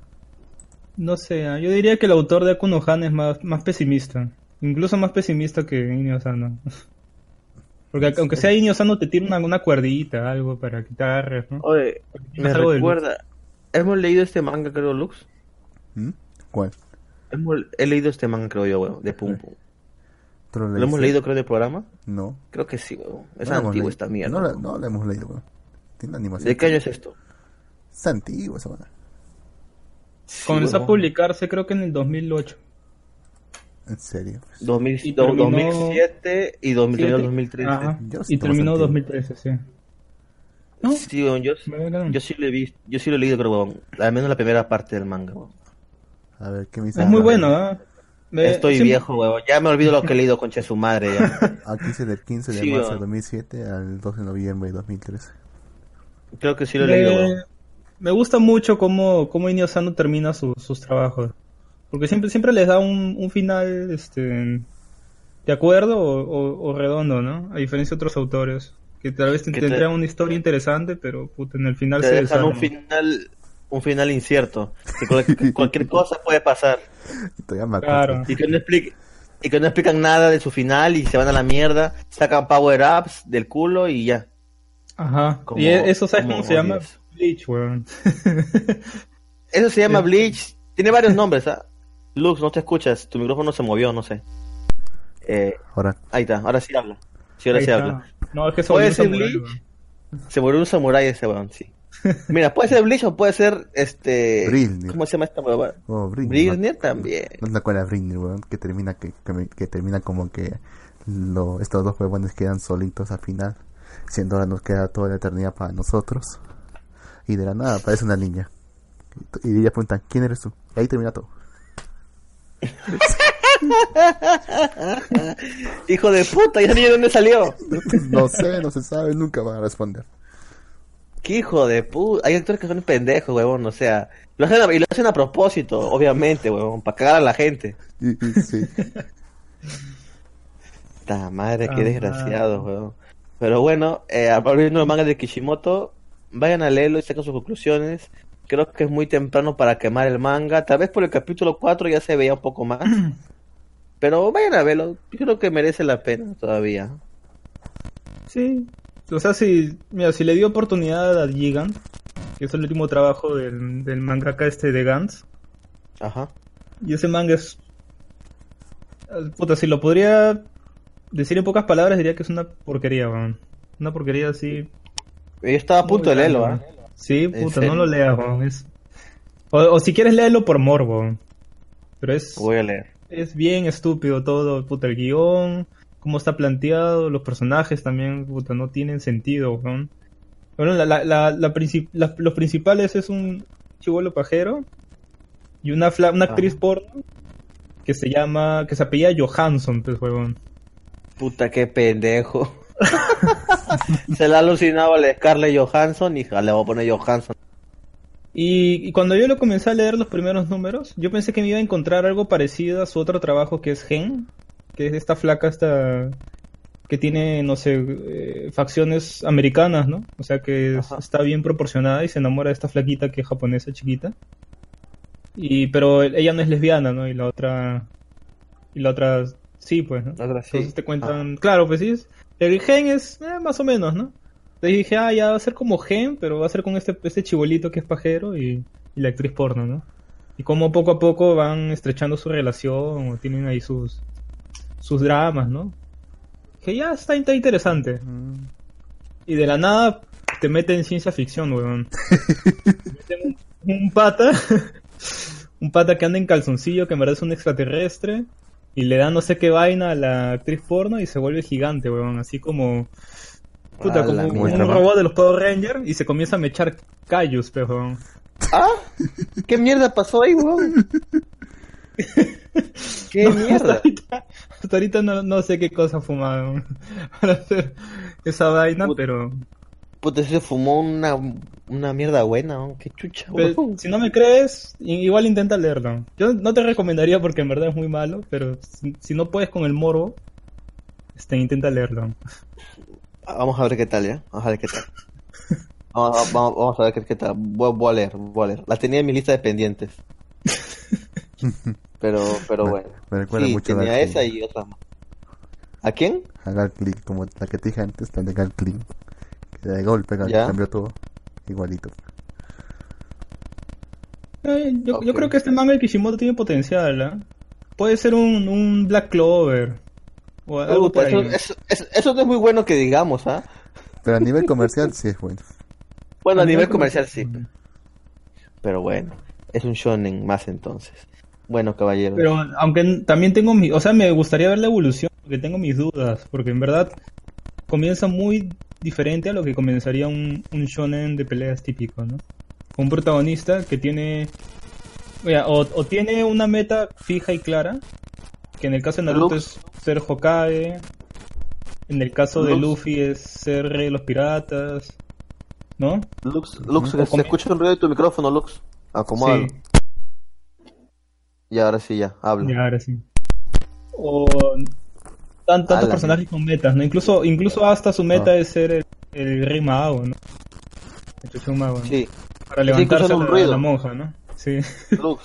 No sé, ah, yo diría que el autor de Akuno Hana es más, más pesimista. Incluso más pesimista que Inio Sano. Porque aunque sea Inio Sano te tira una, una cuerdita, algo para quitar, ¿no? Oye, me algo de recuerda. Hemos leído este manga, creo, Lux. ¿Mm? ¿Cuál? Hemos, he leído este manga, creo yo, de Pum Pum. ¿Tú lo, ¿Lo hemos leído, creo, del programa? No. Creo que sí, weón. Es No leído. esta mierda. No, la- no lo hemos leído, weón. Tiene animación. ¿De qué año es esto? Es antiguo esa weón. Sí, Comenzó a publicarse creo que en el 2008. En serio. 2000 Y terminó- 2007 y 2013 Siete. 2013. Ajá. Yo lo Y terminó más 2013, sí. ¿No? Sí, weón, yo, yo sí lo he visto, yo sí lo he leído, creo, weón. Al menos la primera parte del manga, weón. A ver, ¿qué me dice? Es muy bueno, ¿ah? Me- Estoy siempre- viejo, weón. Ya me olvido lo que he leído, concha de su madre, ya. Aquí dice del 15 de Sí, marzo de weón. 2007 al 12 de noviembre de 2013. Creo que sí lo he leído, me, weón. me gusta mucho cómo, cómo Inio Sano termina su- sus trabajos. Porque siempre, siempre les da un, un final este, de acuerdo o, o- o redondo, ¿no? A diferencia de otros autores. Que tal vez te te- tendrían una historia interesante, pero puta, en el final Te se dejan un final, un final incierto. Que cual- cualquier cosa puede pasar. Claro. Y que no explique- y que no explican nada de su final y se van a la mierda, sacan power ups del culo y ya. Ajá. Como- y e- eso, ¿sabes cómo se llama? Bleach, weón. Eso se llama Bleach. Tiene varios nombres, ¿ah? Lux, no te escuchas. Tu micrófono se movió, no sé. Eh, Ahora, ahí está, ahora sí habla. Sí, ahora Ahí sí está. habla. No, es que eso Puede ser Bleach. Se murió un samurái ese weón, sí. Mira, puede ser Bleach o puede ser este. Britney. ¿Cómo se llama esta huevada? oh, Britney. Britney también. No te acuerdas de Britney, weón, que termina que, que, me- que termina como que lo, estos dos huevones quedan solitos al final, siendo ahora nos queda toda la eternidad para nosotros. Y de la nada aparece una niña. Y ella pregunta, ¿quién eres tú? Y ahí termina todo. Hijo de puta, ya ni de dónde salió. no sé, no se sabe, nunca van a responder. Qué hijo de puta. Hay actores que son pendejos, huevón. O sea, lo hacen a, y lo hacen a propósito, obviamente, huevón, para cagar a la gente. Sí, Ta madre, qué Ah, desgraciado, huevón. Pero bueno, eh, volviendo al manga de Kishimoto, vayan a leerlo y saquen sus conclusiones. creo que es muy temprano para quemar el manga. Tal vez por el capítulo 4 ya se veía un poco más. Pero vayan a verlo. Yo creo que merece la pena todavía. Sí. O sea, si, mira, si le dio oportunidad a Gigant, que es el último trabajo del, del mangaka este de Gantz, Ajá. y ese manga es... Puta, si lo podría decir en pocas palabras, diría que es una porquería, weón. Una porquería así... Yo estaba a punto de leerlo, weón. Sí, ¿En puta, no lo leas, weón. Es... O, o si quieres léelo por morbo. Pero es... Voy a leer. Es bien estúpido todo, puta, el guion, cómo está planteado, los personajes también, puta, no tienen sentido, weón. Bueno, la, la, la, la princip- la- los principales es un chivolo pajero y una, fla- una actriz Ajá. porno que se llama, que se apellida Johansson, pues, weón. Puta, qué pendejo. se le ha alucinado a la Scarlett Johansson y le voy a poner Johansson. Y, y cuando yo lo comencé a leer los primeros números, yo pensé que me iba a encontrar algo parecido a su otro trabajo que es Gen, que es esta flaca esta que tiene, no sé, eh, facciones americanas, ¿no? O sea que Ajá. está bien proporcionada y se enamora de esta flaquita que es japonesa chiquita. Y pero ella no es lesbiana, ¿no? Y la otra y la otra sí, pues, ¿no? La otra sí. Entonces te cuentan, claro, pues sí, es- el gen es eh, más o menos, ¿no? Entonces dije, ah, ya va a ser como gen, pero va a ser con este, este chibolito que es pajero y, y la actriz porno, ¿no? Y como poco a poco van estrechando su relación o tienen ahí sus, sus dramas, ¿no? Que ya está, está interesante. Mm, Y de la nada te mete en ciencia ficción, weón. Te meten un, un pata, un pata que anda en calzoncillo, que en verdad es un extraterrestre, y le da no sé qué vaina a la actriz porno y se vuelve gigante, weón. Así como, puta, como un, robot de los Power Rangers y se comienza a mechar callos, weón. ¿Ah? ¿Qué mierda pasó ahí, weón? ¿Qué No, mierda? Hasta ahorita, hasta ahorita no, no sé qué cosa fumaron para hacer esa vaina, pero... Puta, se fumó una, una mierda buena. Qué chucha, Pero, si no me crees, igual intenta leerlo. Yo no te recomendaría porque en verdad es muy malo, pero si, si no puedes con el morbo, este, intenta leerlo. Ah, Vamos a ver qué tal, ¿ya? Vamos a ver qué tal. Vamos, vamos- vamos a ver qué, qué tal. Voy, voy a leer, voy a leer. La tenía en mi lista de pendientes. Pero, pero Me- bueno. me recuerda sí, mucho tenía esa y otra más. ¿A quién? A Click, como la que te dije antes, la de Gal Click. Que de golpe Ya. cambió todo. Igualito. Eh, yo, yo creo que este manga de Kishimoto tiene potencial, ¿ah? Puede ser un, un Black Clover. O algo por eso, ahí. eso- eso- eso no es muy bueno que digamos, ¿ah? Pero a nivel comercial sí es bueno. Bueno, a nivel comercial sí. Pero bueno, es un shonen más entonces. Bueno, caballeros. Pero aunque también tengo mi, o sea, me gustaría ver la evolución, porque tengo mis dudas, porque en verdad comienza muy diferente a lo que comenzaría un, un shonen de peleas típico, ¿no? Un protagonista que tiene, mira, o, o tiene una meta fija y clara, que en el caso de Naruto Lux. es ser Hokage, en el caso de. Luffy es ser rey de los piratas, ¿no? Lux, Lux, se escucha un ruido de tu micrófono, Lux. Acomódalo. Sí. Y ahora sí, ya, habla. Ya, ahora sí. O tan- tantos Ala, personajes con metas, ¿no? Incluso, incluso hasta su meta Ah. es ser el, el rey mago, ¿no? El chuchu mago, ¿no? Sí, Para Sí, levantarse escuchan un la, monja, ¿no? Sí. Lux.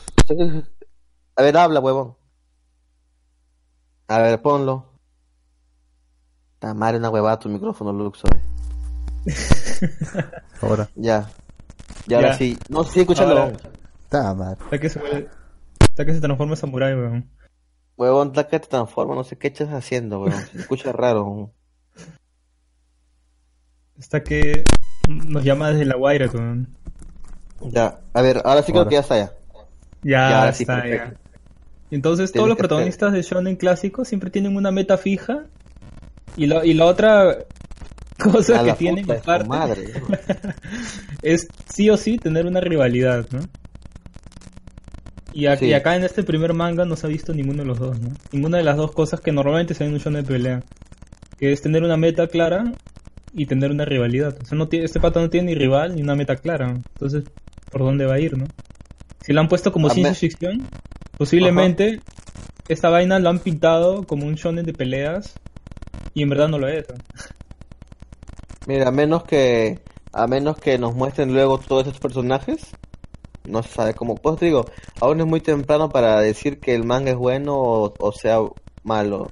A ver, habla, huevón. A ver, ponlo. Tamar una huevada tu micrófono, Lux. Ahora. Ya. Y ahora Ya. sí. No, sí, escúchalo. Ahora- Está mal. Hasta que se vuelve- hasta que se transforma en samurái, weón. Huevón, la que te transforma, no sé qué estás haciendo, huevón. Se escucha raro. Hasta que nos llama desde la Guaira, weón. Ya, a ver, ahora sí creo Ahora. que ya está ya. Ya, Ya, ahora sí, está, perfecto. ya. Entonces Tienes todos los hacer- protagonistas de shonen clásicos siempre tienen una meta fija y la, y la otra cosa A que tienen aparte madre. es sí o sí tener una rivalidad, ¿no? Y, aquí, Sí. acá en este primer manga no se ha visto ninguno de los dos, ¿no? Ninguna de las dos cosas que normalmente se ven en un shonen de pelea. Que es tener una meta clara y tener una rivalidad. O sea, no tiene, este pata no tiene ni rival ni una meta clara. Entonces, ¿por dónde va a ir, no? Si lo han puesto como ciencia ficción, posiblemente esta vaina lo han pintado como un shonen de peleas y en verdad no lo es. Mira, a menos que a menos que nos muestren luego todos esos personajes, no se sabe cómo. Pues te digo, aún es muy temprano para decir que el manga es bueno o, o sea malo.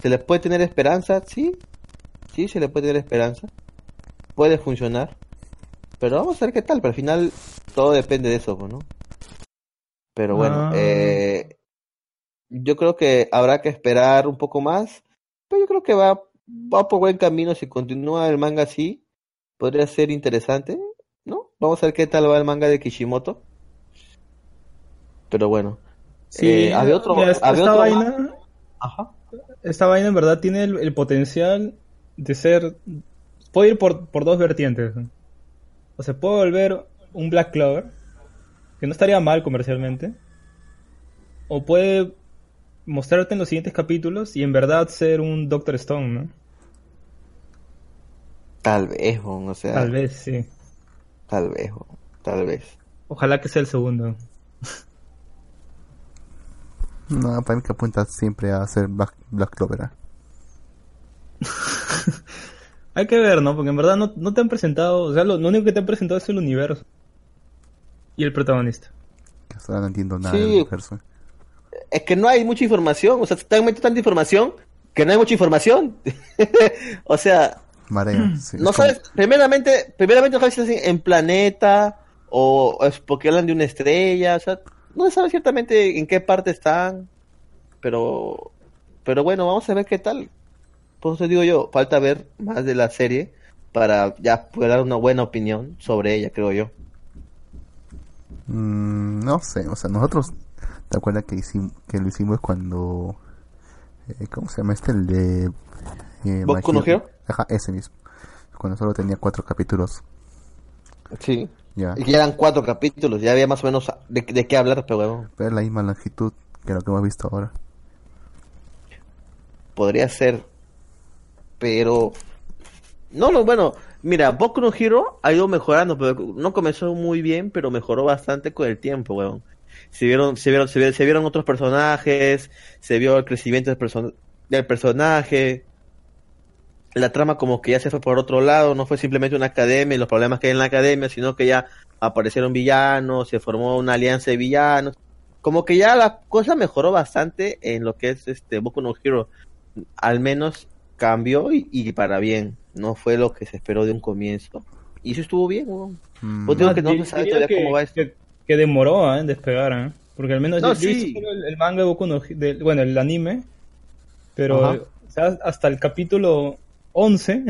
¿Se le puede tener esperanza? Sí, sí, se le puede tener esperanza. Puede funcionar. Pero vamos a ver qué tal, pero al final todo depende de eso, pues, ¿no? Pero bueno, Ah. eh, yo creo que habrá que esperar un poco más. Pero yo creo que va, va por buen camino. Si continúa el manga así, podría ser interesante, ¿no? Vamos a ver qué tal va el manga de Kishimoto. Pero bueno. Sí, Eh, había otro- mira, esta, había esta otro vaina, Ajá. esta vaina en verdad tiene el, el potencial de ser, puede ir por, por dos vertientes. O se puede volver un Black Clover, que no estaría mal comercialmente, o puede mostrarte en los siguientes capítulos y en verdad ser un Doctor Stone, ¿no? Tal vez, bon, o sea, Tal vez, sí. tal vez, bon, tal vez. Ojalá que sea el segundo. No, para mí que apunta siempre a ser Black, Black Clover. ¿eh? Hay que ver, ¿no? Porque en verdad no, no te han presentado, o sea, lo, lo único que te han presentado es el universo. Y el protagonista. Que hasta no entiendo nada Sí. del universo. Es que no hay mucha información, o sea, te han metido tanta información que no hay mucha información. o sea, Marea. sí, no es como- sabes, primeramente, primeramente no sabes si estás en planeta o es porque hablan de una estrella, o sea, no se sabe ciertamente en qué parte están, pero, pero bueno, vamos a ver qué tal. Por eso digo yo, falta ver más de la serie para ya poder dar una buena opinión sobre ella, creo yo. Mm, no sé, o sea, nosotros, ¿te acuerdas que, hicimos, que lo hicimos cuando... eh, ¿Cómo se llama este? El de... Eh, ¿Boku My no Hero? Ajá, ese mismo. Cuando solo tenía cuatro capítulos. Sí. Ya. Y que eran cuatro capítulos, ya había más o menos de, de qué hablar, pero bueno, Pero es la misma longitud que lo que hemos visto ahora. podría ser. Pero. No, no, bueno, mira, Boku no Hero ha ido mejorando, pero no comenzó muy bien, pero mejoró bastante con el tiempo, weón. Se vieron, se vieron, se vieron, se vieron otros personajes, se vio el crecimiento del, perso- del personaje. La trama como que ya se fue por otro lado, no fue simplemente una academia y los problemas que hay en la academia, sino que ya aparecieron villanos, se formó una alianza de villanos. Como que ya la cosa mejoró bastante en lo que es este Boku no Hero. Al menos cambió y, y para bien. No fue lo que se esperó de un comienzo. Y eso estuvo bien, weón. Mm, Pues digo Ah, que no todavía que, cómo va esto. que, que demoró ¿eh? en despegar, ¿eh? Porque al menos No, yo, yo he sí. el, el manga de Boku no del- bueno, el anime, pero o sea, hasta el capítulo 11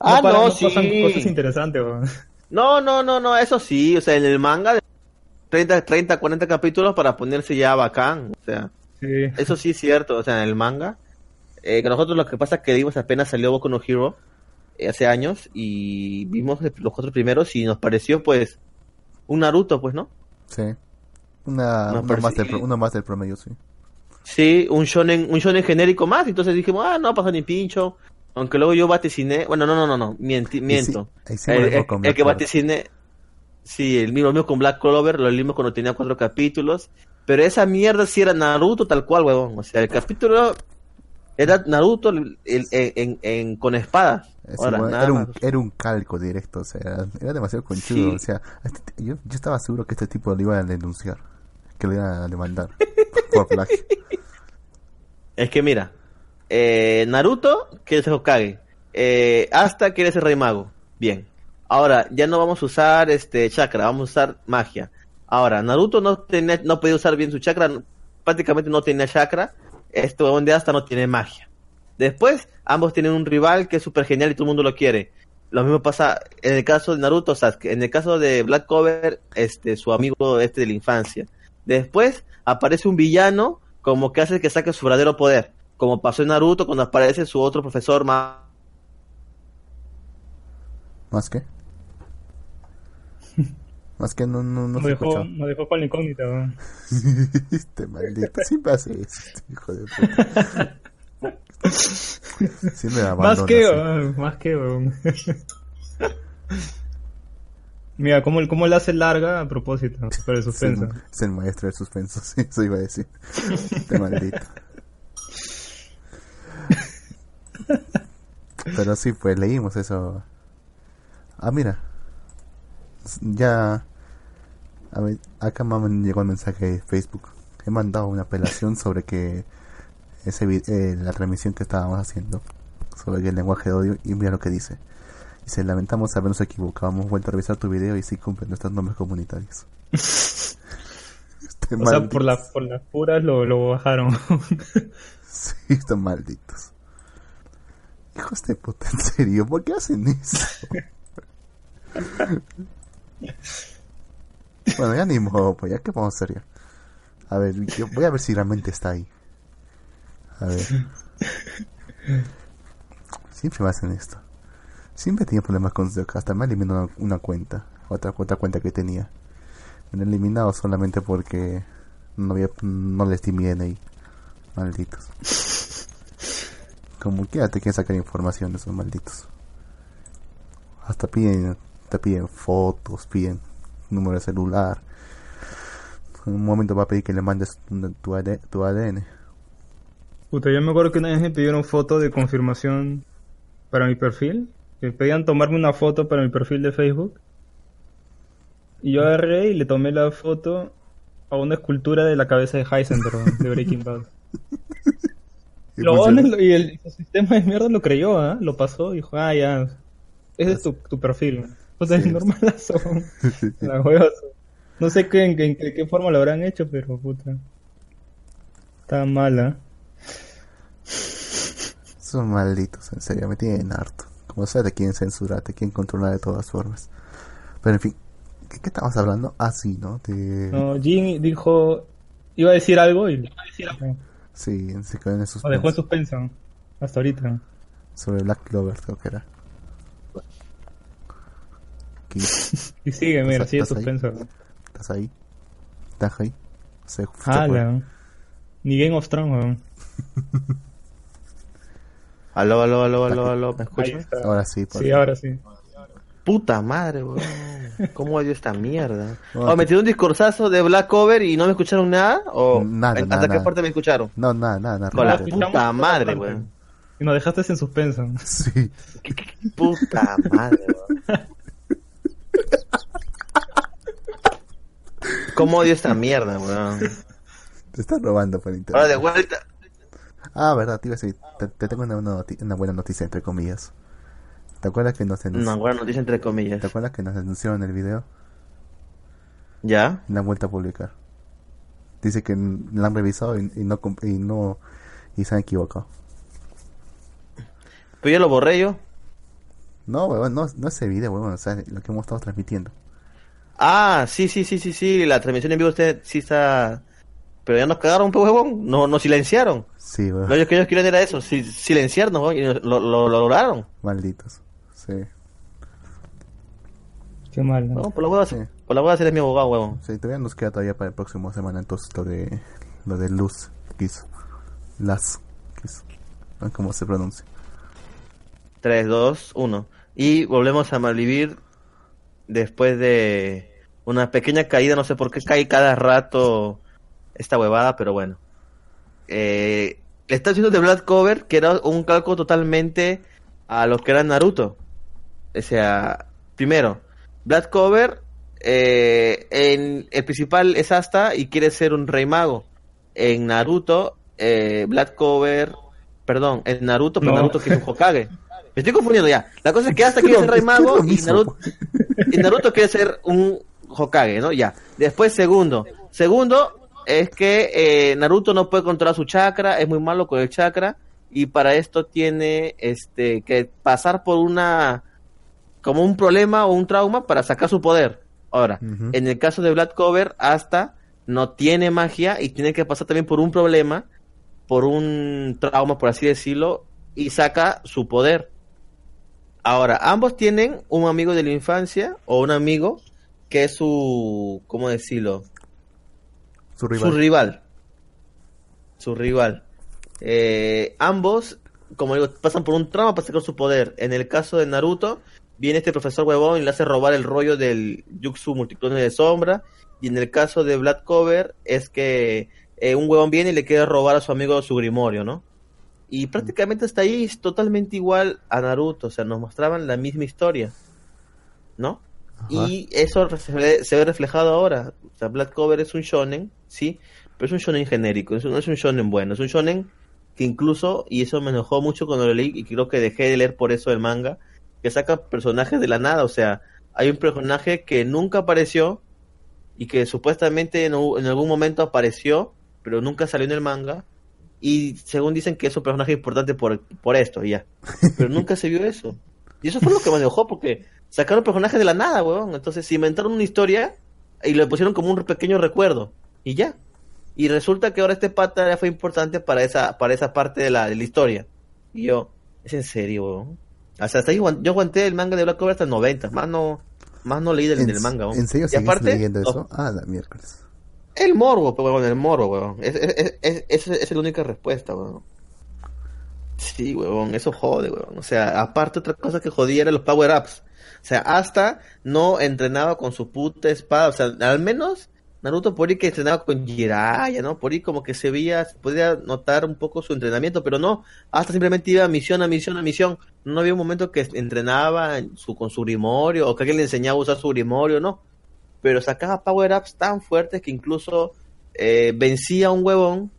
Ah, paran, no, pasan sí. cosas interesantes. weón. No, no, no, no, eso sí. O sea, en el manga, 30, 30, 40 capítulos para ponerse ya bacán. O sea, Sí. eso sí es cierto. O sea, en el manga, eh, que nosotros lo que pasa es que vimos apenas salió Boku no Hero eh, hace años y vimos los cuatro primeros y nos pareció, pues, un Naruto, pues, ¿no? sí. Una, No, uno, más del, uno más del promedio, sí. Sí, un shonen, un shonen genérico más, entonces dijimos, ah, no pasa ni pincho. Aunque luego yo vaticiné, bueno, no, no, no, no, miento. sí el, mismo el- el Black que vaticiné, sí, el mismo, mismo con Black Clover, lo mismo cuando tenía cuatro capítulos. Pero esa mierda sí era Naruto tal cual, huevón. O sea, el capítulo era Naruto el- el- en, con espadas. Es Ahora, igual, nada era, un, era un calco directo, o sea, era, era demasiado conchudo. Sí. O sea, este yo, yo estaba seguro que este tipo lo iba a denunciar, que lo iba a demandar por plagio. Es que mira, eh, Naruto quiere ser Hokage, eh, Asta quiere ser Rey Mago. Bien. Ahora, ya no vamos a usar este chakra, vamos a usar magia. Ahora, Naruto no tenía, no podía usar bien su chakra, prácticamente no tenía chakra. Esto donde Asta no tiene magia. Después, ambos tienen un rival que es súper genial y todo el mundo lo quiere. Lo mismo pasa en el caso de Naruto, Sasuke. En el caso de Black Cover, este, su amigo este de la infancia. Después aparece un villano como que hace que saque su verdadero poder. Como pasó en Naruto cuando aparece su otro profesor más... ¿Más que? Más que no, no, no Nos se dejó, escuchó. nos dejó con la incógnita. weón. este maldito, siempre hace eso, este hijo de puta. Siempre me abandona. Más que, más que, weón. Mira, cómo, cómo le hace larga a propósito, para el Es el, suspenso. es el maestro del suspenso, sí, eso iba a decir. Este maldito. Pero sí, pues leímos eso. Ah, mira. Ya. A ver, acá me llegó el mensaje de Facebook. He mandado una apelación sobre que ese eh, la transmisión que estábamos haciendo sobre el lenguaje de odio y mira lo que dice. Dice, lamentamos habernos equivocado, hemos vuelto a revisar tu video y sí cumplen nuestros nombres comunitarios. O sea, por, la, por las puras lo, lo bajaron. Sí, están malditos. Hijos de puta, en serio, ¿por qué hacen eso? bueno, ya ni modo, pues ya qué vamos a hacer ya. A ver, yo voy a ver si realmente está ahí. A ver. Siempre me hacen esto. Siempre tenía problemas con Zuck, hasta me eliminó una, una cuenta, otra, otra cuenta que tenía. Me han eliminado solamente porque no había, no les di mi DNI. Malditos. Como quiera te quieren sacar información de esos malditos. Hasta piden, te piden fotos, piden número de celular. En un momento va a pedir que le mandes tu, tu AD tu ADN. Puta, yo me acuerdo que una vez me pidieron foto de confirmación para mi perfil. Que pedían tomarme una foto para mi perfil de Facebook. Y yo agarré y le tomé la foto a una escultura de la cabeza de Heisenberg de Breaking Bad. Y Lo funciona. bueno, y el, sistema de mierda lo creyó, ¿ah? Lo pasó y dijo, ah, ya. Ese es tu, tu perfil. O sea, es Sí. normalazo. La. No sé qué, en, qué- en qué forma lo habrán hecho, pero puta. Está mala. Son malditos, en serio, me tienen harto. Como sea, te quieren censurar, te quieren controlar de todas formas. Pero en fin, ¿qué, qué estabas hablando? Ah, sí, ¿no? De... No, Jin dijo. Iba a decir algo y Sí, se quedó en esos lo dejó en suspenso. Hasta ahorita. Sobre Black Clover, creo que era. Aquí, Y sigue, mira, ¿Estás- sigue ahí? suspenso. ¿Estás ahí? ¿Estás ahí? Se. Hala. Ni Game of Thrones, weón. Aló, aló, aló, aló, aló, ¿me está. Ahora sí, por Sí, ahora sí. Puta madre, weón. ¿Cómo odio esta mierda? ¿O me te- tiró un discursazo de Black Cover y no me escucharon nada? ¿O Nada, ¿hasta nada, qué nada. parte me escucharon? No, nada, nada, nada. Con la puta madre, weón. Y nos dejaste en suspenso. Sí. Puta madre, weón. ¿Cómo odio esta mierda, weón? Te estás robando por internet. Ahora de vuelta. Ah, verdad, te iba a decir. Te, te tengo una, una noti- una buena noticia, entre comillas. ¿Te acuerdas que nos, anunci- Una buena noticia entre comillas. ¿Te acuerdas que nos anunciaron el video? ¿Ya? La han vuelto a publicar. Dice que la han revisado y, y no y no y se han equivocado. Pero yo lo borré yo. No, weón, no, no ese video, weón, o sea, lo que hemos estado transmitiendo. Ah, sí, sí, sí, sí, sí. La transmisión en vivo usted sí está. Pero ya nos cagaron, pues, huevón. No, nos silenciaron. Sí, weón, Lo que ellos querían era eso, si- silenciarnos, huevón, y lo, lo- lo lograron. malditos. Sí, Qué mal. No, por la hueva, Sí. por la hueva eres mi abogado, huevón. sí, todavía nos queda todavía para el próximo semana entonces lo de lo de Luz Kiss. Las Kiss. No sé cómo se pronuncia. 3, 2, 1. Y volvemos a malvivir después de una pequeña caída. No sé por qué cae cada rato esta huevada, pero bueno. Eh, está haciendo de Black Cover, que era un calco totalmente a lo que era Naruto. O sea, primero, Black Cover, eh, en, el principal es Asta y quiere ser un rey mago. En Naruto, eh, Black Cover, perdón, en Naruto, pero No. Naruto que es un Hokage. Me estoy confundiendo ya. La cosa es que Asta quiere ser rey mago y. Naruto, y Naruto quiere ser un Hokage, ¿no? Ya. Después, segundo. Segundo es que eh, Naruto no puede controlar su chakra, es muy malo con el chakra y para esto tiene este que pasar por una como un problema o un trauma para sacar su poder. Ahora, en el caso de Black Cover, hasta no tiene magia y tiene que pasar también por un problema, por un trauma, por así decirlo, y saca su poder. Ahora, ambos tienen un amigo de la infancia o un amigo que es su, ¿cómo decirlo? Su rival. Su rival. Su rival. Eh, ambos, como digo, pasan por un trauma para sacar su poder. En el caso de Naruto, viene este profesor huevón y le hace robar el rollo del Jutsu multiclone de sombra. Y en el caso de Black Cover, es que eh, un huevón viene y le quiere robar a su amigo su grimorio, ¿no? Y prácticamente hasta ahí es totalmente igual a Naruto. O sea, nos mostraban la misma historia. ¿No? Y eso se ve, se ve reflejado ahora. O sea, Black Cover es un shonen, sí, pero es un shonen genérico, es un- no es un shonen bueno, es un shonen que incluso, y eso me enojó mucho cuando lo leí, y creo que dejé de leer por eso el manga, que saca personajes de la nada, o sea, hay un personaje que nunca apareció y que supuestamente en, algún momento apareció, pero nunca salió en el manga, y según dicen que es un personaje importante por, por esto, y ya. Pero nunca se vio eso. Y eso fue lo que me enojó, porque sacaron personajes de la nada, weón. Entonces inventaron una historia y le pusieron como un pequeño recuerdo, y ya. Y resulta que ahora este pata ya fue importante para esa, para esa parte de la, de la historia. Y yo, es en serio, weón. Hasta, hasta ahí yo aguanté el manga de Black Cover hasta el 90, más no, más no leí del, ¿En, del manga. ¿En serio y aparte, leyendo eso? Ah, la miércoles. el morbo, pues, weón, el morbo, weón. Es, es, es, es, esa es la única respuesta, weón. Sí, weón, eso jode, weón. O sea, aparte otra cosa que jodía era los power-ups. O sea, hasta no entrenaba con su puta espada. O sea, al menos Naruto por ahí que entrenaba con Jiraiya, ¿no? Por ahí como que se veía, se podía notar un poco su entrenamiento, pero no. Hasta simplemente iba misión a misión a misión. No había un momento que entrenaba con su grimorio o que alguien le enseñaba a usar su grimorio, no pero sacaba power-ups tan fuertes que incluso eh, vencía a un huevón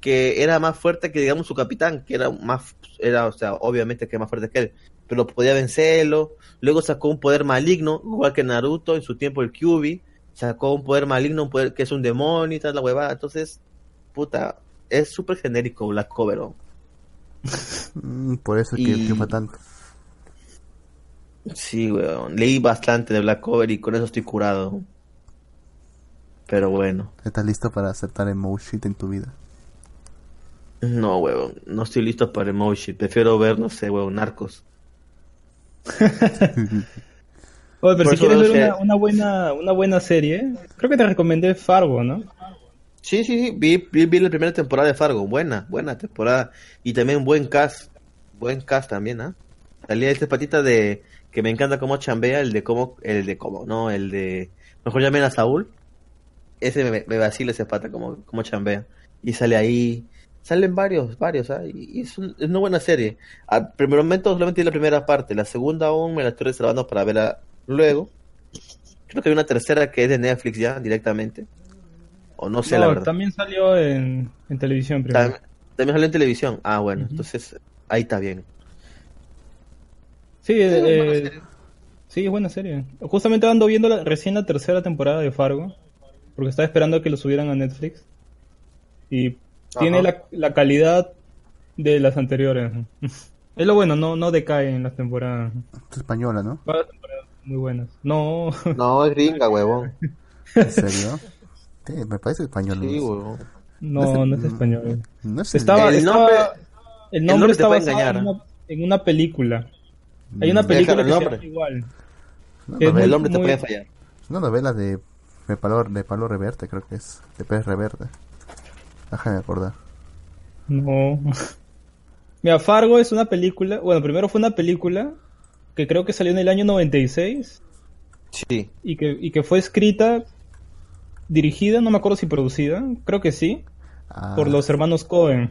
que era más fuerte que, digamos, su capitán, que era más, era, o sea, obviamente que más fuerte que él, pero podía vencerlo. Luego sacó un poder maligno, igual que Naruto en su tiempo el Kyuubi, sacó un poder maligno, un poder que es un demonio y tal, la huevada. Entonces, puta, es súper genérico Black Cover. ¿no? Mm, por eso es que Y- triunfa tanto. Sí, weón, leí bastante de Black Cover y con eso estoy curado. Pero bueno. ¿Estás listo para aceptar el shit en tu vida? No, huevón, no estoy listo para emoji. Prefiero ver, no sé, huevón, narcos. Oye, pero Por si quieres ver una, una buena una buena serie, creo que te recomendé Fargo, ¿no? Sí, sí, sí, vi, vi, vi la primera temporada de Fargo. Buena, buena temporada. Y también buen cast. Buen cast también, ¿ah? Salía este patita de que me encanta cómo chambea, el de cómo, el de cómo, no, el de mejor llamen a Saúl. Ese me, me vacila ese pata como, como chambea. Y sale ahí, salen varios, varios, ¿ah? Y, y es, un- es una buena serie. Al primer momento solamente vi la primera parte, la segunda aún me la estoy reservando para verla luego. Creo que hay una tercera que es de Netflix ya, directamente. O no sé, la verdad. también salió en, en televisión primero. También, también salió en televisión. Ah, bueno, entonces ahí está bien. Sí, Sí, es buena eh, serie. sí, es buena serie. Justamente ando viendo la, recién la tercera temporada de Fargo, porque estaba esperando a que lo subieran a Netflix. Y tiene la, la calidad de las anteriores. Es lo bueno, no, no decae en las temporadas. Es española, ¿no? Muy buenas. No, No, es gringa, huevón. ¿En serio? Sí, me parece española. Sí, ¿no? huevón. no, no es el- español. No es el- Estaba, El estaba- nombre- el el nombre nombre te engañar, en una, en una película. Hay una Mm, película Deja que el se nombre. llama igual. Que es novela, muy- El hombre te muy- puede fallar. una novela de, de Pablo, de Pablo Reverte, creo que es. De Pérez Reverte. Déjame acordar. No. Mira, Fargo es una película. Bueno, primero fue una película que creo que salió en el año 96 Sí. y que, y que fue escrita, dirigida, no me acuerdo si producida, creo que sí, Ah, por los hermanos Cohen.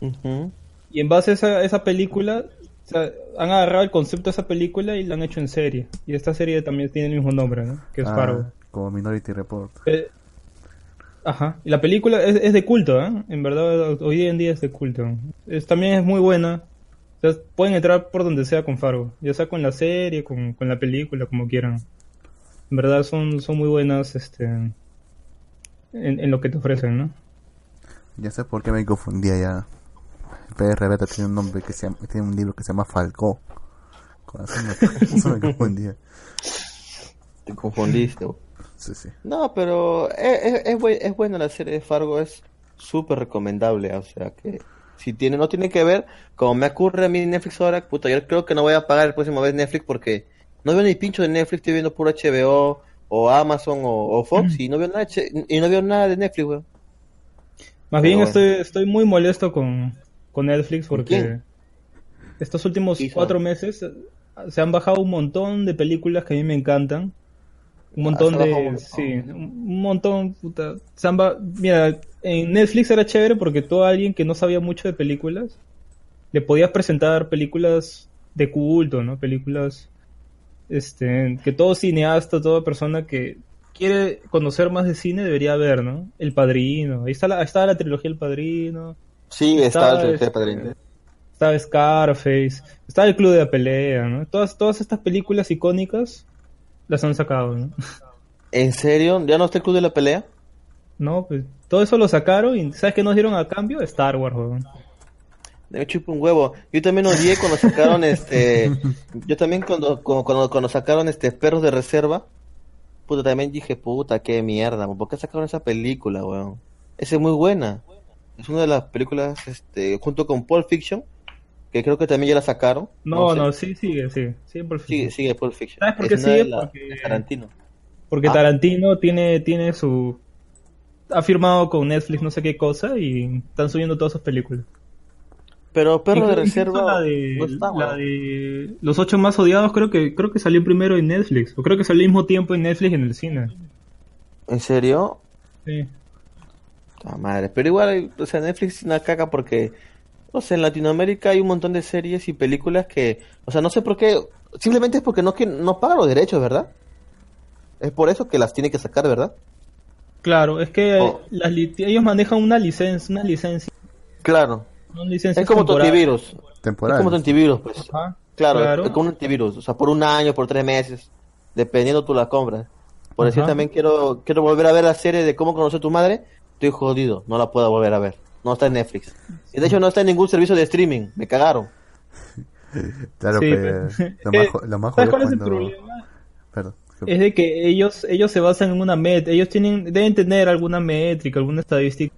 Ujú. Y en base a esa, esa película, o sea, han agarrado el concepto de esa película y la han hecho en serie. Y esta serie también tiene el mismo nombre, ¿no? Que es ah, Fargo. Como Minority Report. Eh, ajá. Y la película es, es de culto, ¿eh? En verdad, hoy en día es de culto. Es, también es muy buena. Pueden entrar por donde sea con Fargo. Ya sea con la serie, con, con la película, como quieran. En verdad son, son muy buenas este, en, en lo que te ofrecen, ¿no? Ya sé por qué me confundía ya. Reverte tiene un nombre que se llama, tiene un libro que se llama Falcó. Con eso me, eso me confundía. Te confundiste. Sí, sí. No, pero es, es, es, buen- es buena la serie de Fargo, es súper recomendable. O sea que si tiene, no tiene que ver, como me ocurre a mí en Netflix ahora, puta, yo creo que no voy a pagar el próximo vez Netflix porque no veo ni pincho de Netflix, estoy viendo puro HBO o Amazon o, o Fox y no veo nada, y no veo nada de Netflix, weón. Más Pero bien bueno. estoy, estoy muy molesto con, con Netflix porque quién? estos últimos cuatro meses se han bajado un montón de películas que a mí me encantan. Un montón un de... montón. Sí, un montón, puta. Se han ba- Mira, en Netflix era chévere porque todo alguien que no sabía mucho de películas le podías presentar películas de culto, ¿no? Películas este, que todo cineasta, toda persona que quiere conocer más de cine debería ver, ¿no? El Padrino, ahí está la, ahí está la trilogía El Padrino, Sí, Está, estaba el este, padrino. estaba Scarface, estaba el Club de la Pelea, ¿no? Todas, todas estas películas icónicas las han sacado, ¿no? ¿En serio? ¿Ya no está el club de la pelea? No, pues todo eso lo sacaron y ¿sabes qué nos dieron a cambio? Star Wars, weón. Me chupa un huevo. Yo también odié cuando sacaron este. Yo también cuando, cuando, cuando, cuando sacaron este Perros de Reserva. Puta, también dije, puta, qué mierda. ¿Por qué sacaron esa película, weón? Esa es muy buena. Es una de las películas, este, junto con Pulp Fiction. Que creo que también ya la sacaron. No, sé. no, sí, sigue, sigue. Sigue por Sigue, sigue Pulp Fiction. ¿Sabes por qué sigue? la- Porque- Tarantino. Porque Ah. Tarantino tiene, tiene su... Ha firmado con Netflix no sé qué cosa y están subiendo todas sus películas. Pero Perros de Reserva. La de, no está, la weón. de Los ocho más odiados creo que creo que salió primero en Netflix. O creo que salió al mismo tiempo en Netflix y en el cine. ¿En serio? Sí. Ah, madre. Pero igual, o sea, Netflix es una caca porque, no sé, en Latinoamérica hay un montón de series y películas que, o sea, no sé por qué, simplemente es porque no, que no pagan los derechos, ¿verdad? Es por eso que las tiene que sacar, ¿verdad? Claro, es que Oh. las li- ellos manejan una licencia, una licencia, Claro. una licencia Es como tu temporal. antivirus. Es Temporal. como tu antivirus, pues. Ajá, Claro, claro. es como un antivirus. O sea, por un año, por tres meses, dependiendo tú la compras. Por decir también quiero, quiero volver a ver la serie de cómo conocer a tu madre. Estoy jodido, no la puedo volver a ver. No está en Netflix. Y de hecho no está en ningún servicio de streaming. Me cagaron. Claro, Sí, pero pero- lo más, lo más ¿Sabes jodido cuál es el problema? Perdón. Es de que ellos ellos se basan en una met, ellos tienen deben tener alguna métrica, alguna estadística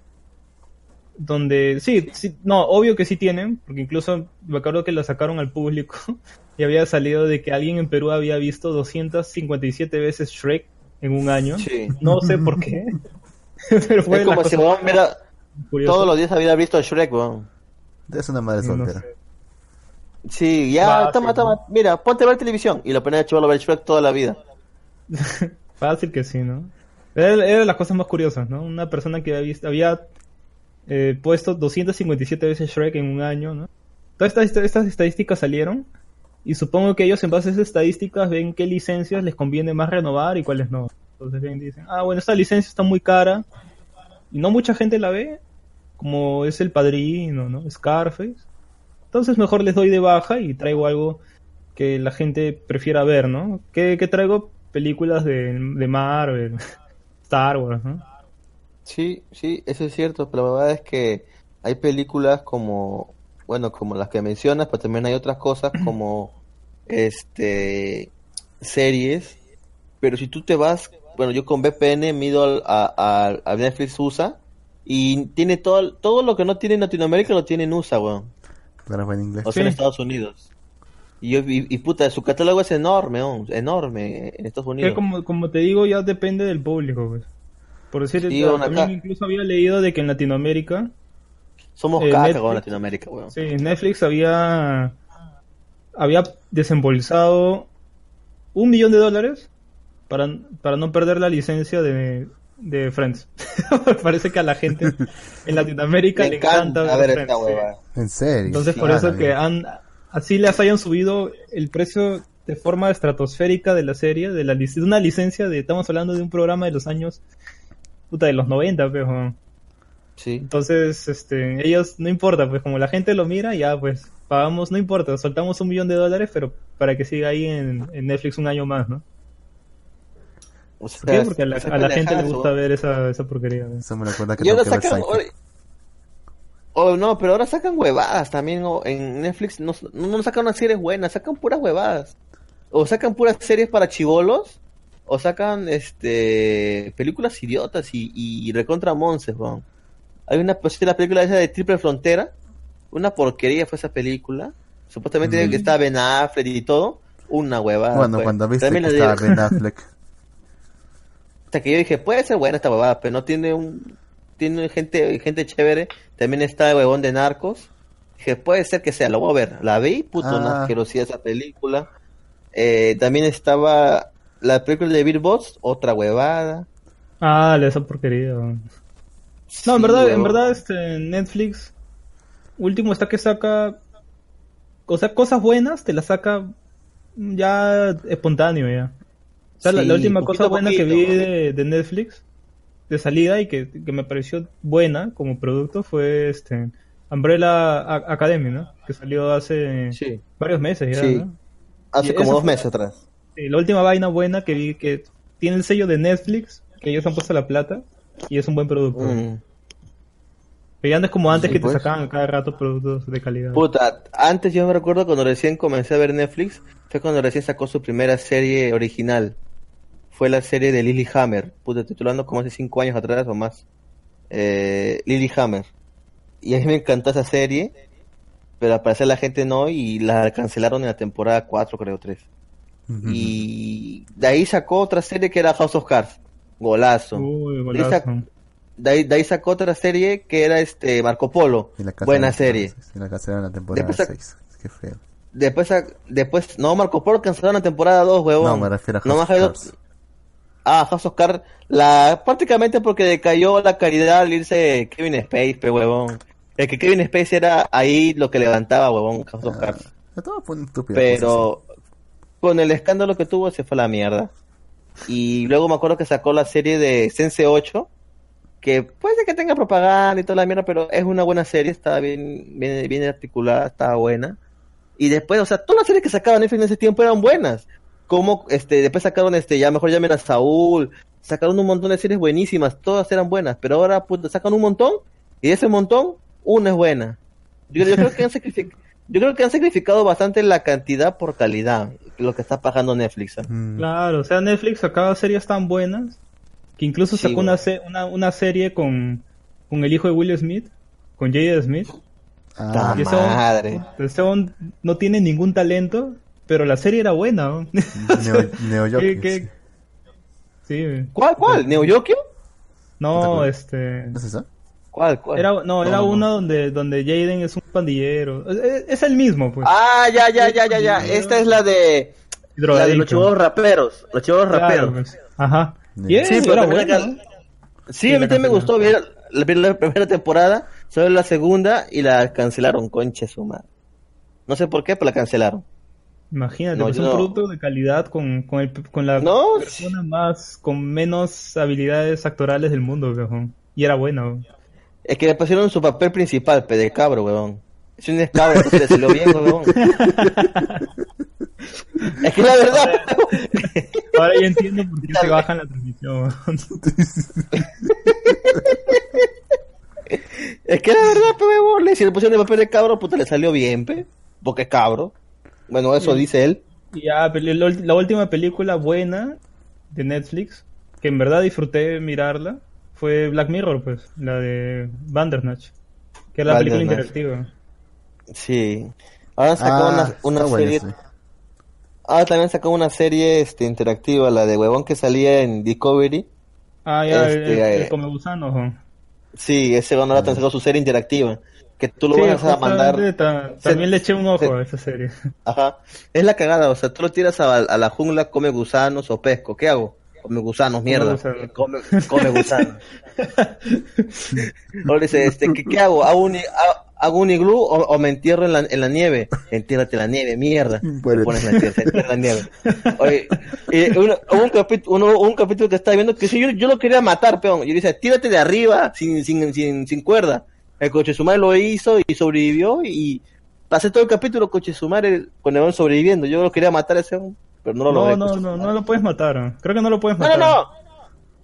donde sí, sí, no, obvio que sí tienen, porque incluso me acuerdo que la sacaron al público y había salido de que alguien en Perú había visto 257 veces Shrek en un año. Sí. No sé por qué. Pero fue Es como si todos los días había visto a Shrek, weón. Es una madre No soltera. sé. Sí, ya, Fácil, toma, ¿no? toma, mira, ponte a ver televisión. Y lo ponía a chaval a ver Shrek toda la vida. Fácil que sí, ¿no? Era, era de las cosas más curiosas, ¿no? Una persona que había, visto, había eh, puesto 257 veces Shrek en un año, ¿no? Todas estas, estas estadísticas salieron y supongo que ellos en base a esas estadísticas ven qué licencias les conviene más renovar y cuáles no. Entonces ven, dicen, ah, bueno, esta licencia está muy cara y no mucha gente la ve, como es El Padrino, ¿no? Scarface. Entonces mejor les doy de baja y traigo algo que la gente prefiera ver, ¿no? ¿Qué, qué traigo? Películas de, de Marvel, Star Wars, ¿no? Sí, sí, eso es cierto, pero la verdad es que hay películas como, bueno, como las que mencionas, pero también hay otras cosas como, este, series, pero si tú te vas, bueno, yo con VPN mido al- a, a- a Netflix USA y tiene todo, todo lo que no tiene en Latinoamérica lo tiene en USA, weón, Claro, fue en inglés. o sea, en. Estados Unidos. Y, yo, y, y puta, su catálogo es enorme, weón, enorme en Estados Que Unidos. como, como te digo, ya depende del público, pues. Por decir, Sí, también acá- incluso había leído de que en Latinoamérica, Somos eh, caca Netflix- con Latinoamérica, weón. sí, Netflix había, había desembolsado un millón de dólares para, para no perder la licencia de, de Friends. Parece que a la gente en Latinoamérica le encanta, encanta ver Friends, esta sí. En serio. Entonces Sí, por eso que han así les hayan subido el precio de forma estratosférica de la serie, de la de una licencia de estamos hablando de un programa de los años puta de los 90, pues. ¿no? Sí. Entonces, este, ellos no importa, pues como la gente lo mira, ya pues pagamos, no importa, soltamos un millón de dólares, pero para que siga ahí en, en Netflix un año más, ¿no? O sea, ¿Por qué? Porque a la, esa a la gente le gusta ver esa, esa porquería. ¿no? Eso me recuerda que Y ahora que sacan. Seinfeld. Oh, no, pero ahora sacan huevadas también. o en Netflix no, no, no sacan unas series buenas, sacan puras huevadas. O sacan puras series para chivolos. O sacan este películas idiotas y, y, recontra monces, weón. Hay una pues, la película esa de Triple Frontera. Una porquería fue esa película. Supuestamente Mm. que estaba Ben Affleck y todo. Una huevada. Bueno, fue. cuando viste También que estaba Ben Affleck. hasta que yo dije, puede ser buena esta huevada, pero no tiene un tiene gente gente chévere, también está el huevón de Narcos. Dije, puede ser que sea, lo voy a ver. La vi, puto, Ah. una asquerosidad esa película. Eh, también estaba la película de Bill Boss, otra huevada. Ah, esa porquería. ¿no? No, Sí, en verdad, en verdad, este, Netflix, último está que saca o sea, cosas buenas te las saca ya espontáneo ya. O sea, la- Sí, la, última cosa buena que vi de, de Netflix de salida y que, que me pareció buena como producto fue este Umbrella Academy, ¿no? Que salió hace Sí. varios meses ya, Sí. ¿no? Hace Y como dos fue- meses atrás. Sí, la última vaina buena que vi que tiene el sello de Netflix, que ellos han puesto la plata y es un buen producto. Mm. Pero ya no es como antes Sí, que pues. te sacaban a cada rato productos de calidad. Puta, antes yo me recuerdo cuando recién comencé a ver Netflix, fue cuando recién sacó su primera serie original. Fue la serie de Lily Hammer, puta, titulando como hace cinco años atrás o más. Eh, Lily Hammer. Y a mí me encantó esa serie, pero al parecer la gente no y la cancelaron en la temporada 4, creo, 3. Ujú. Y de ahí sacó otra serie que era House of Cards. Golazo. Uy, golazo. De ahí, de ahí sacó otra serie que era este Marco Polo. Buena serie. Y la cancelaron en la temporada Después sac- 6. Qué feo. Después, después, no, Marco Polo cancelaron la temporada 2, huevón. No, me refiero a No House me of Cards. Ah, House of Cards, la, prácticamente porque decayó la calidad al irse Kevin Space, pe huevón. El que Kevin Space era ahí lo que levantaba, huevón, House of Cards. Ah, estúpida Pero con el escándalo que tuvo se fue a la mierda. Y luego me acuerdo que sacó la serie de Sense 8, que puede que tenga propaganda y toda la mierda, pero es una buena serie, estaba bien, bien, bien articulada, estaba buena. Y después, o sea, todas las series que sacaban en ese tiempo eran buenas. Como, este, después sacaron, este, ya mejor llamen a Saúl, sacaron un montón de series buenísimas, todas eran buenas, pero ahora, puta, sacan un montón, y de ese montón, una es buena. Yo, yo creo que han sacrific- yo creo que han sacrificado bastante la cantidad por calidad, lo que está pagando Netflix. ¿eh? Mm. Claro, o sea, Netflix sacaba series tan buenas que incluso sacó una, se- una, una serie con, con el hijo de Will Smith, con Jada Smith. Ah, Y ese madre. Ese hombre no tiene ningún talento, pero la serie era buena. ¿no? Neo, Neo ¿Qué- qué? Sí, güey. ¿Cuál, cuál? ¿Neo Yokio? no, ¿No este... ¿No es esa? ¿Cuál, cuál? Era, no, era no. una donde, donde Jaden es un pandillero. Es, el mismo, pues. Ah, ya, ya, ya, ya, ya. Esta es la de, la de los chivos raperos. Los chivos Claro, raperos. pues. Ajá. Sí, pero era la- ¿no? Sí, a mí también me gustó ver la, primera temporada, solo la segunda y la cancelaron, conche su madre. No sé por qué, pero la cancelaron. Imagínate, No, pues yo un no. producto de calidad con, con, el, con la No, persona más, con menos habilidades actorales del mundo, viejo. Y era bueno. es que le pusieron su papel principal, pe de cabro, huevón. Es un cabro, entonces le salió bien, huevón. es que la verdad, Ahora ya entiendo por qué se bajan la transmisión. es que la verdad, pe le- si le pusieron el papel de cabro, puta, le salió bien, pe. Porque es cabro. Bueno, eso dice él. Y ya, la, última película buena de Netflix, que en verdad disfruté mirarla, fue Black Mirror, pues, la de Bandersnatch, que era la película interactiva. Sí. Ahora sacó Ah, una, serie. sí. Ahora también sacó una serie este, interactiva, la de huevón que salía en Discovery. Ah, ya, el, Este, el, el eh, come gusano, jo. Sí, ese bueno, ahora sacó su serie interactiva. Que tú lo Sí, vas a mandar. se- también le eché un ojo se- a esa serie. Ajá. Es la cagada, o sea, tú lo tiras a, a la jungla, come gusanos o pesco. ¿Qué hago? Come gusanos, mierda. Come, come gusanos. Ahora dice, este, ¿qué, qué hago? ¿Hago un, hago un iglú o, o me entierro en la, en la nieve? Entiérrate en la nieve, mierda. Te pones la tierra, en la nieve. Oye, y uno- hubo un, capítulo, uno- un capítulo que estaba viendo que sí, yo, yo lo quería matar, peón. Yo le decía, tírate de arriba sin, sin, sin, sin cuerda. El coche sumar lo hizo y sobrevivió y pasé todo el capítulo coche sumar con el sobreviviendo. Yo lo quería matar a ese pero no lo No, no, no, no lo puedes matar. Creo que no lo puedes matar. no, no.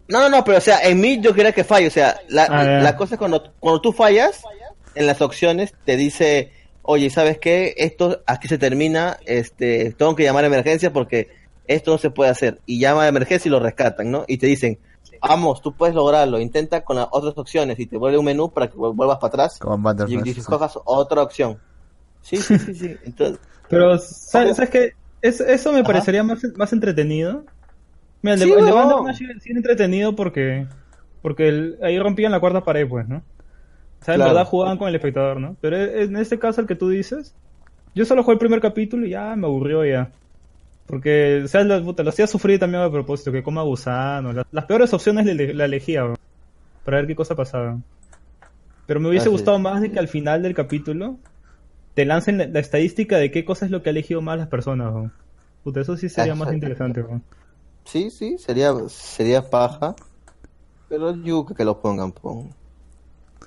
No, no, no, pero o sea, en mí yo quería que falle. O sea, la, Ah, la cosa es cuando, cuando tú fallas, en las opciones te dice, oye, ¿sabes qué? Esto aquí se termina, este, tengo que llamar a emergencia porque esto no se puede hacer. Y llama a emergencia y lo rescatan, ¿no? Y te dicen, vamos, tú puedes lograrlo, intenta con las otras opciones y te vuelve un menú para que vuel- vuelvas para atrás Como y, y sí. cojas otra opción. Sí, sí, sí, sí. Entonces, Pero, ¿sabes. ¿sabes qué? Es- eso me Ajá. parecería más, más entretenido. Mira, el de, Sí, el de. Bandersnatch sí, sí era entretenido porque, porque el- ahí rompían la cuarta pared, pues, ¿no? O sea, en Claro. verdad jugaban con el espectador, ¿no? Pero e- en este caso, el que tú dices, yo solo jugué el primer capítulo y ya me aburrió ya. Porque, o sea, lo, puta, lo hacía sufrir también a propósito, que coma gusano. Las, las peores opciones le- la elegía, weón, para ver qué cosa pasaba. Pero me hubiese Así gustado más de que al final del capítulo te lancen la, la estadística de qué cosa es lo que ha elegido más las personas. weón. Puta, eso sí sería más interesante. weón. Sí, sí, sería, sería paja. Pero yuca que lo pongan, pon.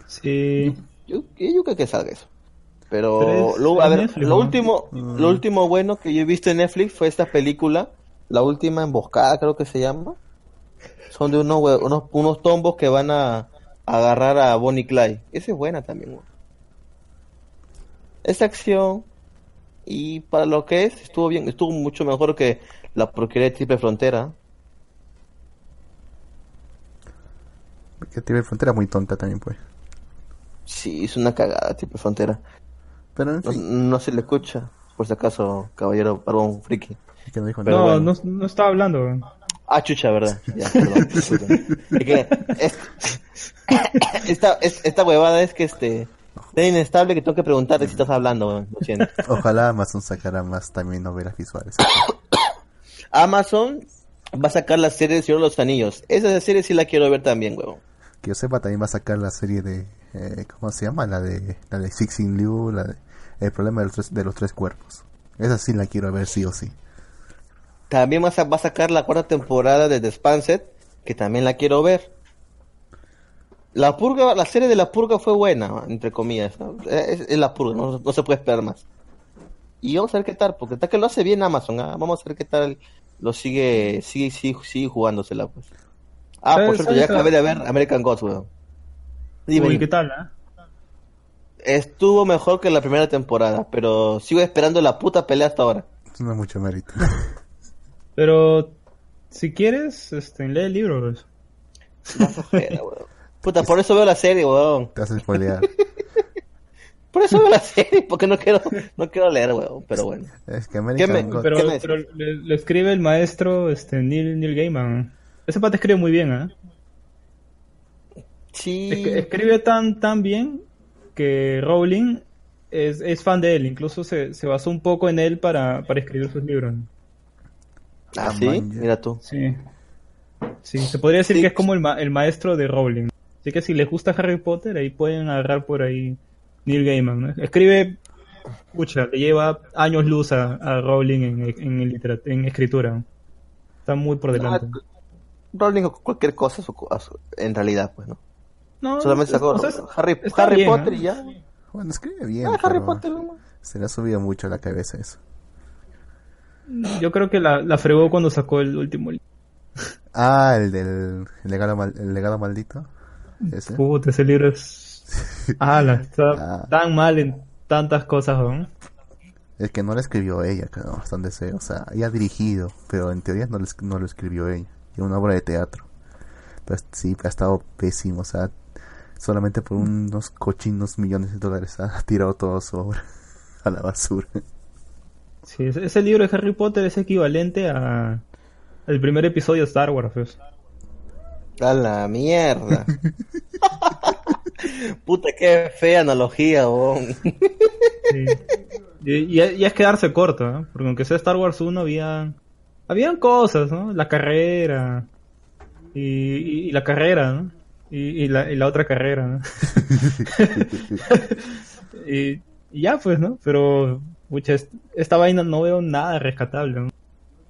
Sí. Yo, yo yuca que salga eso. Pero, lo, a ver, Netflix, lo ¿no? último, lo último bueno que yo he visto en Netflix fue esta película, la última emboscada creo que se llama. Son de unos, unos, unos tombos que van a, a agarrar a Bonnie Clyde. Esa es buena también, weón. Esa acción y para lo que es, estuvo bien, estuvo mucho mejor que la porquería de Triple Frontera. Que tiene frontera muy tonta también, pues. Sí, es una cagada Triple Frontera. Pero en No, fin, no se le escucha, por si acaso, caballero barbón friki. que no dijo Pero nada. no, bueno. no, no estaba hablando. weón. Ah, chucha, verdad. Ya, perdón, disculpen. Es que es- esta, es- esta huevada es que este tan inestable que tengo que preguntarte si estás hablando, weón. Lo siento. Ojalá Amazon sacara más también novelas visuales. Amazon va a sacar la serie de Señor de los Anillos. Esa serie sí la quiero ver también, huevón. Que yo sepa, también va a sacar la serie de. eh, ¿Cómo se llama? La de la de Sixing Liu, la de El problema de los, tres, de los tres cuerpos. Esa sí la quiero ver sí o sí. También va a, sa- va a sacar la cuarta temporada de The Expanse, que también la quiero ver. La purga, la serie de la purga fue buena, entre comillas. ¿no? Es, es la purga, no, no se puede esperar más. Y vamos a ver qué tal, porque está que lo hace bien Amazon. ¿ah? Vamos a ver qué tal lo sigue, sigue, sigue, sigue jugándosela, pues. Ah, por ¿Sabes- cierto, ya acabé de ver American Gods, weón. Dime, Uy. ¿qué tal? ah? Estuvo mejor que la primera temporada, pero sigo esperando la puta pelea hasta ahora. Eso no es mucho mérito. Pero si quieres, este, lee el libro. pues. Más ojera, weón. Puta, por eso veo la serie, weón. Te hace spoilear. Por eso veo la serie, porque no quiero, no quiero leer, weón. Pero bueno. es que American me- God- Pero, ¿Qué me pero le, le escribe el maestro este, Neil, Neil Gaiman. Ese pata escribe muy bien, ¿ah? Sí. Es- Escribe tan, tan bien que Rowling es, es fan de él. Incluso se, se basó un poco en él para, para escribir sus libros. Ah, sí, man, ya. mira tú. Sí. Sí, se podría decir Sí. que es como el, ma- el maestro de Rowling. Así que si les gusta Harry Potter, ahí pueden agarrar por ahí Neil Gaiman. ¿no? Escribe, pucha, le lleva años luz a, a Rowling en, en, escritura. Está muy por delante. Ah, Rowling o cualquier cosa su- a su- en realidad, pues, ¿no? No, Solamente sacó o sea, Harry, Harry bien, Potter ¿eh? y ya. Bueno, escribe bien. Ah, Harry Potter, ¿no? Se le ha subido mucho a la cabeza eso. Yo creo que la, la fregó cuando sacó el último libro. Ah, el del el legado, mal- el legado maldito. Ese. Puta, ese libro es... Ala, está Ah. tan mal en tantas cosas, ¿no? El que no lo escribió ella, creo, hasta donde sé. O sea, ella ha dirigido, pero en teoría no lo, es- no lo escribió ella. Es una obra de teatro. Pero sí, ha estado pésimo. O sea, solamente por unos cochinos millones de dólares ha tirado toda su obra a la basura. Sí, ese, libro de Harry Potter es equivalente a el primer episodio de Star Wars. pues. A la mierda. Puta, qué fea analogía. Sí. Y, y- y es quedarse corto, ¿no? Porque aunque sea Star Wars 1, había, habían cosas, ¿no? La carrera. Y, y- y la carrera, ¿no? Y, y la, y la otra carrera, ¿no? y, y ya, pues, ¿no? Pero, pucha, est- esta vaina no veo nada rescatable, ¿no?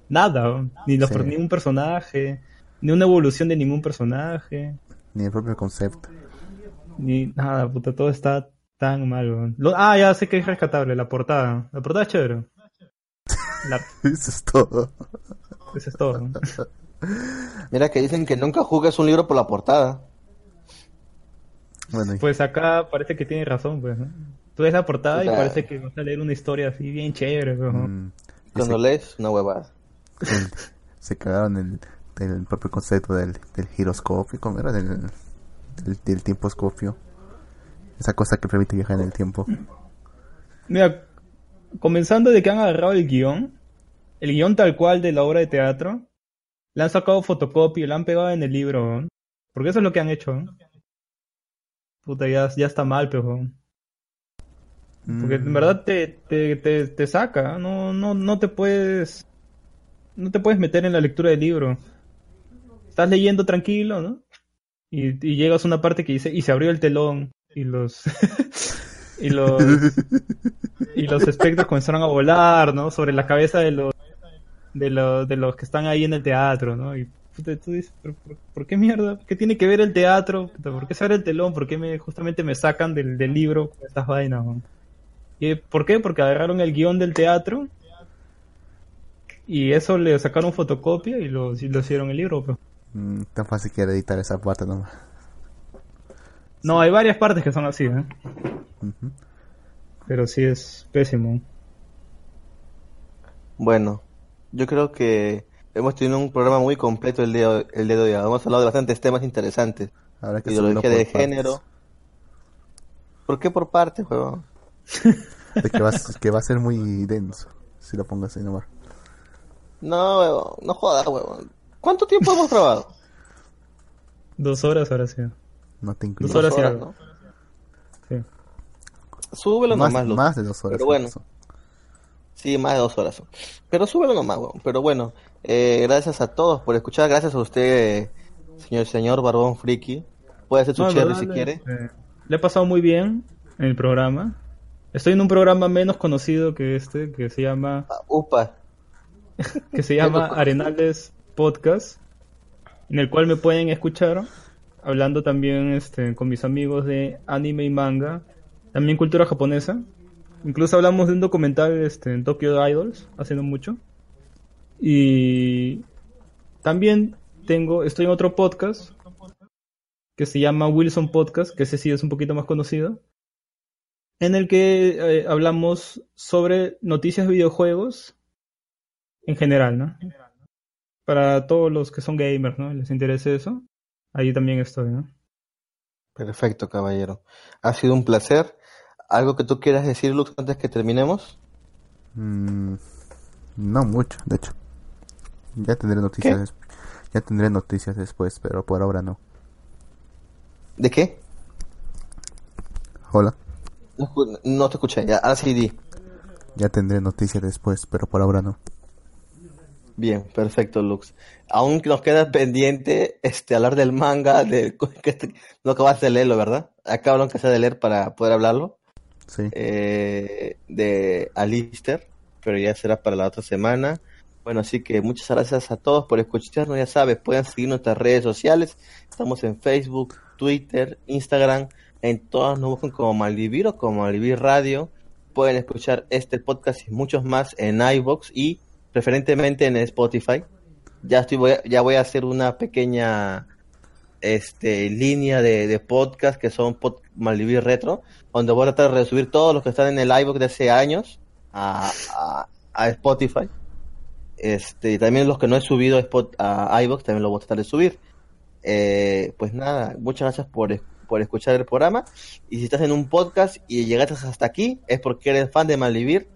Nada, ¿no? Ni, los, Sí. ni un personaje, ni una evolución de ningún personaje. Ni el propio concepto. Ni nada, puta, todo está tan mal. Lo- ah, ya sé que es rescatable, la portada. La portada es chévere. La- Eso es todo. eso es todo. ¿no? Mira que dicen que nunca jugues un libro por la portada. Bueno, y- Pues acá parece que tiene razón, pues. ¿no? Tú ves la portada y O sea- parece que vas a leer una historia así bien chévere, pues, ¿no? mm, Cuando lees, una huevada. se cagaron el, el propio concepto del, del giroscopio, ¿cómo era? Del, del, del tiemposcopio. Esa cosa que permite viajar en el tiempo. Mira, comenzando de que han agarrado el guion, el guion tal cual de la obra de teatro, le han sacado fotocopia y lo han pegado en el libro, ¿no? Porque eso es lo que han hecho, ¿no? Puta, ya, ya está mal, pero... Porque en Mm, verdad te, te, te, te saca, no, no, no te puedes, no te puedes meter en la lectura del libro. Estás leyendo tranquilo, ¿no? Y, y llegas a una parte que dice, y se abrió el telón, y los, y los y los espectros comenzaron a volar, ¿no? Sobre la cabeza de los de los de los que están ahí en el teatro, ¿no? Y puta, tú dices, ¿por, por, por qué mierda? ¿Qué tiene que ver el teatro? ¿Por qué se abre el telón? ¿Por qué me justamente me sacan del, del libro con estas vainas? ¿no? ¿Y por qué? Porque agarraron el guion del teatro y eso le sacaron fotocopia y lo, y lo hicieron el libro. Pues. Mm, tan fácil que era editar esa parte nomás. No, hay varias partes que son así, ¿eh? Pero sí es pésimo. Bueno, yo creo que hemos tenido un programa muy completo el día, el día de hoy. Hemos hablado de bastantes temas interesantes. Que subirlo Ideología de partes. género. ¿Por qué por partes, huevón? De que va, a- que va a ser muy denso. Si lo pongo así nomás. No, huevón, no jodas, huevón. ¿Cuánto tiempo hemos grabado? Dos horas ahora sí. No te incluyo. Dos horas y horas. ¿no? Sí. Súbelo más, nomás, más de dos horas. Pero bueno. Sí, más de dos horas. Pero súbelo nomás, huevón. Pero bueno, eh, gracias a todos por escuchar. Gracias a usted, señor señor Barbón Friki. Puede hacer su No, cherry si quiere. eh, le he pasado muy bien en el programa. Estoy en un programa menos conocido que este, que se llama, Ah, Upa. que se llama. Arenales Podcast, en el cual me pueden escuchar hablando también este, con mis amigos de anime y manga, también cultura japonesa. Incluso hablamos de un documental este, en Tokyo Idols, hace no mucho. Y también tengo, estoy en otro podcast que se llama Wilson Podcast, que ese sí es un poquito más conocido, en el que eh, hablamos sobre noticias de videojuegos en general, ¿no? Para todos los que son gamers, ¿no? Les interese eso, ahí también estoy, ¿no? Perfecto, caballero. Ha sido un placer. ¿Algo que tú quieras decir, Lux, antes que terminemos? Mm, no mucho, de hecho. Ya tendré noticias. ¿Qué? Ya tendré noticias después, pero por ahora no. ¿De qué? Hola. No, te escuché. Ya, ahora sí di. Ya tendré noticias después, pero por ahora no. Bien, perfecto, Lux. Aún nos queda pendiente este hablar del manga, de que no acabaste de leerlo, ¿verdad? Acabaron que sea de leer para poder hablarlo. Eh, de Alistair, pero ya será para la otra semana. Bueno, así que muchas gracias a todos por escucharnos. Ya sabes, pueden seguir nuestras redes sociales. Estamos en Facebook, Twitter, Instagram. En todas nos buscan como Malvivir o como Malvivir Radio. Pueden escuchar este podcast y muchos más en iBox y preferentemente en Spotify. Ya estoy voy a- ya voy a hacer una pequeña este línea de, de podcast que son pod, Malvivir Retro, donde voy a tratar de resubir todos los que están en el iBox de hace años a, a, a Spotify. Este, y también los que no he subido a, Spot, a iVoox también lo voy a tratar de subir. Eh, pues nada, muchas gracias por, por escuchar el programa. Y si estás en un podcast y llegaste hasta aquí, es porque eres fan de Malvivir.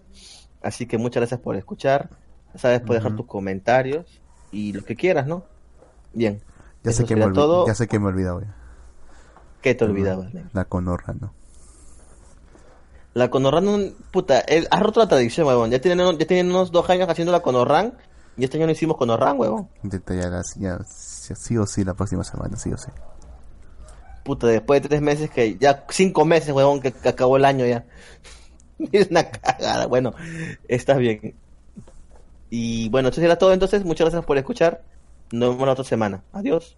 Así que muchas gracias por escuchar. Ya sabes, puedes dejar tus comentarios y lo que quieras, ¿no? Bien. Ya sé, que me todo. ya sé que me he olvidado ya. ¿Qué te olvidabas? La conorra, ¿no? La Conorran, puta, él ha roto la tradición, huevón. Ya tienen, ya tienen unos dos años haciendo la Conorran y este año no hicimos Conorran, huevón. Ya, sí sí o sí la próxima semana, sí o sí. Puta, después de tres meses que, ya cinco meses, huevón, que, que acabó el año ya. Es una cagada, bueno, está bien. Y bueno, eso será todo entonces. Muchas gracias por escuchar. Nos vemos la otra semana. Adiós.